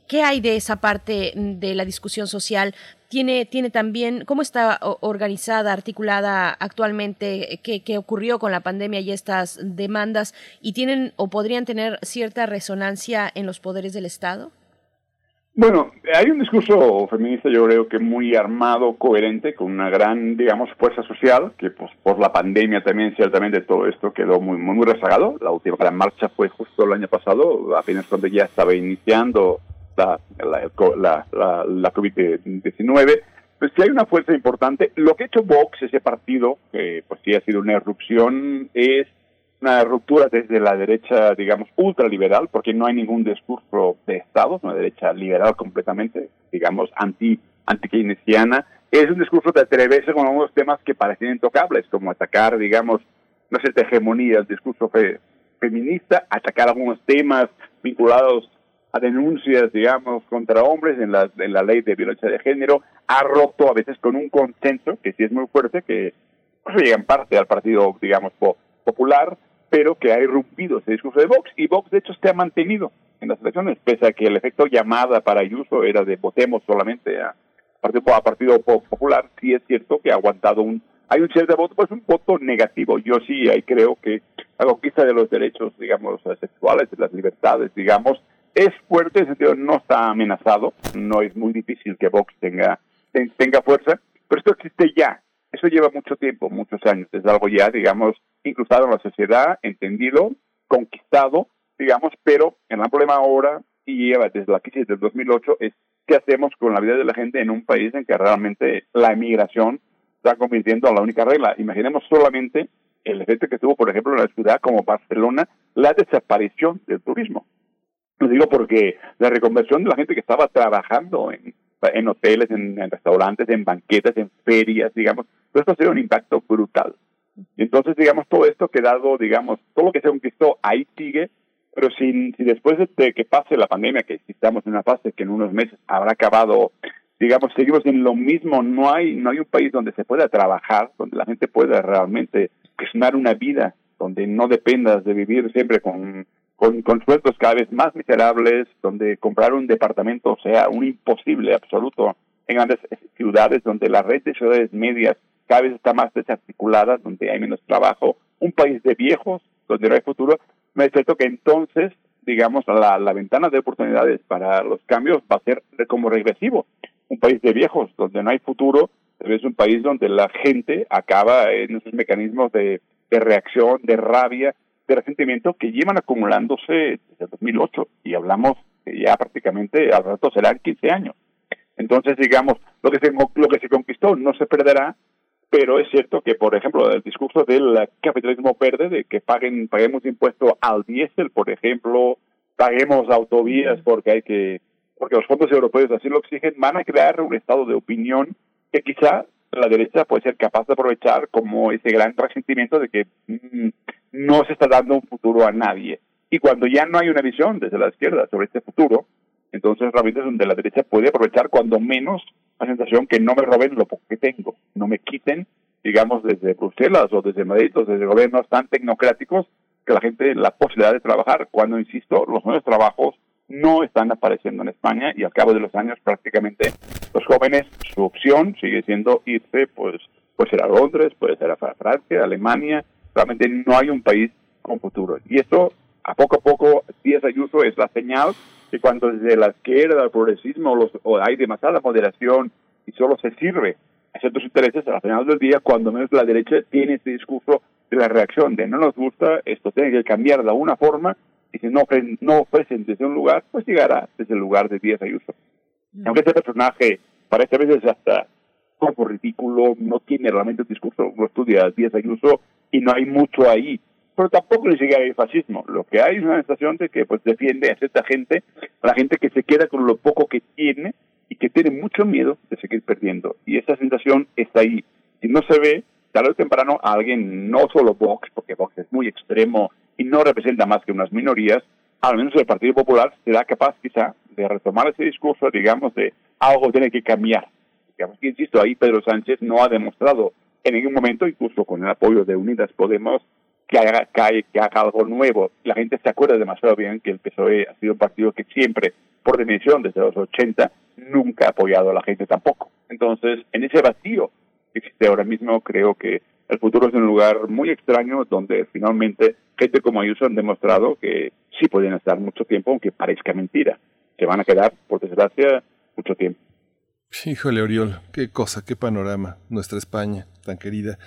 ¿Qué hay de esa parte de la discusión social? ¿Tiene, tiene también, cómo está organizada, articulada actualmente, qué, qué ocurrió con la pandemia y estas demandas? ¿Y tienen o podrían tener cierta resonancia en los poderes del Estado? Bueno, hay un discurso feminista, yo creo que muy armado, coherente, con una gran, digamos, fuerza social, que pues por la pandemia también ciertamente todo esto quedó muy, muy, rezagado. La última gran marcha fue justo el año pasado, apenas cuando ya estaba iniciando la, la, la, la COVID-19. Pues sí hay una fuerza importante. Lo que ha hecho Vox, ese partido, que pues sí ha sido una erupción, es una ruptura desde la derecha, digamos, ultraliberal, porque no hay ningún discurso de Estado, una derecha liberal completamente, digamos, anti, anti-keynesiana. Es un discurso de atreverse con algunos temas que parecen intocables, como atacar, digamos, no sé, hegemonía, el discurso feminista, atacar algunos temas vinculados a denuncias, digamos, contra hombres en la, en la ley de violencia de género, ha roto a veces con un consenso, que sí es muy fuerte, que pues, llega en parte al partido, digamos, popular, pero que ha irrumpido ese discurso de Vox, y Vox de hecho se ha mantenido en las elecciones, pese a que el efecto llamada para Ayuso era de votemos solamente a Partido, a partido Popular, sí es cierto que ha aguantado un, hay un cierto voto, pues un voto negativo, yo sí ahí creo que la conquista de los derechos, digamos, sexuales, de las libertades, digamos, es fuerte, en sentido no está amenazado, no es muy difícil que Vox tenga, tenga fuerza, pero esto existe ya, eso lleva mucho tiempo, muchos años, es algo ya, digamos, incrustado en la sociedad, entendido, conquistado, digamos, pero el gran problema ahora, y lleva desde la crisis del 2008, es qué hacemos con la vida de la gente en un país en que realmente la emigración está convirtiendo a la única regla. Imaginemos solamente el efecto que tuvo, por ejemplo, en la ciudad como Barcelona, la desaparición del turismo. Lo digo porque la reconversión de la gente que estaba trabajando en, en hoteles, en, restaurantes, en banquetas, en ferias, digamos, todo esto ha sido un impacto brutal. Entonces, digamos, todo esto quedado, digamos, todo lo que se conquistó ahí sigue, pero si, si después de que pase la pandemia, que estamos en una fase que en unos meses habrá acabado, digamos, seguimos en lo mismo, no hay, no hay un país donde se pueda trabajar, donde la gente pueda realmente gestionar una vida, donde no dependas de vivir siempre con, con, con sueldos cada vez más miserables, donde comprar un departamento sea un imposible absoluto en grandes ciudades, donde la red de ciudades medias cada vez está más desarticulada, donde hay menos trabajo, un país de viejos, donde no hay futuro, me cierto que entonces, digamos, la, ventana de oportunidades para los cambios va a ser como regresivo. Un país de viejos, donde no hay futuro, es un país donde la gente acaba en esos mecanismos de reacción, de rabia, de que llevan acumulándose desde 2008 y hablamos ya prácticamente al rato serán 15 años. Entonces, digamos, lo que se, lo que se conquistó no se perderá, pero es cierto que, por ejemplo, el discurso del capitalismo verde, de que paguen, paguemos impuesto al diésel, por ejemplo, paguemos autovías porque hay que, porque los fondos europeos así lo exigen, van a crear un estado de opinión que quizá la derecha puede ser capaz de aprovechar como ese gran resentimiento de que mm, no se está dando un futuro a nadie. Y cuando ya no hay una visión desde la izquierda sobre este futuro, entonces realmente es donde la derecha puede aprovechar cuando menos la sensación que no me roben lo que tengo, no me quiten, digamos, desde Bruselas o desde Madrid o desde gobiernos tan tecnocráticos que la gente la posibilidad de trabajar, cuando, insisto, los nuevos trabajos no están apareciendo en España y al cabo de los años prácticamente los jóvenes, su opción sigue siendo irse, pues, puede ser a Londres, puede ser a Francia, Alemania, realmente no hay un país con futuro. Y esto, a poco a poco, Díaz Ayuso es la señal que cuando desde la izquierda, el progresismo, los, o hay demasiada moderación y solo se sirve a ciertos intereses, al final del día, cuando menos la derecha tiene este discurso de la reacción de no nos gusta, esto tiene que cambiar de alguna forma, y si no, ofrecen, no ofrecen desde un lugar, pues llegará desde el lugar de Díaz Ayuso. Aunque este personaje parece a veces hasta como ridículo, no tiene realmente un discurso, uno estudia Díaz Ayuso y no hay mucho ahí. Pero tampoco ni siquiera hay fascismo. Lo que hay es una sensación de que pues defiende a esta gente, a la gente que se queda con lo poco que tiene y que tiene mucho miedo de seguir perdiendo. Y esa sensación está ahí. Si no se ve, tarde o temprano a alguien, no solo Vox, porque Vox es muy extremo y no representa más que unas minorías, al menos el Partido Popular será capaz quizá de retomar ese discurso, digamos, de algo tiene que cambiar. Digamos que, insisto, ahí Pedro Sánchez no ha demostrado en ningún momento, incluso con el apoyo de Unidas Podemos, que haga, que, haga algo nuevo. La gente se acuerda demasiado bien que el PSOE ha sido un partido que siempre, por dimensión, desde los 80, nunca ha apoyado a la gente tampoco. Entonces, en ese vacío que existe ahora mismo, creo que el futuro es un lugar muy extraño donde finalmente gente como Ayuso han demostrado que sí pueden estar mucho tiempo, aunque parezca mentira. Se van a quedar, por desgracia, mucho tiempo. Híjole, Oriol, qué cosa, qué panorama, nuestra España tan querida.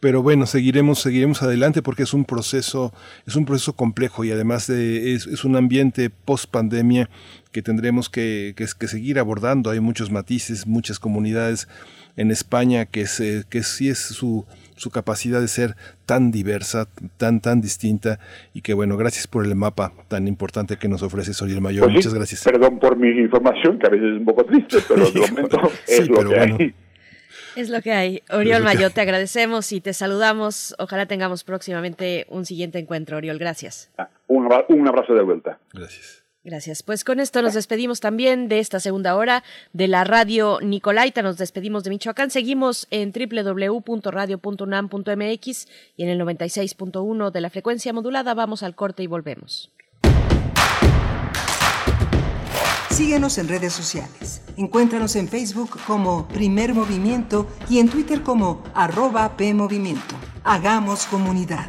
Pero bueno, seguiremos, seguiremos adelante porque es un proceso, es un proceso complejo y además es, es, un ambiente post pandemia que tendremos que, seguir abordando. Hay muchos matices, muchas comunidades en España que, se, que sí es su, su capacidad de ser tan diversa, tan, tan distinta, y que bueno, gracias por el mapa tan importante que nos ofrece Soriel Mayor. Pues Muchas gracias. Perdón por mi información, que a veces es un poco triste, pero de momento es lo que hay. Es lo que hay. Oriol Mayor, te agradecemos y te saludamos. Ojalá tengamos próximamente un siguiente encuentro, Oriol. Gracias. Ah, un abrazo de vuelta. Gracias. Gracias. Pues con esto nos despedimos también de esta segunda hora de la radio Nicolaita. Nos despedimos de Michoacán. Seguimos en www.radio.unam.mx y en el 96.1 de la frecuencia modulada. Vamos al corte y volvemos. Síguenos en redes sociales. Encuéntranos en Facebook como Primer Movimiento y en Twitter como arroba PMovimiento. Hagamos comunidad.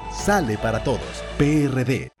sale para todos. PRD.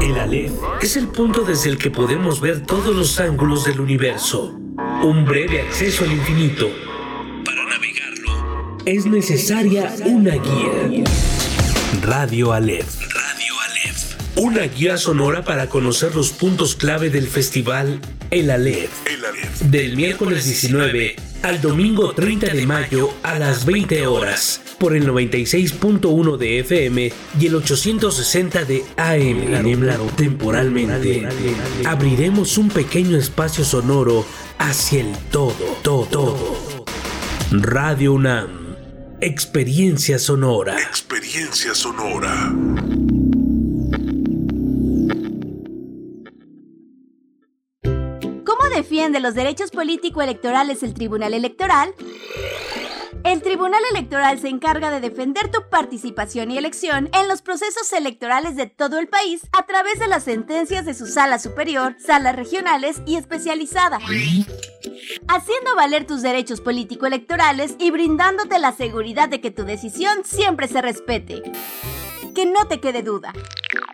El Aleph es el punto desde el que podemos ver todos los ángulos del universo. Un breve acceso al infinito. Para navegarlo es necesaria una guía. Radio Aleph. Radio Aleph. Una guía sonora para conocer los puntos clave del festival El Aleph. El Aleph. Del miércoles 19 al domingo 30 de mayo a las 20 horas por el 96.1 de FM y el 860 de AM. temporalmente. Abriremos un pequeño espacio sonoro hacia el todo, todo, todo. Radio UNAM. Experiencia sonora. Experiencia sonora. ¿Cómo defiende los derechos político-electorales el Tribunal Electoral? El Tribunal Electoral se encarga de defender tu participación y elección en los procesos electorales de todo el país a través de las sentencias de su sala superior, salas regionales y especializada, haciendo valer tus derechos político-electorales y brindándote la seguridad de que tu decisión siempre se respete. que no te quede duda.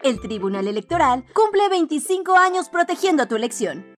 El Tribunal Electoral cumple 25 años protegiendo tu elección.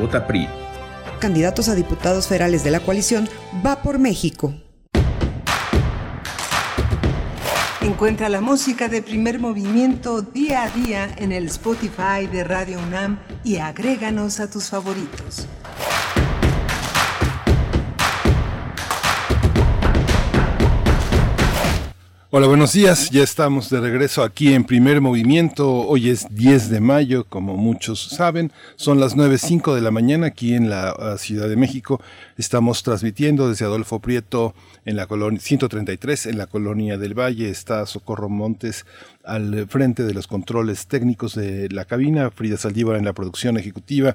Vota PRI. Candidatos a diputados federales de la coalición Va por México. Encuentra la música de primer movimiento día a día en el Spotify de Radio UNAM y agréganos a tus favoritos. Hola, buenos días. Ya estamos de regreso aquí en primer movimiento. Hoy es 10 de mayo, como muchos saben. Son las 9.05 de la mañana aquí en la uh, Ciudad de México. Estamos transmitiendo desde Adolfo Prieto en la colonia 133 en la colonia del Valle. Está Socorro Montes al frente de los controles técnicos de la cabina. Frida Saldívar en la producción ejecutiva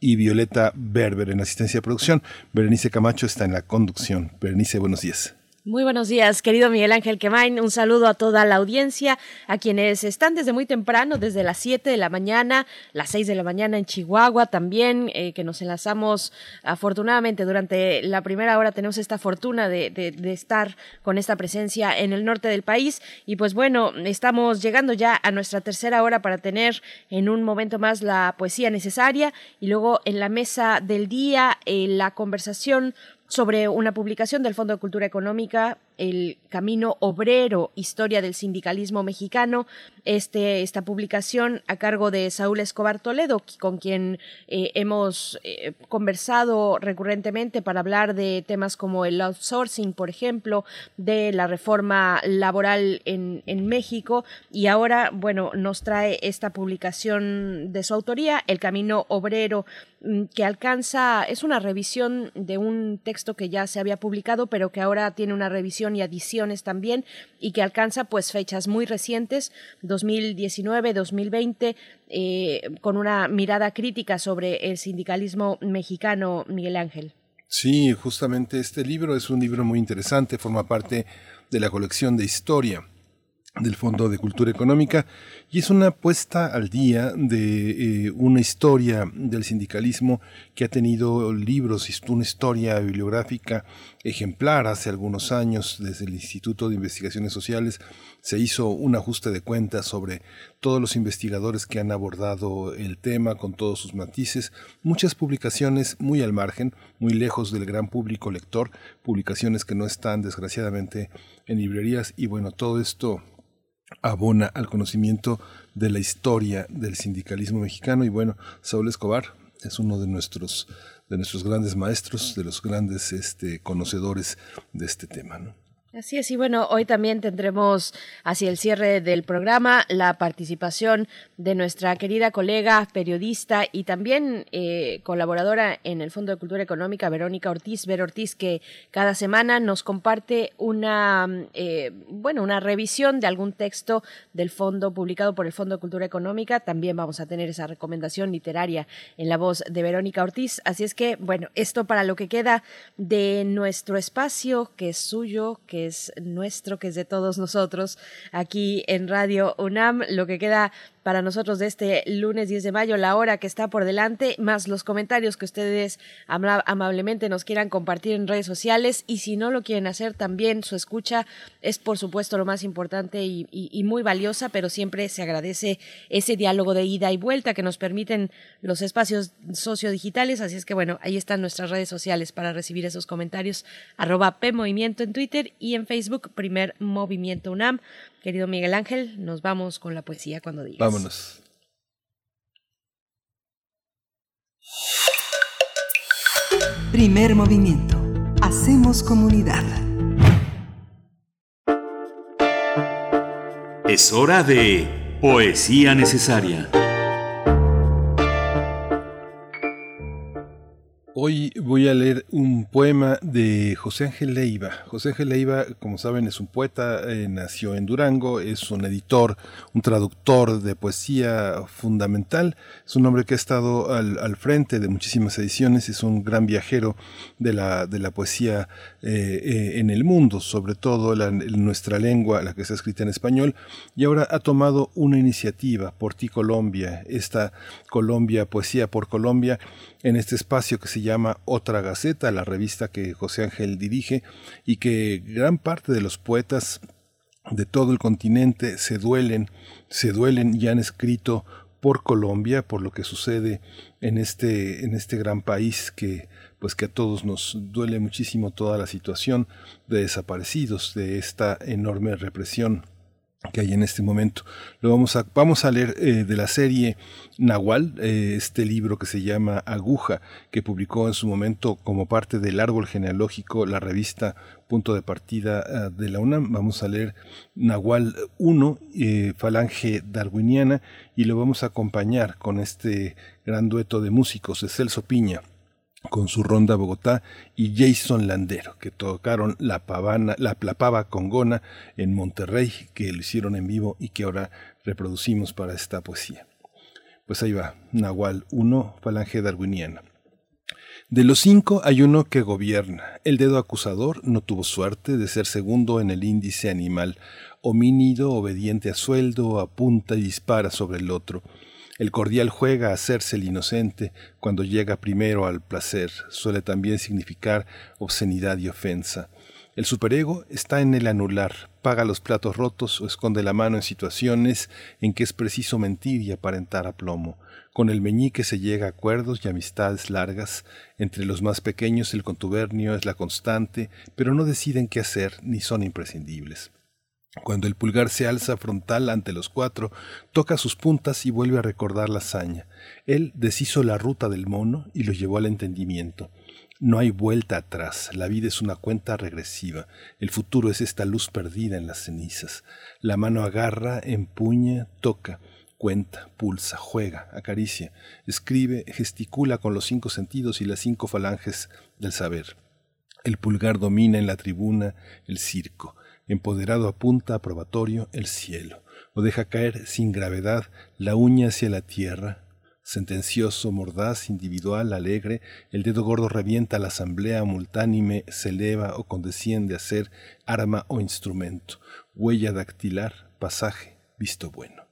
y Violeta Berber en asistencia de producción. Berenice Camacho está en la conducción. Berenice, buenos días. Muy buenos días, querido Miguel Ángel Quemain. Un saludo a toda la audiencia, a quienes están desde muy temprano, desde las 7 de la mañana, las 6 de la mañana en Chihuahua también, eh, que nos enlazamos afortunadamente durante la primera hora. Tenemos esta fortuna de, estar con esta presencia en el norte del país. Y pues bueno, estamos llegando ya a nuestra tercera hora para tener en un momento más la poesía necesaria y luego en la mesa del día eh, la conversación sobre una publicación del Fondo de Cultura Económica el Camino Obrero, Historia del Sindicalismo Mexicano, este, esta publicación a cargo de Saúl Escobar Toledo, con quien eh, hemos eh, conversado recurrentemente para hablar de temas como el outsourcing, por ejemplo, de la reforma laboral en, en México, y ahora, bueno, nos trae esta publicación de su autoría, El Camino Obrero, mm, que alcanza, es una revisión de un texto que ya se había publicado, pero que ahora tiene una revisión y adiciones también y que alcanza pues fechas muy recientes 2019 2020 eh, con una mirada crítica sobre el sindicalismo mexicano Miguel Ángel. Sí justamente este libro es un libro muy interesante forma parte de la colección de historia del Fondo de Cultura Económica y es una puesta al día de eh, una historia del sindicalismo que ha tenido libros, una historia bibliográfica ejemplar hace algunos años desde el Instituto de Investigaciones Sociales se hizo un ajuste de cuentas sobre todos los investigadores que han abordado el tema con todos sus matices, muchas publicaciones muy al margen, muy lejos del gran público lector, publicaciones que no están desgraciadamente en librerías y bueno, todo esto abona al conocimiento de la historia del sindicalismo mexicano y bueno, Saúl Escobar es uno de nuestros de nuestros grandes maestros, de los grandes este, conocedores de este tema. ¿no? Así es, y bueno, hoy también tendremos hacia el cierre del programa la participación de nuestra querida colega periodista y también eh, colaboradora en el Fondo de Cultura Económica, Verónica Ortiz, Ver Ortiz, que cada semana nos comparte una, eh, bueno, una revisión de algún texto del fondo publicado por el Fondo de Cultura Económica. También vamos a tener esa recomendación literaria en la voz de Verónica Ortiz. Así es que, bueno, esto para lo que queda de nuestro espacio, que es suyo, que es nuestro, que es de todos nosotros, aquí en Radio UNAM. Lo que queda para nosotros de este lunes 10 de mayo, la hora que está por delante, más los comentarios que ustedes amablemente nos quieran compartir en redes sociales y si no lo quieren hacer también, su escucha es por supuesto lo más importante y, muy valiosa, pero siempre se agradece ese diálogo de ida y vuelta que nos permiten los espacios sociodigitales, así es que bueno, ahí están nuestras redes sociales para recibir esos comentarios, PMovimiento en Twitter y en Facebook, primer movimiento UNAM. Querido Miguel Ángel, nos vamos con la poesía cuando digas. Vámonos. Primer movimiento. Hacemos comunidad. Es hora de Poesía Necesaria. Hoy voy a leer un poema de José Ángel Leiva. José Ángel Leiva, como saben, es un poeta, eh, nació en Durango, es un editor, un traductor de poesía fundamental. Es un hombre que ha estado al, frente de muchísimas ediciones, es un gran viajero de la, de la poesía eh, eh, en el mundo, sobre todo en nuestra lengua, la que está escrita en español, y ahora ha tomado una iniciativa por ti Colombia, esta Colombia, Poesía por Colombia, en este espacio que se llama Otra Gaceta, la revista que José Ángel dirige y que gran parte de los poetas de todo el continente se duelen, se duelen y han escrito por Colombia, por lo que sucede en este, en este gran país que, pues que a todos nos duele muchísimo toda la situación de desaparecidos, de esta enorme represión que hay en este momento. Lo vamos a, vamos a leer eh, de la serie Nahual, eh, este libro que se llama Aguja, que publicó en su momento como parte del árbol genealógico la revista Punto de Partida eh, de la UNAM. Vamos a leer Nahual 1, Falange Darwiniana, y lo vamos a acompañar con este gran dueto de músicos de Celso Piña con su ronda Bogotá y Jason Landero, que tocaron la, pavana, la, la pava congona en Monterrey, que lo hicieron en vivo y que ahora reproducimos para esta poesía. Pues ahí va, Nahual 1, falange darwiniana. De los cinco hay uno que gobierna. El dedo acusador no tuvo suerte de ser segundo en el índice animal, homínido, obediente a sueldo, apunta y dispara sobre el otro. El cordial juega a hacerse el inocente cuando llega primero al placer. Suele también significar obscenidad y ofensa. El superego está en el anular, paga los platos rotos o esconde la mano en situaciones en que es preciso mentir y aparentar aplomo. Con el meñique se llega a acuerdos y amistades largas. Entre los más pequeños el contubernio es la constante, pero no deciden qué hacer ni son imprescindibles. Cuando el pulgar se alza frontal ante los cuatro, toca sus puntas y vuelve a recordar la hazaña. Él deshizo la ruta del mono y lo llevó al entendimiento. No hay vuelta atrás, la vida es una cuenta regresiva, el futuro es esta luz perdida en las cenizas. La mano agarra, empuña, toca, cuenta, pulsa, juega, acaricia, escribe, gesticula con los cinco sentidos y las cinco falanges del saber. El pulgar domina en la tribuna el circo, empoderado apunta a probatorio el cielo, o deja caer sin gravedad la uña hacia la tierra, sentencioso, mordaz, individual, alegre, el dedo gordo revienta la asamblea multánime, se eleva o condesciende a ser arma o instrumento, huella dactilar, pasaje, visto bueno.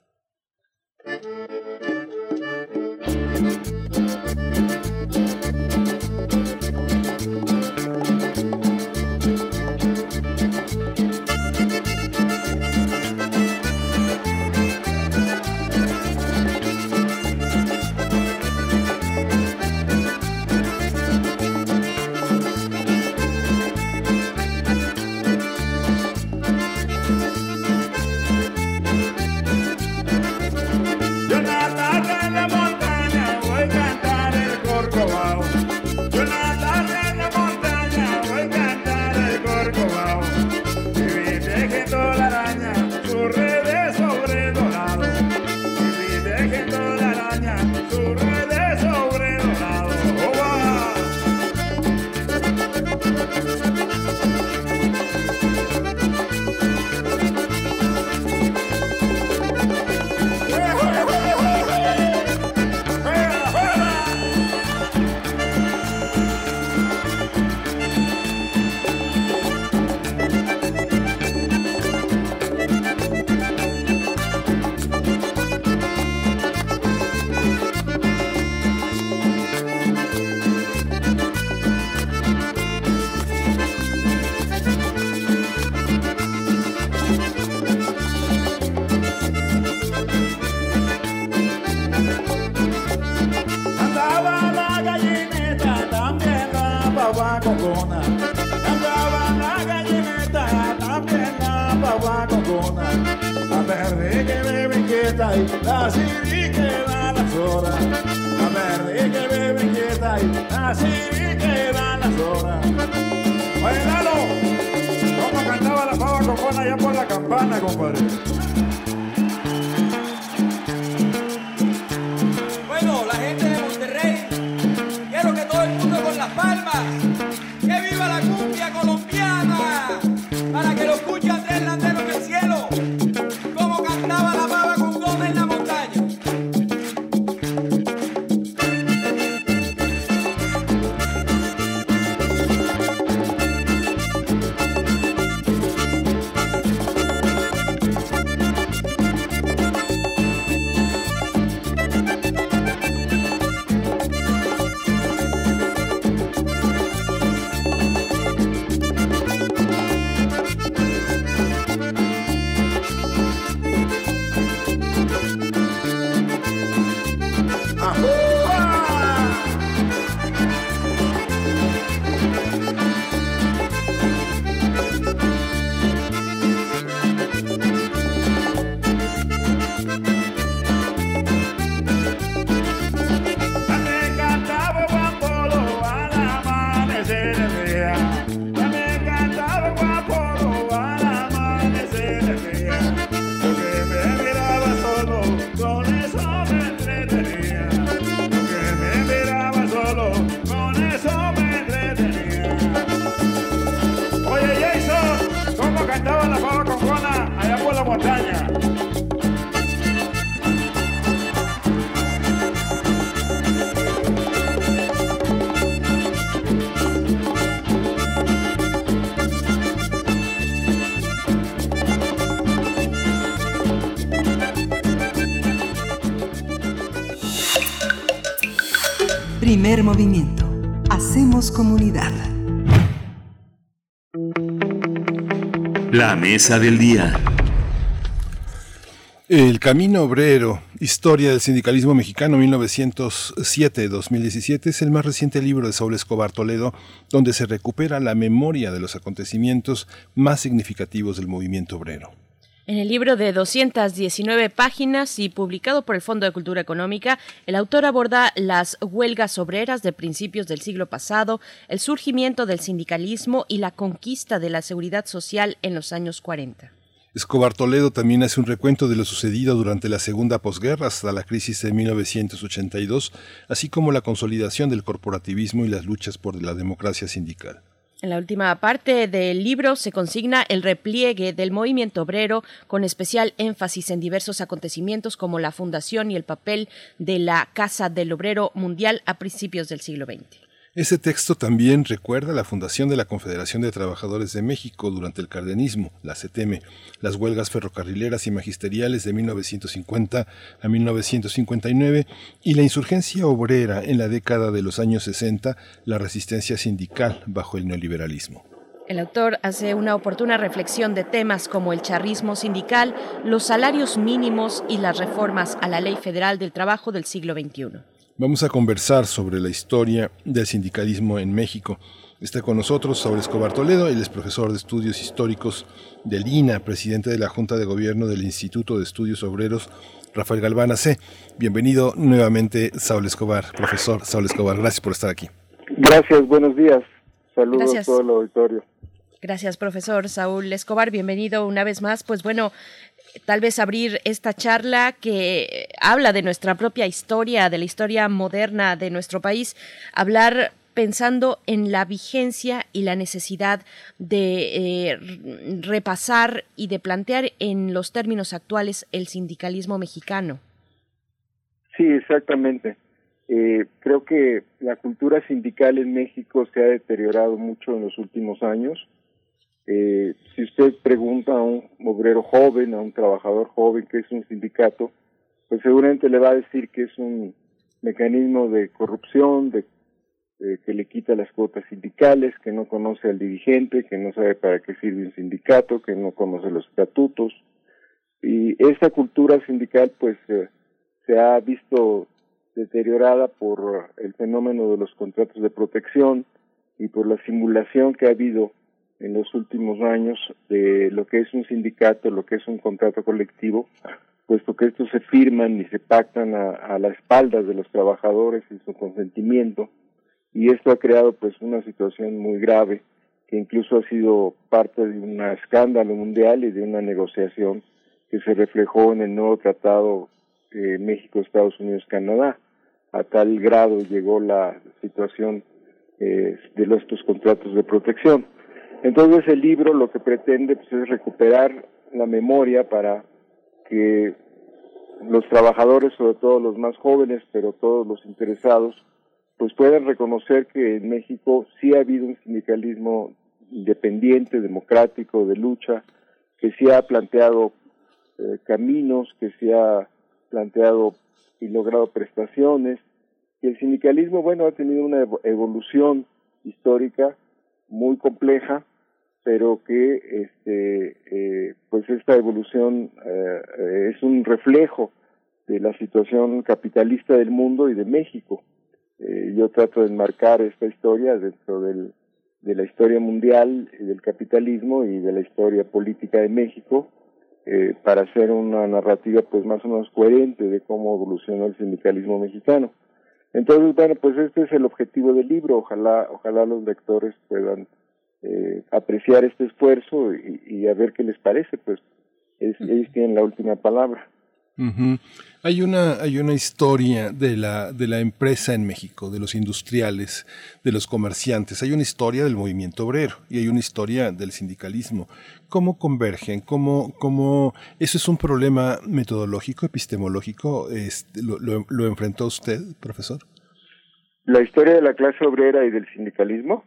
Comunidad. La mesa del día. El Camino Obrero, Historia del Sindicalismo Mexicano 1907-2017 es el más reciente libro de Saúl Escobar Toledo, donde se recupera la memoria de los acontecimientos más significativos del movimiento obrero. En el libro de 219 páginas y publicado por el Fondo de Cultura Económica, el autor aborda las huelgas obreras de principios del siglo pasado, el surgimiento del sindicalismo y la conquista de la seguridad social en los años 40. Escobar Toledo también hace un recuento de lo sucedido durante la segunda posguerra hasta la crisis de 1982, así como la consolidación del corporativismo y las luchas por la democracia sindical. En la última parte del libro se consigna el repliegue del movimiento obrero, con especial énfasis en diversos acontecimientos como la fundación y el papel de la Casa del Obrero Mundial a principios del siglo XX. Ese texto también recuerda la fundación de la Confederación de Trabajadores de México durante el cardenismo, la CETEME, las huelgas ferrocarrileras y magisteriales de 1950 a 1959 y la insurgencia obrera en la década de los años 60, la resistencia sindical bajo el neoliberalismo. El autor hace una oportuna reflexión de temas como el charrismo sindical, los salarios mínimos y las reformas a la Ley Federal del Trabajo del siglo XXI. Vamos a conversar sobre la historia del sindicalismo en México. Está con nosotros Saúl Escobar Toledo, él es profesor de estudios históricos del INA, presidente de la Junta de Gobierno del Instituto de Estudios Obreros, Rafael Galván C. Bienvenido nuevamente, Saúl Escobar, profesor Saúl Escobar, gracias por estar aquí. Gracias, buenos días. Saludos Gracias. a todo el auditorio. Gracias, profesor Saúl Escobar. Bienvenido una vez más. Pues bueno, tal vez abrir esta charla que habla de nuestra propia historia, de la historia moderna de nuestro país, hablar pensando en la vigencia y la necesidad de eh, repasar y de plantear en los términos actuales el sindicalismo mexicano. Sí, exactamente. Eh, creo que la cultura sindical en México se ha deteriorado mucho en los últimos años. Eh, si usted pregunta a un obrero joven, a un trabajador joven que es un sindicato, pues seguramente le va a decir que es un mecanismo de corrupción, de que le quita las cuotas sindicales, que no conoce al dirigente, que no sabe para qué sirve un sindicato, que no conoce los estatutos. Y esta cultura sindical pues eh, se ha visto deteriorada por el fenómeno de los contratos de protección y por la simulación que ha habido en los últimos años de lo que es un sindicato, lo que es un contrato colectivo, puesto que estos se firman y se pactan a, a las espaldas de los trabajadores y su consentimiento, y esto ha creado pues una situación muy grave que incluso ha sido parte de un escándalo mundial y de una negociación que se reflejó en el nuevo tratado eh, México, Estados Unidos, Canadá. A tal grado llegó la situación eh, de estos contratos de protección. Entonces el libro lo que pretende pues, es recuperar la memoria para que los trabajadores, sobre todo los más jóvenes, pero todos los interesados, pues puedan reconocer que en México sí ha habido un sindicalismo independiente, democrático, de lucha, que sí ha planteado eh, caminos, que sí ha planteado y logrado prestaciones, y el sindicalismo, bueno, ha tenido una evolución histórica muy compleja, pero que este eh, pues esta evolución eh, es un reflejo de la situación capitalista del mundo y de México. Eh, yo trato de enmarcar esta historia dentro del, de la historia mundial del capitalismo y de la historia política de México eh, para hacer una narrativa pues más o menos coherente de cómo evolucionó el sindicalismo mexicano. Entonces, bueno, pues este es el objetivo del libro. Ojalá, ojalá los lectores puedan eh, apreciar este esfuerzo y, a ver qué les parece. Pues ellos tienen la última palabra. Hay una hay una historia de la de la empresa en México, de los industriales, de los comerciantes. Hay una historia del movimiento obrero y hay una historia del sindicalismo. ¿Cómo convergen? ¿Cómo cómo eso es un problema metodológico, epistemológico? Este, lo, lo enfrentó usted, profesor? La historia de la clase obrera y del sindicalismo.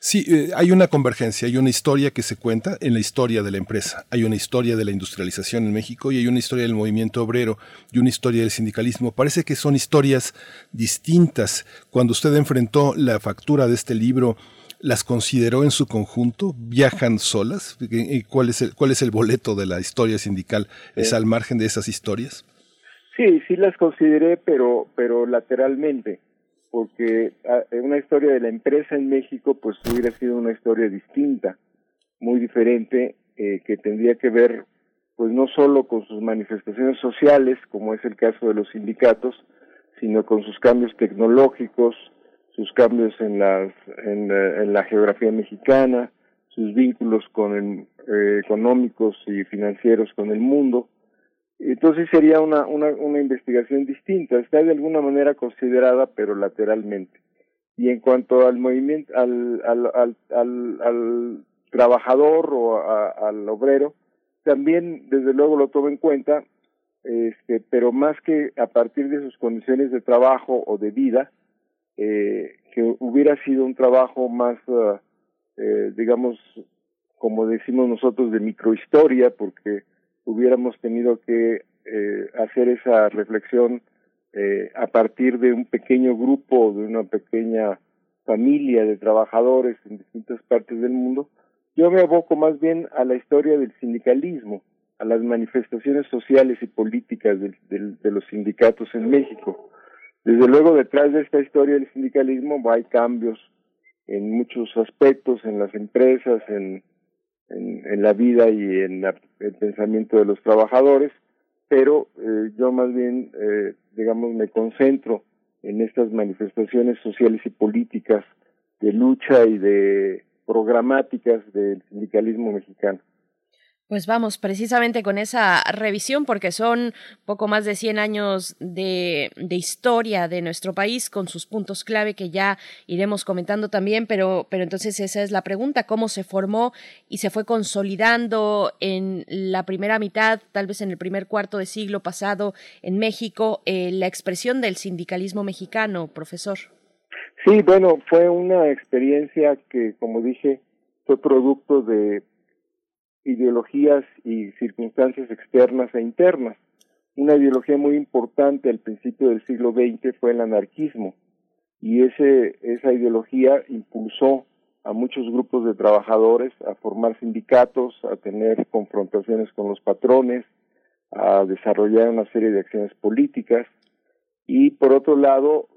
Sí, eh, hay una convergencia, hay una historia que se cuenta en la historia de la empresa, hay una historia de la industrialización en México y hay una historia del movimiento obrero y una historia del sindicalismo. Parece que son historias distintas. Cuando usted enfrentó la factura de este libro, ¿las consideró en su conjunto? ¿Viajan solas? ¿Cuál es el, cuál es el boleto de la historia sindical? ¿Es al margen de esas historias? Sí, sí las consideré, pero, pero lateralmente porque ah, una historia de la empresa en México pues hubiera sido una historia distinta, muy diferente, eh, que tendría que ver pues no solo con sus manifestaciones sociales, como es el caso de los sindicatos, sino con sus cambios tecnológicos, sus cambios en las en, en la geografía mexicana, sus vínculos con el, eh, económicos y financieros con el mundo, entonces sería una, una, una investigación distinta, está de alguna manera considerada, pero lateralmente. Y en cuanto al movimiento, al, al, al, al, trabajador o al obrero, también desde luego lo tomo en cuenta, este, pero más que a partir de sus condiciones de trabajo o de vida, eh, que hubiera sido un trabajo más, uh, eh, digamos, como decimos nosotros, de microhistoria, porque hubiéramos tenido que eh, hacer esa reflexión eh, a partir de un pequeño grupo, de una pequeña familia de trabajadores en distintas partes del mundo, yo me aboco más bien a la historia del sindicalismo, a las manifestaciones sociales y políticas de los sindicatos en México. Desde luego, detrás de esta historia del sindicalismo hay cambios en muchos aspectos, en las empresas, en en, la vida y en el pensamiento de los trabajadores, pero eh, yo más bien, eh, digamos, me concentro en estas manifestaciones sociales y políticas de lucha y de programáticas del sindicalismo mexicano. Pues vamos, precisamente con esa revisión, porque son poco más de 100 años de, de, historia de nuestro país, con sus puntos clave que ya iremos comentando también, pero, pero entonces esa es la pregunta, ¿cómo se formó y se fue consolidando en la primera mitad, tal vez en el primer cuarto de siglo pasado en México, eh, la expresión del sindicalismo mexicano, profesor? Sí, bueno, fue una experiencia que, como dije, fue producto de ideologías y circunstancias externas e internas. Una ideología muy importante al principio del siglo XX fue el anarquismo y ese, esa ideología impulsó a muchos grupos de trabajadores a formar sindicatos, a tener confrontaciones con los patrones, a desarrollar una serie de acciones políticas y por otro lado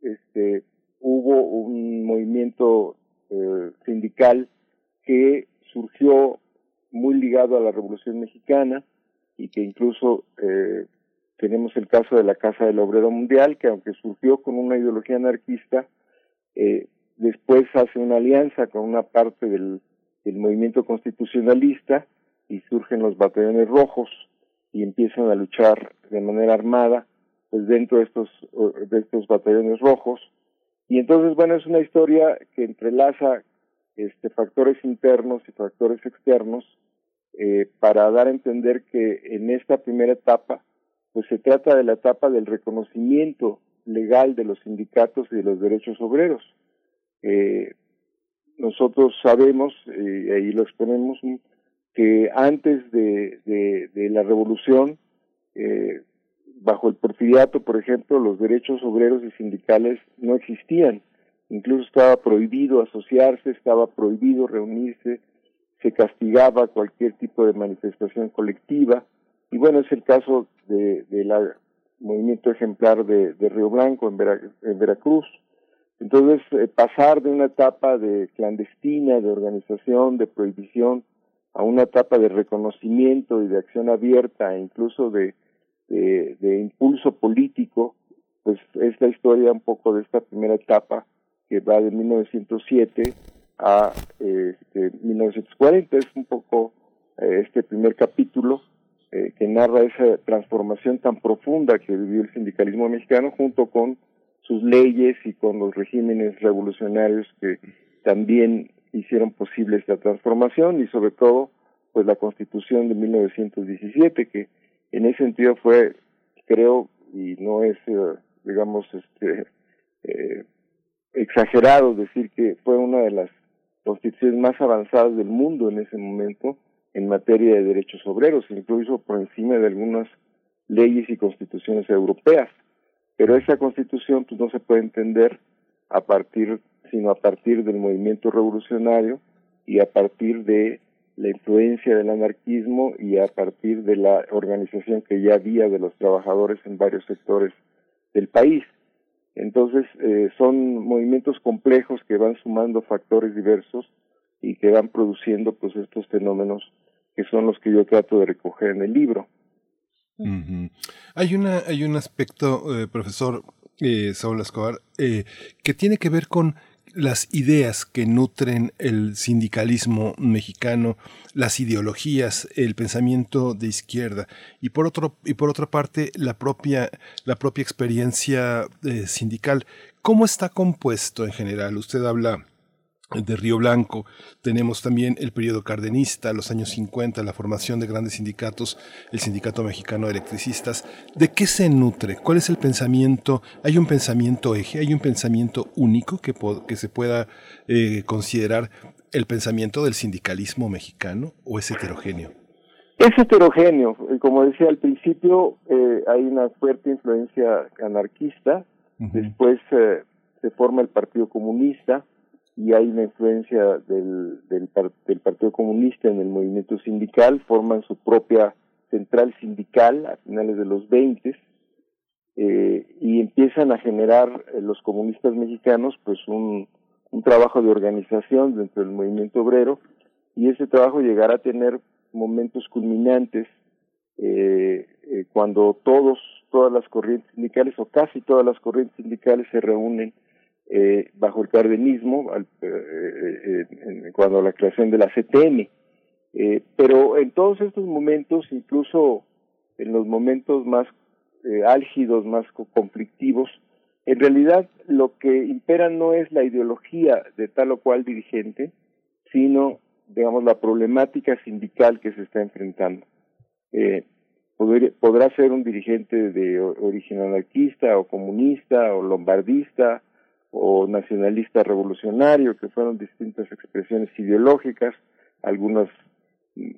este, hubo un movimiento eh, sindical que surgió muy ligado a la Revolución Mexicana y que incluso eh, tenemos el caso de la Casa del Obrero Mundial, que aunque surgió con una ideología anarquista, Eh, después hace una alianza con una parte del, movimiento constitucionalista y surgen los batallones rojos y empiezan a luchar de manera armada pues dentro de estos de estos batallones rojos. Y entonces bueno es una historia que entrelaza este factores internos y factores externos eh, para dar a entender que en esta primera etapa pues se trata de la etapa del reconocimiento legal de los sindicatos y de los derechos obreros eh, nosotros sabemos y ahí lo exponemos que antes de, de, la revolución, eh, bajo el porfiriato, por ejemplo, los derechos obreros y sindicales no existían. Incluso estaba prohibido asociarse, estaba prohibido reunirse, se castigaba cualquier tipo de manifestación colectiva. Y bueno, es el caso de, del movimiento ejemplar de, de Río Blanco en, en Veracruz. Entonces, eh, pasar de una etapa de clandestina, de organización, de prohibición, a una etapa de reconocimiento y de acción abierta e incluso de, de, impulso político, pues es la historia un poco de esta primera etapa que va de 1907 a este, 1940. Es un poco eh, este primer capítulo eh, que narra esa transformación tan profunda que vivió el sindicalismo mexicano junto con sus leyes y con los regímenes revolucionarios que también hicieron posible esta transformación y sobre todo pues la constitución de 1917 que en ese sentido fue creo y no es eh, digamos este exagerado decir que fue una de las constituciones más avanzadas del mundo en ese momento en materia de derechos obreros incluso por encima de algunas leyes y constituciones europeas pero esa constitución pues no se puede entender a partir sino a partir del movimiento revolucionario y a partir de la influencia del anarquismo y a partir de la organización que ya había de los trabajadores en varios sectores del país. Entonces, eh, son movimientos complejos que van sumando factores diversos y que van produciendo pues estos fenómenos que son los que yo trato de recoger en el libro. Hay una hay un aspecto, eh, profesor eh, Saúl Escobar, eh, que tiene que ver con las ideas que nutren el sindicalismo mexicano, las ideologías, el pensamiento de izquierda y por otro y por otra parte la propia la propia experiencia eh, sindical. ¿Cómo está compuesto en general? Usted habla de Río Blanco. Tenemos también el periodo cardenista, los años 50, la formación de grandes sindicatos, el Sindicato Mexicano de Electricistas. ¿De qué se nutre? ¿Cuál es el pensamiento? ¿Hay un pensamiento eje? ¿Hay un pensamiento único que, que se pueda eh, considerar el pensamiento del sindicalismo mexicano o es heterogéneo? Es heterogéneo. Como decía al principio, eh, hay una fuerte influencia anarquista. Después eh, se forma el Partido Comunista y hay una influencia del, del, del, Partido Comunista en el movimiento sindical, forman su propia central sindical a finales de los 20 eh, y empiezan a generar eh, los comunistas mexicanos pues un, un trabajo de organización dentro del movimiento obrero y ese trabajo llegará a tener momentos culminantes eh, eh, cuando todos todas las corrientes sindicales o casi todas las corrientes sindicales se reúnen eh, bajo el cardenismo al, eh, eh, cuando la creación de la CTM. pero en todos estos momentos, incluso en los momentos más álgidos, más conflictivos, en realidad lo que impera no es la ideología de tal o cual dirigente, sino, digamos, la problemática sindical que se está enfrentando. Eh, podrá ser un dirigente de origen anarquista o comunista o lombardista o nacionalista revolucionario, que fueron distintas expresiones ideológicas, algunas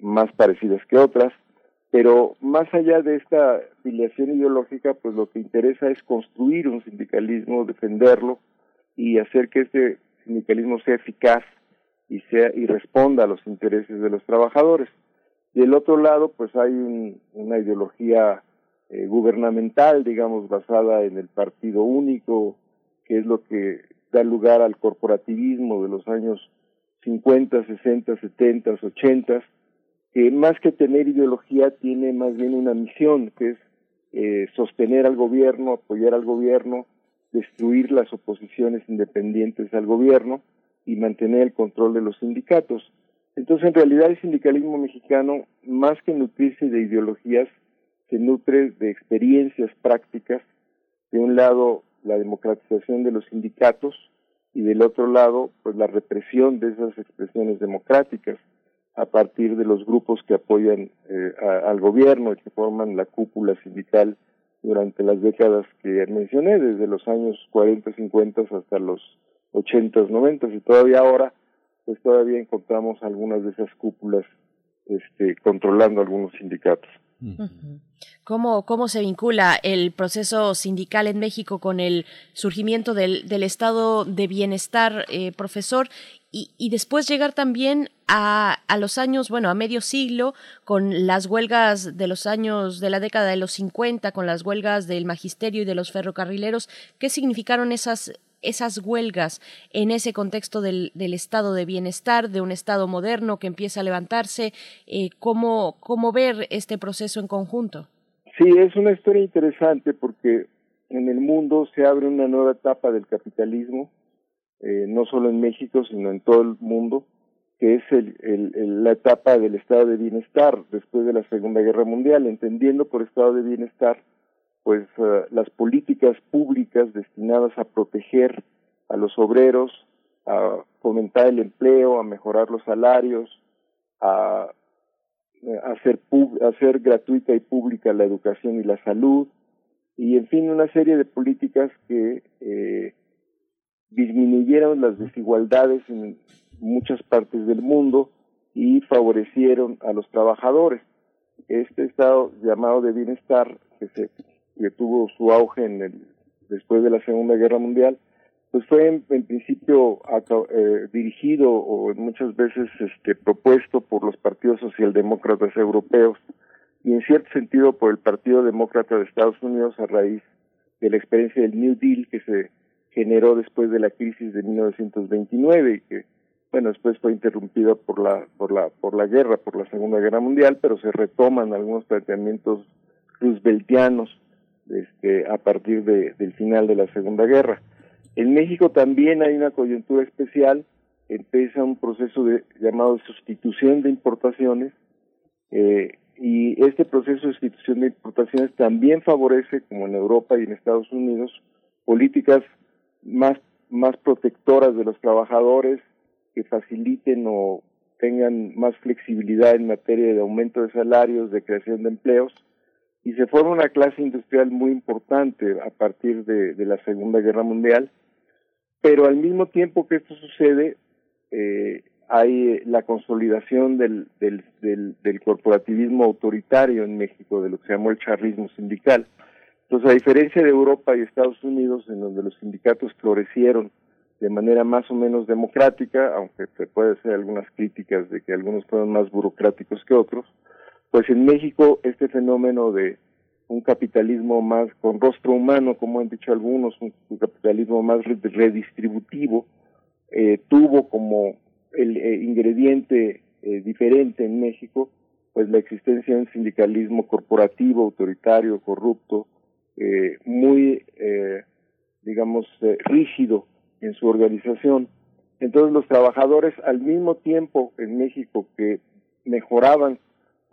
más parecidas que otras, pero más allá de esta filiación ideológica, pues lo que interesa es construir un sindicalismo, defenderlo y hacer que este sindicalismo sea eficaz y sea y responda a los intereses de los trabajadores. Del otro lado, pues hay una ideología eh, gubernamental, digamos, basada en el partido único, que es lo que da lugar al corporativismo de los años 50, 60, 70, 80, que más que tener ideología tiene más bien una misión, que es eh, sostener al gobierno, apoyar al gobierno, destruir las oposiciones independientes al gobierno y mantener el control de los sindicatos. Entonces, en realidad, el sindicalismo mexicano, más que nutrirse de ideologías, se nutre de experiencias prácticas. De un lado, la democratización de los sindicatos y del otro lado, pues la represión de esas expresiones democráticas a partir de los grupos que apoyan eh, al gobierno y que forman la cúpula sindical durante las décadas que mencioné, desde los años 40, 50 hasta los 80, 90 y todavía ahora, pues todavía encontramos algunas de esas cúpulas este, controlando algunos sindicatos. ¿Cómo, ¿Cómo se vincula el proceso sindical en México con el surgimiento del, del estado de bienestar, eh, profesor? Y, y, después llegar también a, a, los años, bueno, a medio siglo, con las huelgas de los años de la década de los 50, con las huelgas del magisterio y de los ferrocarrileros. ¿Qué significaron esas esas huelgas en ese contexto del, del, estado de bienestar, de un estado moderno que empieza a levantarse, eh, ¿cómo, ¿cómo ver este proceso en conjunto? Sí, es una historia interesante porque en el mundo se abre una nueva etapa del capitalismo, eh, no solo en México, sino en todo el mundo, que es el, el, la etapa del estado de bienestar después de la Segunda Guerra Mundial, entendiendo por estado de bienestar pues uh, las políticas públicas destinadas a proteger a los obreros, a fomentar el empleo, a mejorar los salarios, a, a hacer, hacer gratuita y pública la educación y la salud, y en fin, una serie de políticas que eh, disminuyeron las desigualdades en muchas partes del mundo y favorecieron a los trabajadores. Este estado llamado de bienestar que se que tuvo su auge en el, después de la Segunda Guerra Mundial, pues fue en, principio eh, dirigido o muchas veces este, propuesto por los partidos socialdemócratas europeos y en cierto sentido por el Partido Demócrata de Estados Unidos a raíz de la experiencia del New Deal que se generó después de la crisis de 1929 y que bueno después fue interrumpido por la por la por la guerra por la Segunda Guerra Mundial pero se retoman algunos planteamientos rooseveltianos este, a partir de, del final de la Segunda Guerra. En México también hay una coyuntura especial, empieza un proceso de, llamado sustitución de importaciones, eh, y este proceso de sustitución de importaciones también favorece, como en Europa y en Estados Unidos, políticas más, más protectoras de los trabajadores, que faciliten o tengan más flexibilidad en materia de aumento de salarios, de creación de empleos, y se forma una clase industrial muy importante a partir de, la Segunda Guerra Mundial, pero al mismo tiempo que esto sucede, eh, hay la consolidación del, del, del, del, corporativismo autoritario en México, de lo que se llamó el charrismo sindical. Entonces, a diferencia de Europa y Estados Unidos, en donde los sindicatos florecieron de manera más o menos democrática, aunque se puede hacer algunas críticas de que algunos fueron más burocráticos que otros, pues en México este fenómeno de un capitalismo más con rostro humano, como han dicho algunos, un, capitalismo más redistributivo, eh, tuvo como el eh, ingrediente eh, diferente en México, pues la existencia de un sindicalismo corporativo, autoritario, corrupto, eh, muy, eh, digamos, eh, rígido en su organización. Entonces los trabajadores al mismo tiempo en México que mejoraban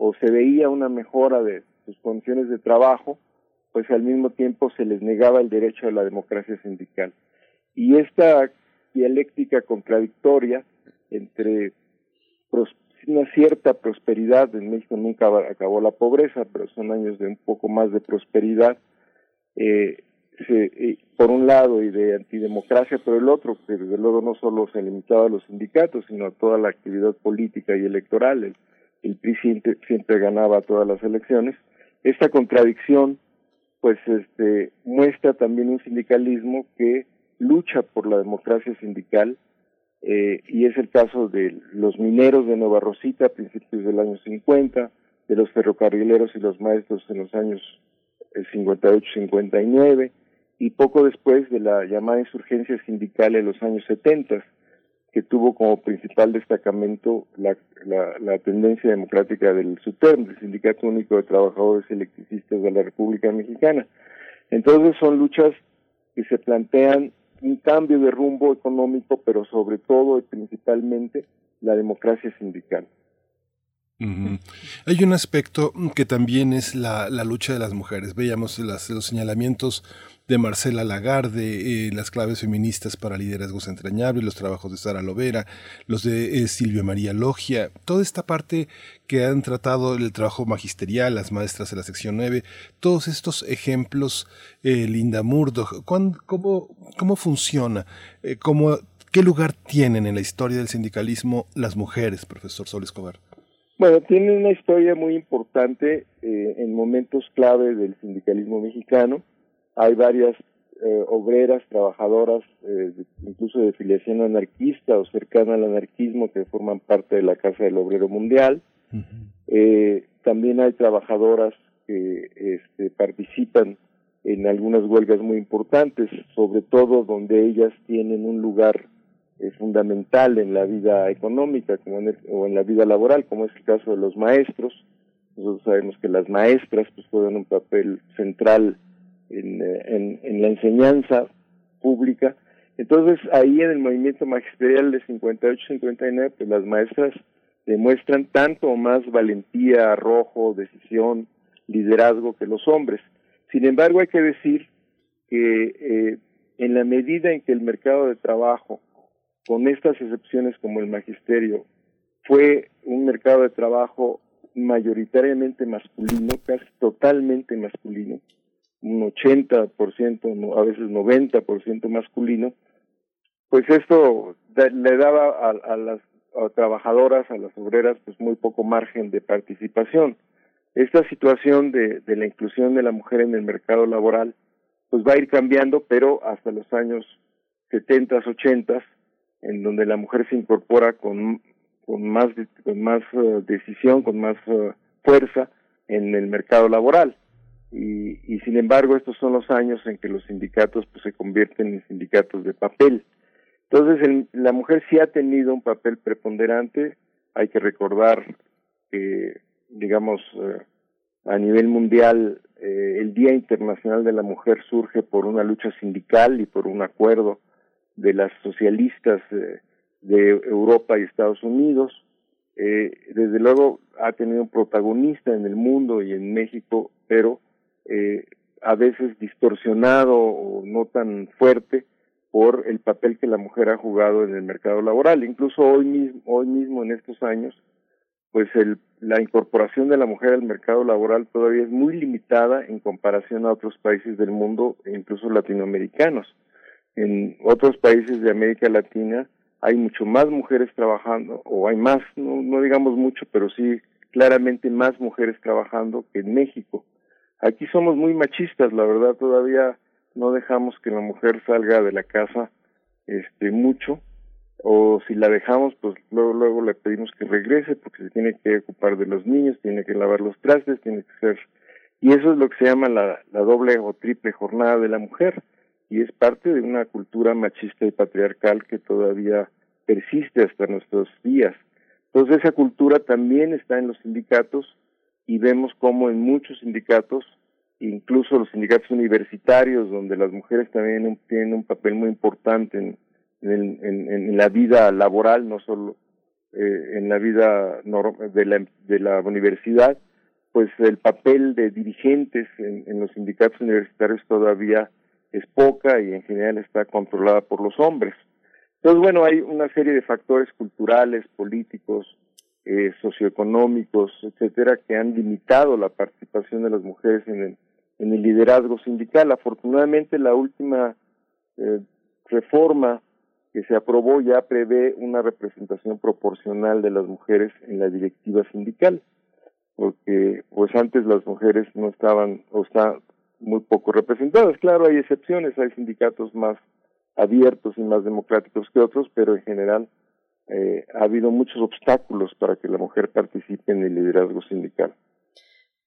o se veía una mejora de sus condiciones de trabajo, pues al mismo tiempo se les negaba el derecho a la democracia sindical. Y esta dialéctica contradictoria entre una cierta prosperidad, en México nunca acabó la pobreza, pero son años de un poco más de prosperidad, eh, se, eh, por un lado, y de antidemocracia por el otro, que desde luego no solo se limitaba a los sindicatos, sino a toda la actividad política y electoral. El, el PRI siempre, siempre ganaba todas las elecciones. Esta contradicción, pues, este, muestra también un sindicalismo que lucha por la democracia sindical, eh, y es el caso de los mineros de Nueva Rosita a principios del año 50, de los ferrocarrileros y los maestros en los años 58-59, eh, y poco después de la llamada insurgencia sindical en los años 70, que tuvo como principal destacamento la, la, la tendencia democrática del SUTERM, del Sindicato Único de Trabajadores Electricistas de la República Mexicana. Entonces son luchas que se plantean un cambio de rumbo económico, pero sobre todo y principalmente la democracia sindical. Hay un aspecto que también es la, lucha de las mujeres. Veíamos los señalamientos de Marcela Lagarde, eh, las claves feministas para liderazgos entrañables, los trabajos de Sara Lovera, los de eh, Silvia María Logia, toda esta parte que han tratado el trabajo magisterial, las maestras de la sección 9, todos estos ejemplos, eh, Linda Murdoch, ¿cuán- cómo, ¿cómo funciona? Cómo, ¿Qué lugar tienen en la historia del sindicalismo las mujeres, profesor Sol Escobar? Bueno, tiene una historia muy importante eh, en momentos clave del sindicalismo mexicano. Hay varias eh, obreras, trabajadoras, eh, incluso de filiación anarquista o cercana al anarquismo, que forman parte de la Casa del Obrero Mundial. Eh, también hay trabajadoras que este, participan en algunas huelgas muy importantes, sobre todo donde ellas tienen un lugar eh, fundamental en la vida económica como en el- o en la vida laboral, como es el caso de los maestros. Nosotros sabemos que las maestras pues juegan un papel central en, eh, en, en la enseñanza pública. Entonces ahí en el movimiento magisterial de 58-59, pues las maestras demuestran tanto o más valentía, arrojo, decisión, liderazgo que los hombres. Sin embargo, hay que decir que eh, en la medida en que el mercado de trabajo, con estas excepciones como el magisterio, fue un mercado de trabajo mayoritariamente masculino, casi totalmente masculino, un 80%, no- a veces 90% masculino, pues esto le daba a, las trabajadoras, a las obreras, pues muy poco margen de participación. Esta situación de, de la inclusión de la mujer en el mercado laboral, pues va a ir cambiando, pero hasta los años 70, 80, en donde la mujer se incorpora con, con más, con más eh, decisión, con más eh, fuerza en el mercado laboral. Y, y sin embargo, estos son los años en que los sindicatos pues, se convierten en sindicatos de papel. Entonces, la mujer sí ha tenido un papel preponderante. Hay que recordar que, digamos, eh, a nivel mundial, el Día Internacional de la Mujer surge por una lucha sindical y por un acuerdo de las socialistas eh, de Europa y Estados Unidos. Eh, desde luego ha tenido un protagonista en el mundo y en México, pero eh, a veces distorsionado o no tan fuerte por el papel que la mujer ha jugado en el mercado laboral. Incluso hoy mismo, hoy mismo en estos años, pues el, la incorporación de la mujer al mercado laboral todavía es muy limitada en comparación a otros países del mundo incluso latinoamericanos. En otros países de América Latina hay mucho más mujeres trabajando, o hay más, no, no digamos mucho, pero sí claramente más mujeres trabajando que en México. Aquí somos muy machistas, la verdad, todavía no dejamos que la mujer salga de la casa este mucho o si la dejamos pues luego luego le pedimos que regrese porque se tiene que ocupar de los niños tiene que lavar los trastes tiene que ser y eso es lo que se llama la, la doble o triple jornada de la mujer y es parte de una cultura machista y patriarcal que todavía persiste hasta nuestros días. Entonces esa cultura también está en los sindicatos y vemos cómo en muchos sindicatos incluso los sindicatos universitarios, donde las mujeres también tienen un papel muy importante en, en, la vida laboral, no solo eh, en la vida de la, de la universidad, pues el papel de dirigentes en, en los sindicatos universitarios todavía es poca y en general está controlada por los hombres. Entonces, bueno, hay una serie de factores culturales, políticos, eh, socioeconómicos, etcétera, que han limitado la participación de las mujeres en el, en el liderazgo sindical. Afortunadamente, la última eh, reforma que se aprobó ya prevé una representación proporcional de las mujeres en la directiva sindical, porque pues antes las mujeres no estaban o están muy poco representadas. Claro, hay excepciones, hay sindicatos más abiertos y más democráticos que otros, pero en general eh, ha habido muchos obstáculos para que la mujer participe en el liderazgo sindical.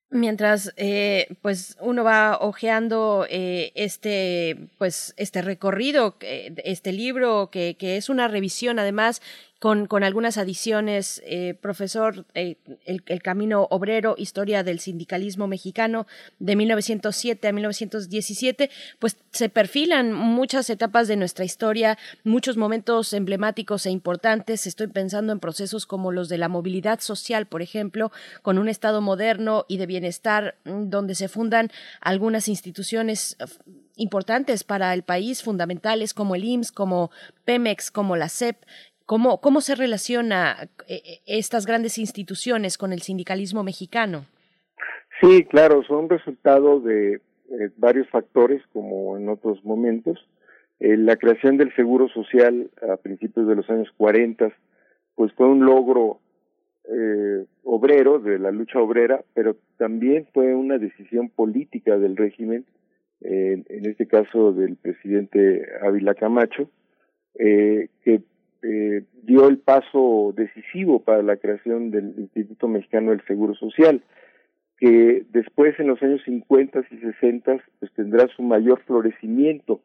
Mientras eh, pues uno va hojeando eh, este pues este recorrido, eh, este libro que, que es una revisión además con, con algunas adiciones, eh, profesor, eh, el, el, Camino Obrero, Historia del Sindicalismo Mexicano de 1907 a 1917, pues se perfilan muchas etapas de nuestra historia, muchos momentos emblemáticos e importantes. Estoy pensando en procesos como los de la movilidad social, por ejemplo, con un Estado moderno y de bienestar mm, donde se fundan algunas instituciones importantes para el país, fundamentales como el IMSS, como Pemex, como la CEP, ¿Cómo, cómo se relaciona eh, eh, estas grandes instituciones con el sindicalismo mexicano? Sí, claro, son resultado de eh, varios factores, como en otros momentos. la creación del Seguro Social a principios de los años 40, pues fue un logro obrero, de la lucha obrera, pero también fue una decisión política del régimen, en este caso del presidente Ávila Camacho, que eh, dio el paso decisivo para la creación del Instituto Mexicano del Seguro Social, que después en los años 50 y 60 pues tendrá su mayor florecimiento.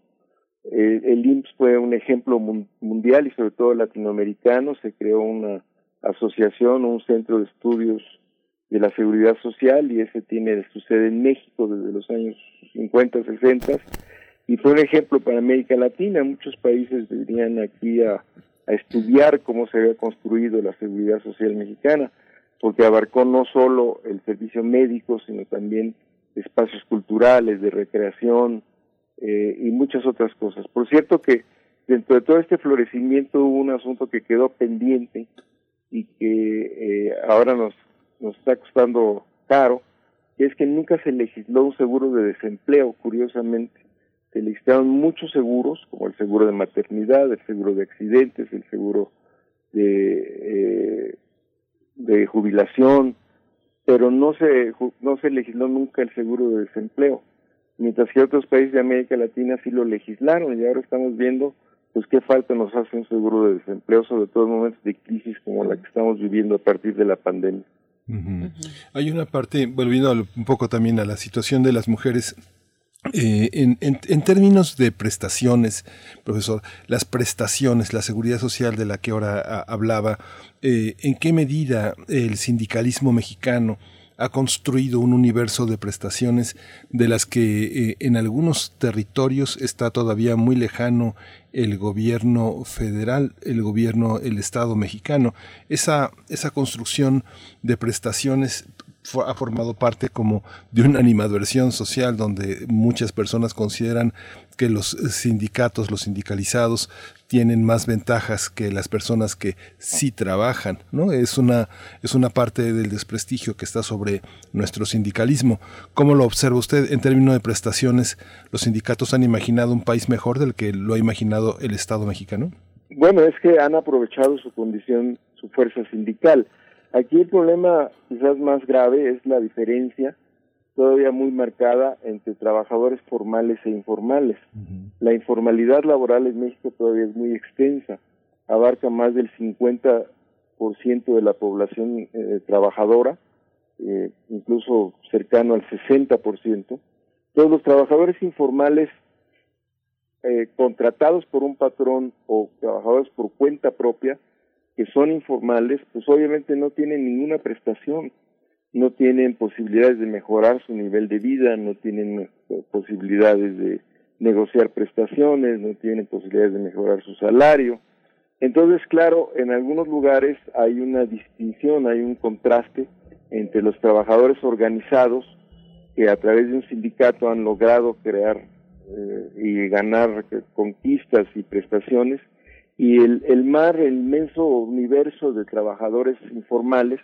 Eh, el IMSS fue un ejemplo mundial y sobre todo latinoamericano, se creó una asociación, un centro de estudios de la seguridad social y ese tiene su sede en México desde los años 50, 60 y fue un ejemplo para América Latina. Muchos países vendrían aquí a a estudiar cómo se había construido la seguridad social mexicana, porque abarcó no solo el servicio médico, sino también espacios culturales, de recreación eh, y muchas otras cosas. Por cierto que dentro de todo este florecimiento hubo un asunto que quedó pendiente y que eh, ahora nos, nos está costando caro, que es que nunca se legisló un seguro de desempleo, curiosamente se listaron muchos seguros, como el seguro de maternidad, el seguro de accidentes, el seguro de, eh, de jubilación, pero no se, no se legisló nunca el seguro de desempleo, mientras que otros países de América Latina sí lo legislaron y ahora estamos viendo pues qué falta nos hace un seguro de desempleo, sobre todo en momentos de crisis como la que estamos viviendo a partir de la pandemia. Hay una parte, volviendo un poco también a la situación de las mujeres eh, en, en, términos de prestaciones, profesor, las prestaciones, la seguridad social de la que ahora hablaba, eh, ¿en qué medida el sindicalismo mexicano ha construido un universo de prestaciones de las que eh, en algunos territorios está todavía muy lejano el gobierno federal, el gobierno, el Estado mexicano? Esa, esa construcción de prestaciones ha formado parte como de una animadversión social donde muchas personas consideran que los sindicatos, los sindicalizados, tienen más ventajas que las personas que sí trabajan, ¿no? Es una, es una parte del desprestigio que está sobre nuestro sindicalismo. ¿Cómo lo observa usted en términos de prestaciones? ¿Los sindicatos han imaginado un país mejor del que lo ha imaginado el Estado mexicano? Bueno, es que han aprovechado su condición, su fuerza sindical. Aquí el problema quizás más grave es la diferencia todavía muy marcada entre trabajadores formales e informales. La informalidad laboral en México todavía es muy extensa, abarca más del 50% de la población eh, trabajadora, eh, incluso cercano al 60%. Todos los trabajadores informales eh, contratados por un patrón o trabajadores por cuenta propia que son informales, pues obviamente no tienen ninguna prestación, no tienen posibilidades de mejorar su nivel de vida, no tienen posibilidades de negociar prestaciones, no tienen posibilidades de mejorar su salario. Entonces, claro, en algunos lugares hay una distinción, hay un contraste entre los trabajadores organizados que a través de un sindicato han logrado crear eh, y ganar conquistas y prestaciones y el, el mar, el inmenso universo de trabajadores informales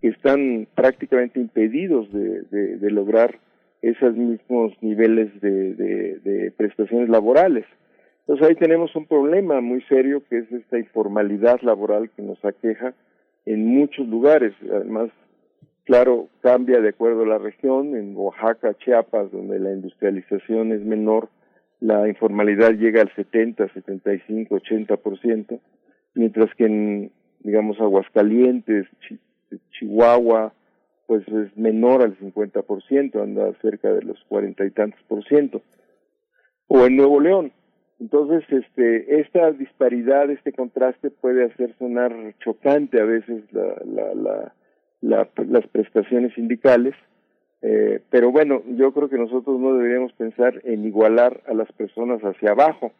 están prácticamente impedidos de, de, lograr esos mismos niveles de, de, prestaciones laborales. Entonces ahí tenemos un problema muy serio que es esta informalidad laboral que nos aqueja en muchos lugares. Además, claro, cambia de acuerdo a la región. En Oaxaca, Chiapas, donde la industrialización es menor, la informalidad llega al 70, 75, 80%, mientras que en, digamos, Aguascalientes, Chihuahua, pues es menor al 50%, anda cerca de los cuarenta y tantos por ciento. O en Nuevo León, Entonces, este, esta disparidad, este contraste puede hacer sonar chocante a veces la, la, la, la- las prestaciones sindicales, eh, pero bueno, yo creo que nosotros no deberíamos pensar en igualar a las personas hacia abajo,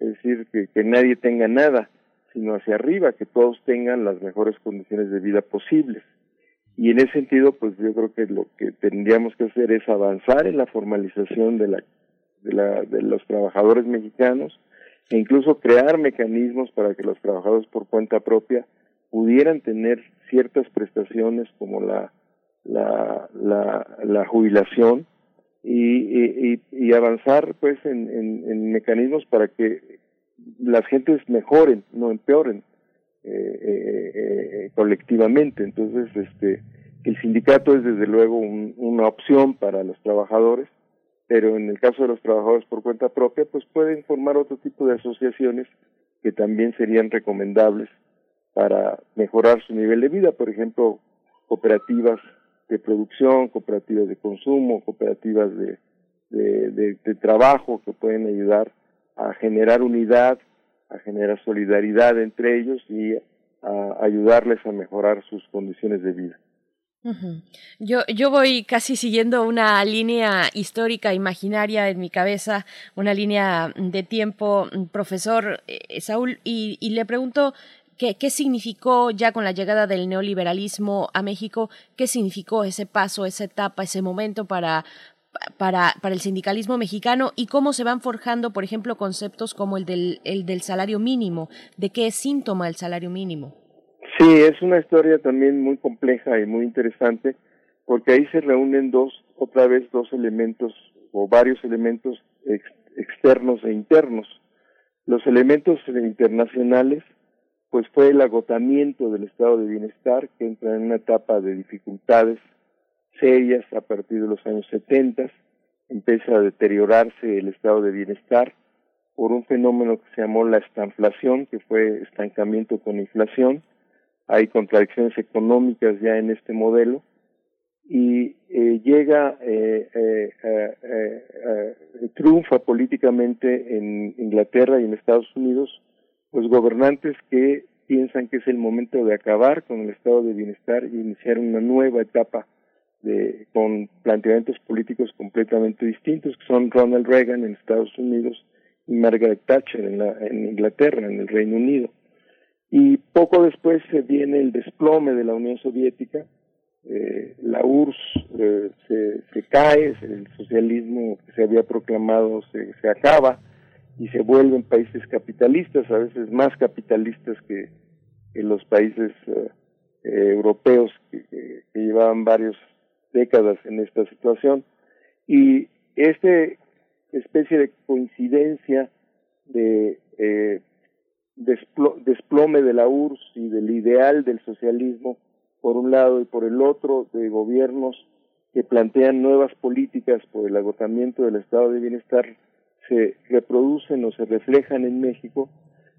es decir, que, nadie tenga nada, sino hacia arriba, que todos tengan las mejores condiciones de vida posibles. Y en ese sentido, pues yo creo que lo que tendríamos que hacer es avanzar en la formalización de la de, la, de los trabajadores mexicanos e incluso crear mecanismos para que los trabajadores por cuenta propia pudieran tener ciertas prestaciones como la la, la, la jubilación y, y, y avanzar pues en, en, en mecanismos para que las gentes mejoren, no empeoren eh, eh, eh, colectivamente. Entonces, este, el sindicato es desde luego un- una opción para los trabajadores, pero en el caso de los trabajadores por cuenta propia, pues pueden formar otro tipo de asociaciones que también serían recomendables para mejorar su nivel de vida, por ejemplo, cooperativas de producción, cooperativas de consumo, cooperativas de, de, trabajo que pueden ayudar a generar unidad, a generar solidaridad entre ellos y a ayudarles a mejorar sus condiciones de vida. Yo, yo voy casi siguiendo una línea histórica, imaginaria en mi cabeza, una línea de tiempo, mm, profesor eh, Saúl, y, y le pregunto qué, qué significó ya con la llegada del neoliberalismo a México, qué significó ese paso, esa etapa, ese momento para, para, para el sindicalismo mexicano y cómo se van forjando, por ejemplo, conceptos como el del, el del salario mínimo, de qué es síntoma el salario mínimo. Sí, es una historia también muy compleja y muy interesante, porque ahí se reúnen dos, otra vez dos elementos o varios elementos ex- externos e internos. Los elementos internacionales, pues fue el agotamiento del estado de bienestar, que entra en una etapa de dificultades serias a partir de los años 70, empieza a deteriorarse el estado de bienestar por un fenómeno que se llamó la estanflación, que fue estancamiento con inflación, hay contradicciones económicas ya en este modelo y eh, llega, eh, eh, triunfa políticamente en Inglaterra y en Estados Unidos, pues gobernantes que piensan que es el momento de acabar con el estado de bienestar y iniciar una nueva etapa de, con planteamientos políticos completamente distintos, que son Ronald Reagan en Estados Unidos y Margaret Thatcher en, la, Inglaterra, en el Reino Unido. Y poco después se viene el desplome de la Unión Soviética, eh, la URSS eh, se, se cae, el socialismo que se había proclamado se, se acaba y se vuelven países capitalistas, a veces más capitalistas que, los países eh, eh, europeos que, llevaban varias décadas en esta situación. Y este especie de coincidencia de eh, desplo- desplome de la URSS y del ideal del socialismo por un lado y por el otro de gobiernos que plantean nuevas políticas por el agotamiento del estado de bienestar se reproducen o se reflejan en México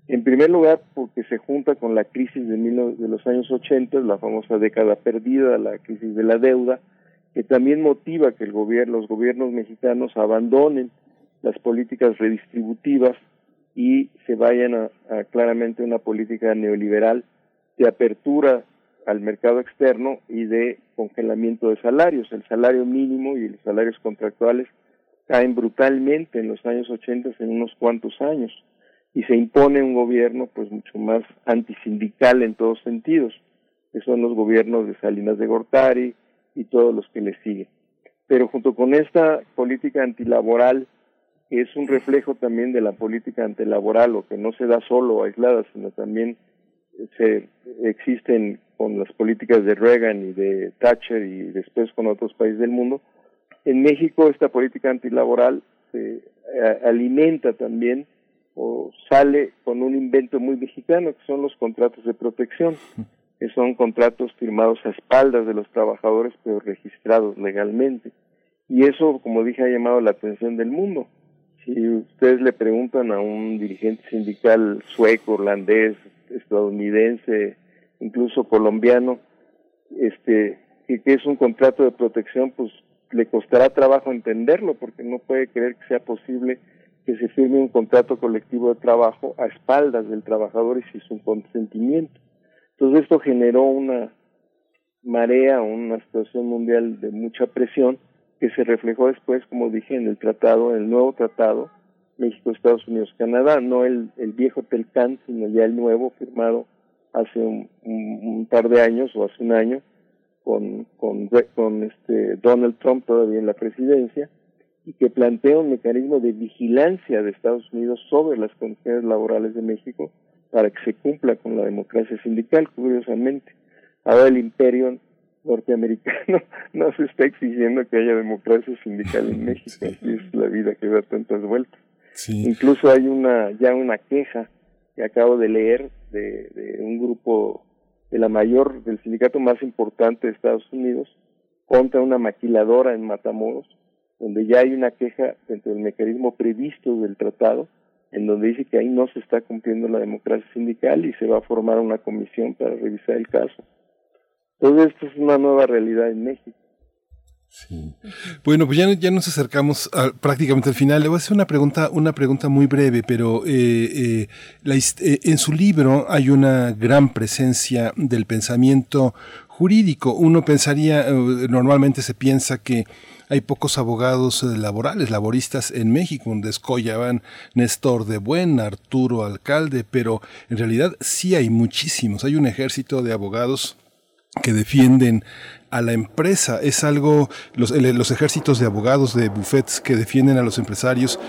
en primer lugar porque se junta con la crisis de, mil de los años 80, la famosa década perdida, la crisis de la deuda, que también motiva que el gobierno, los gobiernos mexicanos abandonen las políticas redistributivas y se vayan a claramente una política neoliberal de apertura al mercado externo y de congelamiento de salarios. El salario mínimo y los salarios contractuales caen brutalmente en los años 80 en unos cuantos años y se impone un gobierno pues mucho más antisindical en todos sentidos, que son los gobiernos de Salinas de Gortari y todos los que le siguen. Pero junto con esta política antilaboral que es un reflejo también de la política antilaboral o que no se da solo aislada, sino también se existen con las políticas de Reagan y de Thatcher y después con otros países del mundo. En México esta política antilaboral se eh, alimenta también o sale con un invento muy mexicano que son los contratos de protección, que son contratos firmados a espaldas de los trabajadores pero registrados legalmente. Y eso, como dije, ha llamado la atención del mundo. Si ustedes le preguntan a un dirigente sindical sueco, holandés, estadounidense, incluso colombiano, este, que, que es un contrato de protección, pues le costará trabajo entenderlo porque no puede creer que sea posible que se firme un contrato colectivo de trabajo a espaldas del trabajador y sin su consentimiento. Entonces esto generó una marea, una situación mundial de mucha presión que se reflejó después, como dije, en el tratado, en el nuevo tratado México, Estados Unidos, Canadá, no el, el viejo Telcán, sino ya el nuevo firmado hace un, un, par de años o hace un año con, con, con este Donald Trump todavía en la presidencia y que plantea un mecanismo de vigilancia de Estados Unidos sobre las condiciones laborales de México para que se cumpla con la democracia sindical, curiosamente. Ahora el imperio norteamericano no se está exigiendo que haya democracia sindical en México, así es la vida que da tantas vueltas. Incluso hay una ya una queja que acabo de leer de, de un grupo la mayor del sindicato más importante de Estados Unidos contra una maquiladora en Matamoros, donde ya hay una queja dentro del mecanismo previsto del tratado, en donde dice que ahí no se está cumpliendo la democracia sindical y se va a formar una comisión para revisar el caso. Entonces, esto es una nueva realidad en México. Sí. Bueno, pues ya, nos acercamos prácticamente al final. Le voy a hacer una pregunta, una pregunta muy breve, pero eh, eh, eh, en su libro hay una gran presencia del pensamiento jurídico. Uno pensaría, normalmente se piensa que hay pocos abogados laborales, laboristas en México, donde escollaban Néstor de Buen, Arturo Alcalde, pero en realidad sí hay muchísimos. Hay un ejército de abogados que defienden a la empresa. Es algo, los, ejércitos de abogados, de bufetes que defienden a los empresarios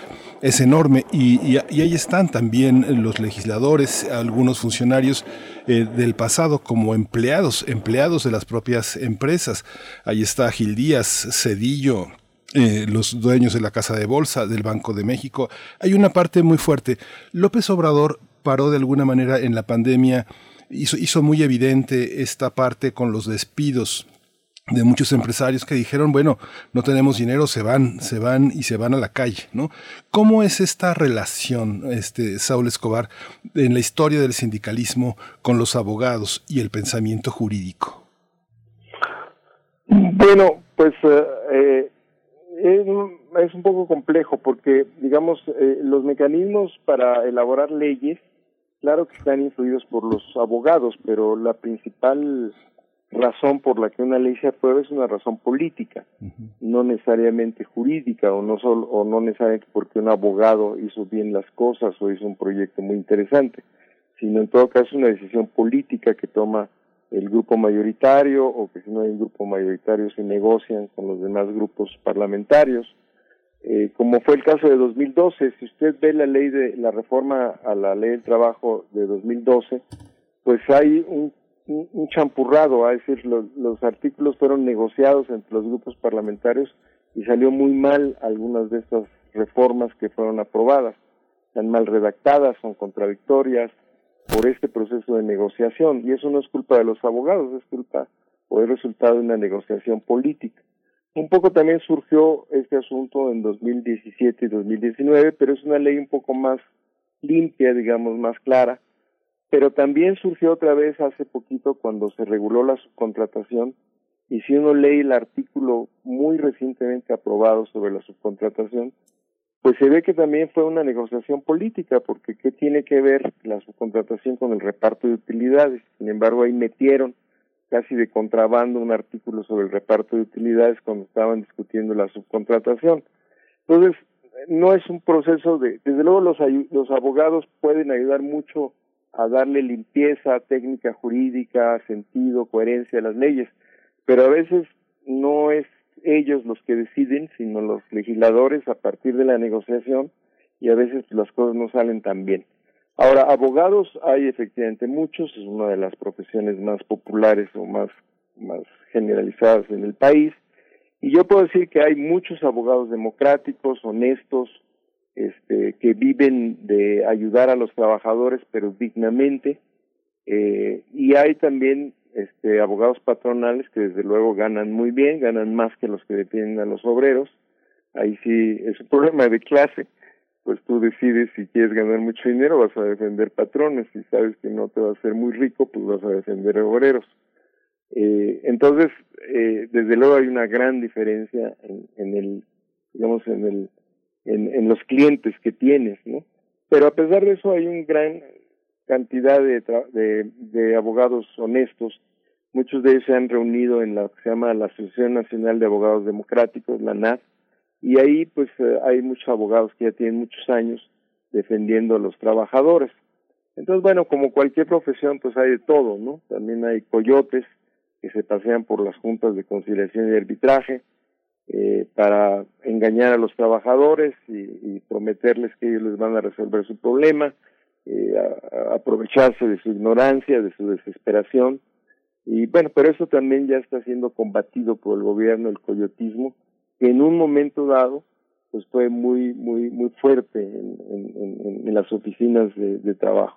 es enorme y, y, ahí están también los legisladores, algunos funcionarios eh, del pasado como empleados, empleados de las propias empresas. Ahí está Gil Díaz, Cedillo, eh, los dueños de la Casa de Bolsa, del Banco de México. Hay una parte muy fuerte. López Obrador paró de alguna manera en la pandemia, hizo, muy evidente esta parte con los despidos de muchos empresarios que dijeron, bueno, no tenemos dinero, se van, se van y se van a la calle, ¿no? ¿Cómo es esta relación, este, Saúl Escobar, en la historia del sindicalismo con los abogados y el pensamiento jurídico? Bueno, pues eh, es, es, un poco complejo porque, digamos, eh, los mecanismos para elaborar leyes, claro que están influidos por los abogados, pero la principal razón por la que una ley se aprueba es una razón política, no necesariamente jurídica o no solo o no necesariamente porque un abogado hizo bien las cosas o hizo un proyecto muy interesante, sino en todo caso una decisión política que toma el grupo mayoritario o que si no hay un grupo mayoritario se negocian con los demás grupos parlamentarios. Eh, como fue el caso de 2012, si usted ve la ley de la reforma a la ley del trabajo de 2012, pues hay un champurrado, es decir, los, los artículos fueron negociados entre los grupos parlamentarios y salió muy mal algunas de estas reformas que fueron aprobadas. Están mal redactadas, son contradictorias por este proceso de negociación y eso no es culpa de los abogados, es culpa o es resultado de una negociación política. Un poco también surgió este asunto en 2017 y 2019, pero es una ley un poco más limpia, digamos, más clara, pero también surgió otra vez hace poquito cuando se reguló la subcontratación y si uno lee el artículo muy recientemente aprobado sobre la subcontratación, pues se ve que también fue una negociación política, porque ¿qué tiene que ver la subcontratación con el reparto de utilidades? Sin embargo, ahí metieron casi de contrabando un artículo sobre el reparto de utilidades cuando estaban discutiendo la subcontratación. Entonces, no es un proceso de, desde luego los, los abogados pueden ayudar mucho a darle limpieza, técnica jurídica, sentido, coherencia a las leyes, pero a veces no es ellos los que deciden, sino los legisladores a partir de la negociación y a veces las cosas no salen tan bien. Ahora, abogados hay efectivamente muchos, es una de las profesiones más populares o más, más generalizadas en el país, y yo puedo decir que hay muchos abogados democráticos, honestos, este, que viven de ayudar a los trabajadores, pero dignamente. Eh, y hay también este, abogados patronales que desde luego ganan muy bien, ganan más que los que defienden a los obreros. Ahí sí es un problema de clase, pues tú decides si quieres ganar mucho dinero, vas a defender patrones, si sabes que no te va a hacer muy rico, pues vas a defender obreros. Eh, entonces, eh, desde luego hay una gran diferencia en, el, digamos, en el en los clientes que tienes, ¿no? Pero a pesar de eso hay una gran cantidad de, de, de abogados honestos. Muchos de ellos se han reunido en lo que se llama la Asociación Nacional de Abogados Democráticos, la NAD, y ahí pues eh, hay muchos abogados que ya tienen muchos años defendiendo a los trabajadores. Entonces, bueno, como cualquier profesión, pues hay de todo, ¿no? También hay coyotes que se pasean por las juntas de conciliación y arbitraje eh, para engañar a los trabajadores y, prometerles que ellos les van a resolver su problema, eh, aprovecharse de su ignorancia, de su desesperación. Y bueno, pero eso también ya está siendo combatido por el gobierno, el coyotismo, que en un momento dado pues fue muy muy muy fuerte en, las oficinas de, de trabajo.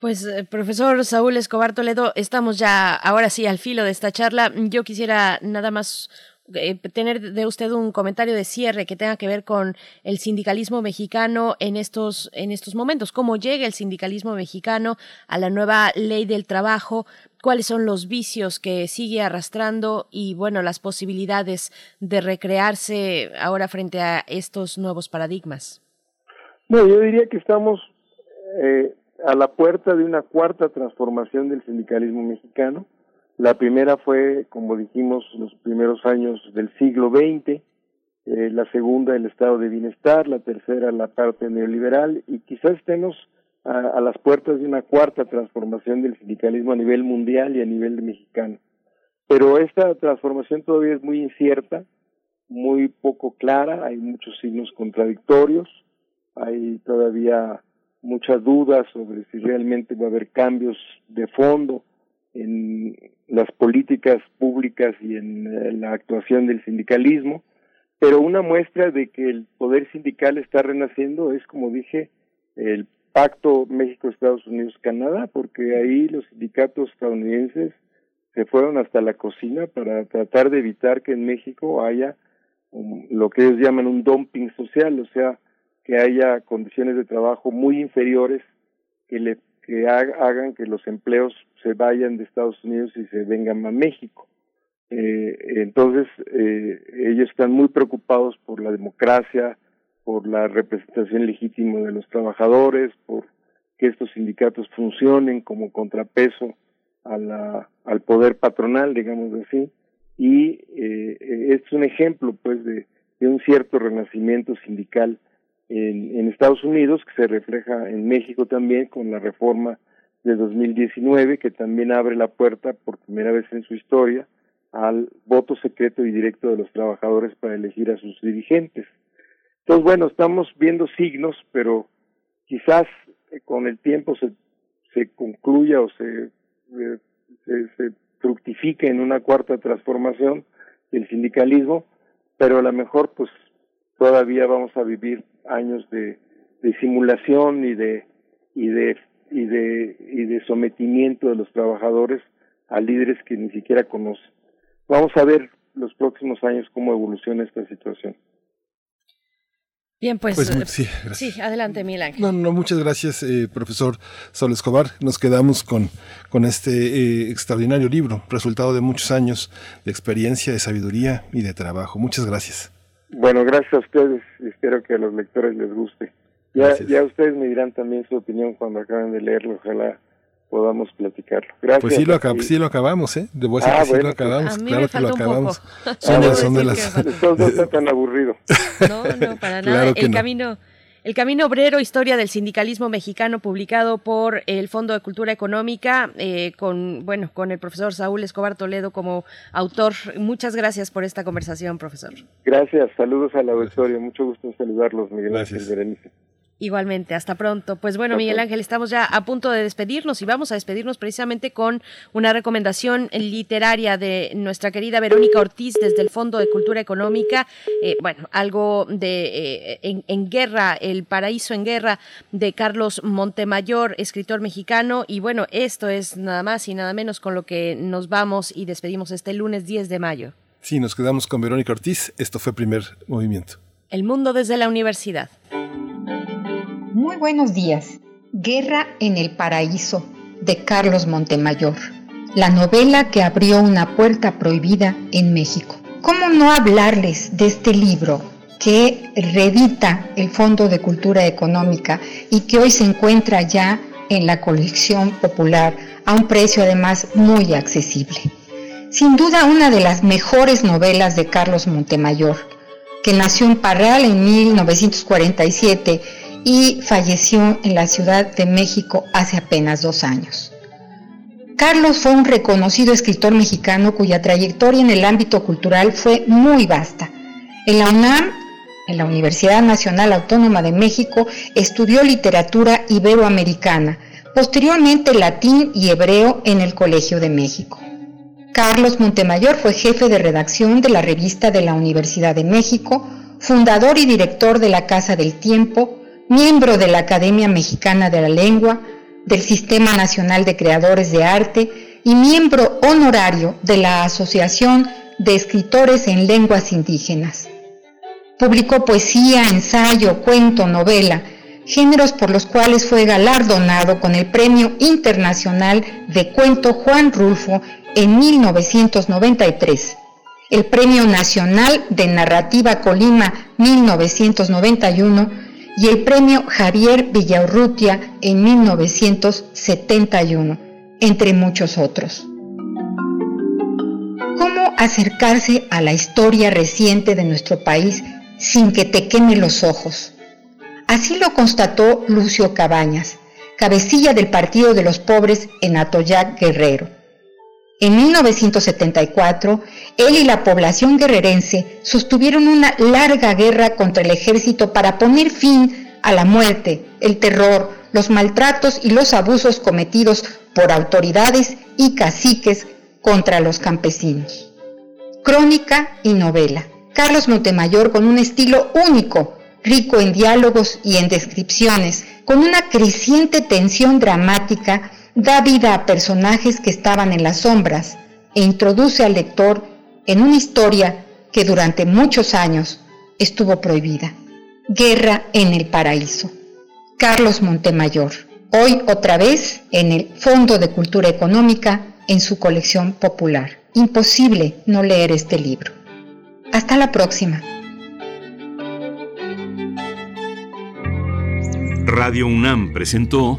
Pues, eh, profesor Saúl Escobar Toledo, estamos ya ahora sí al filo de esta charla. Yo quisiera nada más eh, tener de usted un comentario de cierre que tenga que ver con el sindicalismo mexicano en estos en estos momentos cómo llega el sindicalismo mexicano a la nueva ley del trabajo cuáles son los vicios que sigue arrastrando y bueno las posibilidades de recrearse ahora frente a estos nuevos paradigmas no yo diría que estamos eh, a la puerta de una cuarta transformación del sindicalismo mexicano. La primera fue, como dijimos, los primeros años del siglo XX, eh, la segunda el estado de bienestar, la tercera la parte neoliberal y quizás estemos a, a, las puertas de una cuarta transformación del sindicalismo a nivel mundial y a nivel mexicano. Pero esta transformación todavía es muy incierta, muy poco clara, hay muchos signos contradictorios, hay todavía muchas dudas sobre si realmente va a haber cambios de fondo en las políticas públicas y en eh, la actuación del sindicalismo, pero una muestra de que el poder sindical está renaciendo es, como dije, el pacto México-Estados Unidos-Canadá, porque ahí los sindicatos estadounidenses se fueron hasta la cocina para tratar de evitar que en México haya um, lo que ellos llaman un dumping social, o sea, que haya condiciones de trabajo muy inferiores que le que hagan que los empleos se vayan de Estados Unidos y se vengan a México. Eh, entonces, eh, ellos están muy preocupados por la democracia, por la representación legítima de los trabajadores, por que estos sindicatos funcionen como contrapeso a la, al poder patronal, digamos así, y eh, es un ejemplo, pues, de, un cierto renacimiento sindical en Estados Unidos, que se refleja en México también con la reforma de 2019, que también abre la puerta por primera vez en su historia al voto secreto y directo de los trabajadores para elegir a sus dirigentes. Entonces, bueno, estamos viendo signos, pero quizás eh, con el tiempo se, se concluya o se, eh, se, se fructifique en una cuarta transformación del sindicalismo, pero a lo mejor pues todavía vamos a vivir años de, de simulación y de y de y de y de sometimiento de los trabajadores a líderes que ni siquiera conocen. Vamos a ver los próximos años cómo evoluciona esta situación. Bien, pues, Pues, eh, sí, sí, adelante, Ángel. No, no, muchas gracias, eh, profesor Sol Escobar. Nos quedamos con, con este eh, extraordinario libro, resultado de muchos años de experiencia, de sabiduría y de trabajo. Muchas gracias. Bueno, gracias a ustedes y espero que a los lectores les guste. Ya, Gracias. ya ustedes me dirán también su opinión cuando acaben de leerlo, ojalá podamos platicarlo. Gracias. Pues sí lo, acab- sí lo acabamos, ¿eh? Debo decir Ah, que sí lo acabamos. A mí claro me que lo acabamos. Son, Debo son de las... no está tan aburrido. No, no, para nada. Claro el no. camino el Camino Obrero, Historia del Sindicalismo Mexicano, publicado por el Fondo de Cultura Económica, eh, con, bueno, con el profesor Saúl Escobar Toledo como autor. Muchas gracias por esta conversación, profesor. Gracias, saludos al auditorio, mucho gusto en saludarlos, Miguel Ángel Berenice. Igualmente, hasta pronto. Pues bueno, Miguel Ángel, estamos ya a punto de despedirnos y vamos a despedirnos precisamente con una recomendación literaria de nuestra querida Verónica Ortiz desde el Fondo de Cultura Económica. Eh, bueno, algo de eh, en, en guerra, El Paraíso en Guerra de Carlos Montemayor, escritor mexicano. Y bueno, esto es nada más y nada menos con lo que nos vamos y despedimos este lunes 10 de mayo. Sí, nos quedamos con Verónica Ortiz. Esto fue primer movimiento. El mundo desde la universidad. Muy buenos días. Guerra en el Paraíso, de Carlos Montemayor. La novela que abrió una puerta prohibida en México. ¿Cómo no hablarles de este libro que reedita el Fondo de Cultura Económica y que hoy se encuentra ya en la colección popular a un precio además muy accesible. Sin duda una de las mejores novelas de Carlos Montemayor, que nació en Parral en 1947 y falleció en la Ciudad de México hace apenas dos años. Carlos fue un reconocido escritor mexicano cuya trayectoria en el ámbito cultural fue muy vasta. En la UNAM, en la Universidad Nacional Autónoma de México, estudió literatura iberoamericana, posteriormente latín y hebreo en el Colegio de México. Carlos Montemayor fue jefe de redacción de la revista de la Universidad de México, fundador y director de la Casa del Tiempo, miembro de la Academia Mexicana de la Lengua, del Sistema Nacional de Creadores de Arte y miembro honorario de la Asociación de Escritores en Lenguas Indígenas. Publicó poesía, ensayo, cuento, novela, géneros por los cuales fue galardonado con el Premio Internacional de Cuento Juan Rulfo en 1993, el Premio Nacional de Narrativa Colima 1991 y el Premio Javier Villaurrutia en 1971, entre muchos otros. ¿Cómo acercarse a la historia reciente de nuestro país sin que te queme los ojos? Así lo constató Lucio Cabañas, cabecilla del Partido de los Pobres en Atoyac Guerrero. En 1974, él y la población guerrerense sostuvieron una larga guerra contra el ejército para poner fin a la muerte, el terror, los maltratos y los abusos cometidos por autoridades y caciques contra los campesinos. Crónica y novela. Carlos Montemayor con un estilo único, rico en diálogos y en descripciones, con una creciente tensión dramática, da vida a personajes que estaban en las sombras e introduce al lector en una historia que durante muchos años estuvo prohibida. Guerra en el Paraíso. Carlos Montemayor. Hoy otra vez en el Fondo de Cultura Económica en su colección popular. Imposible no leer este libro. Hasta la próxima. Radio UNAM presentó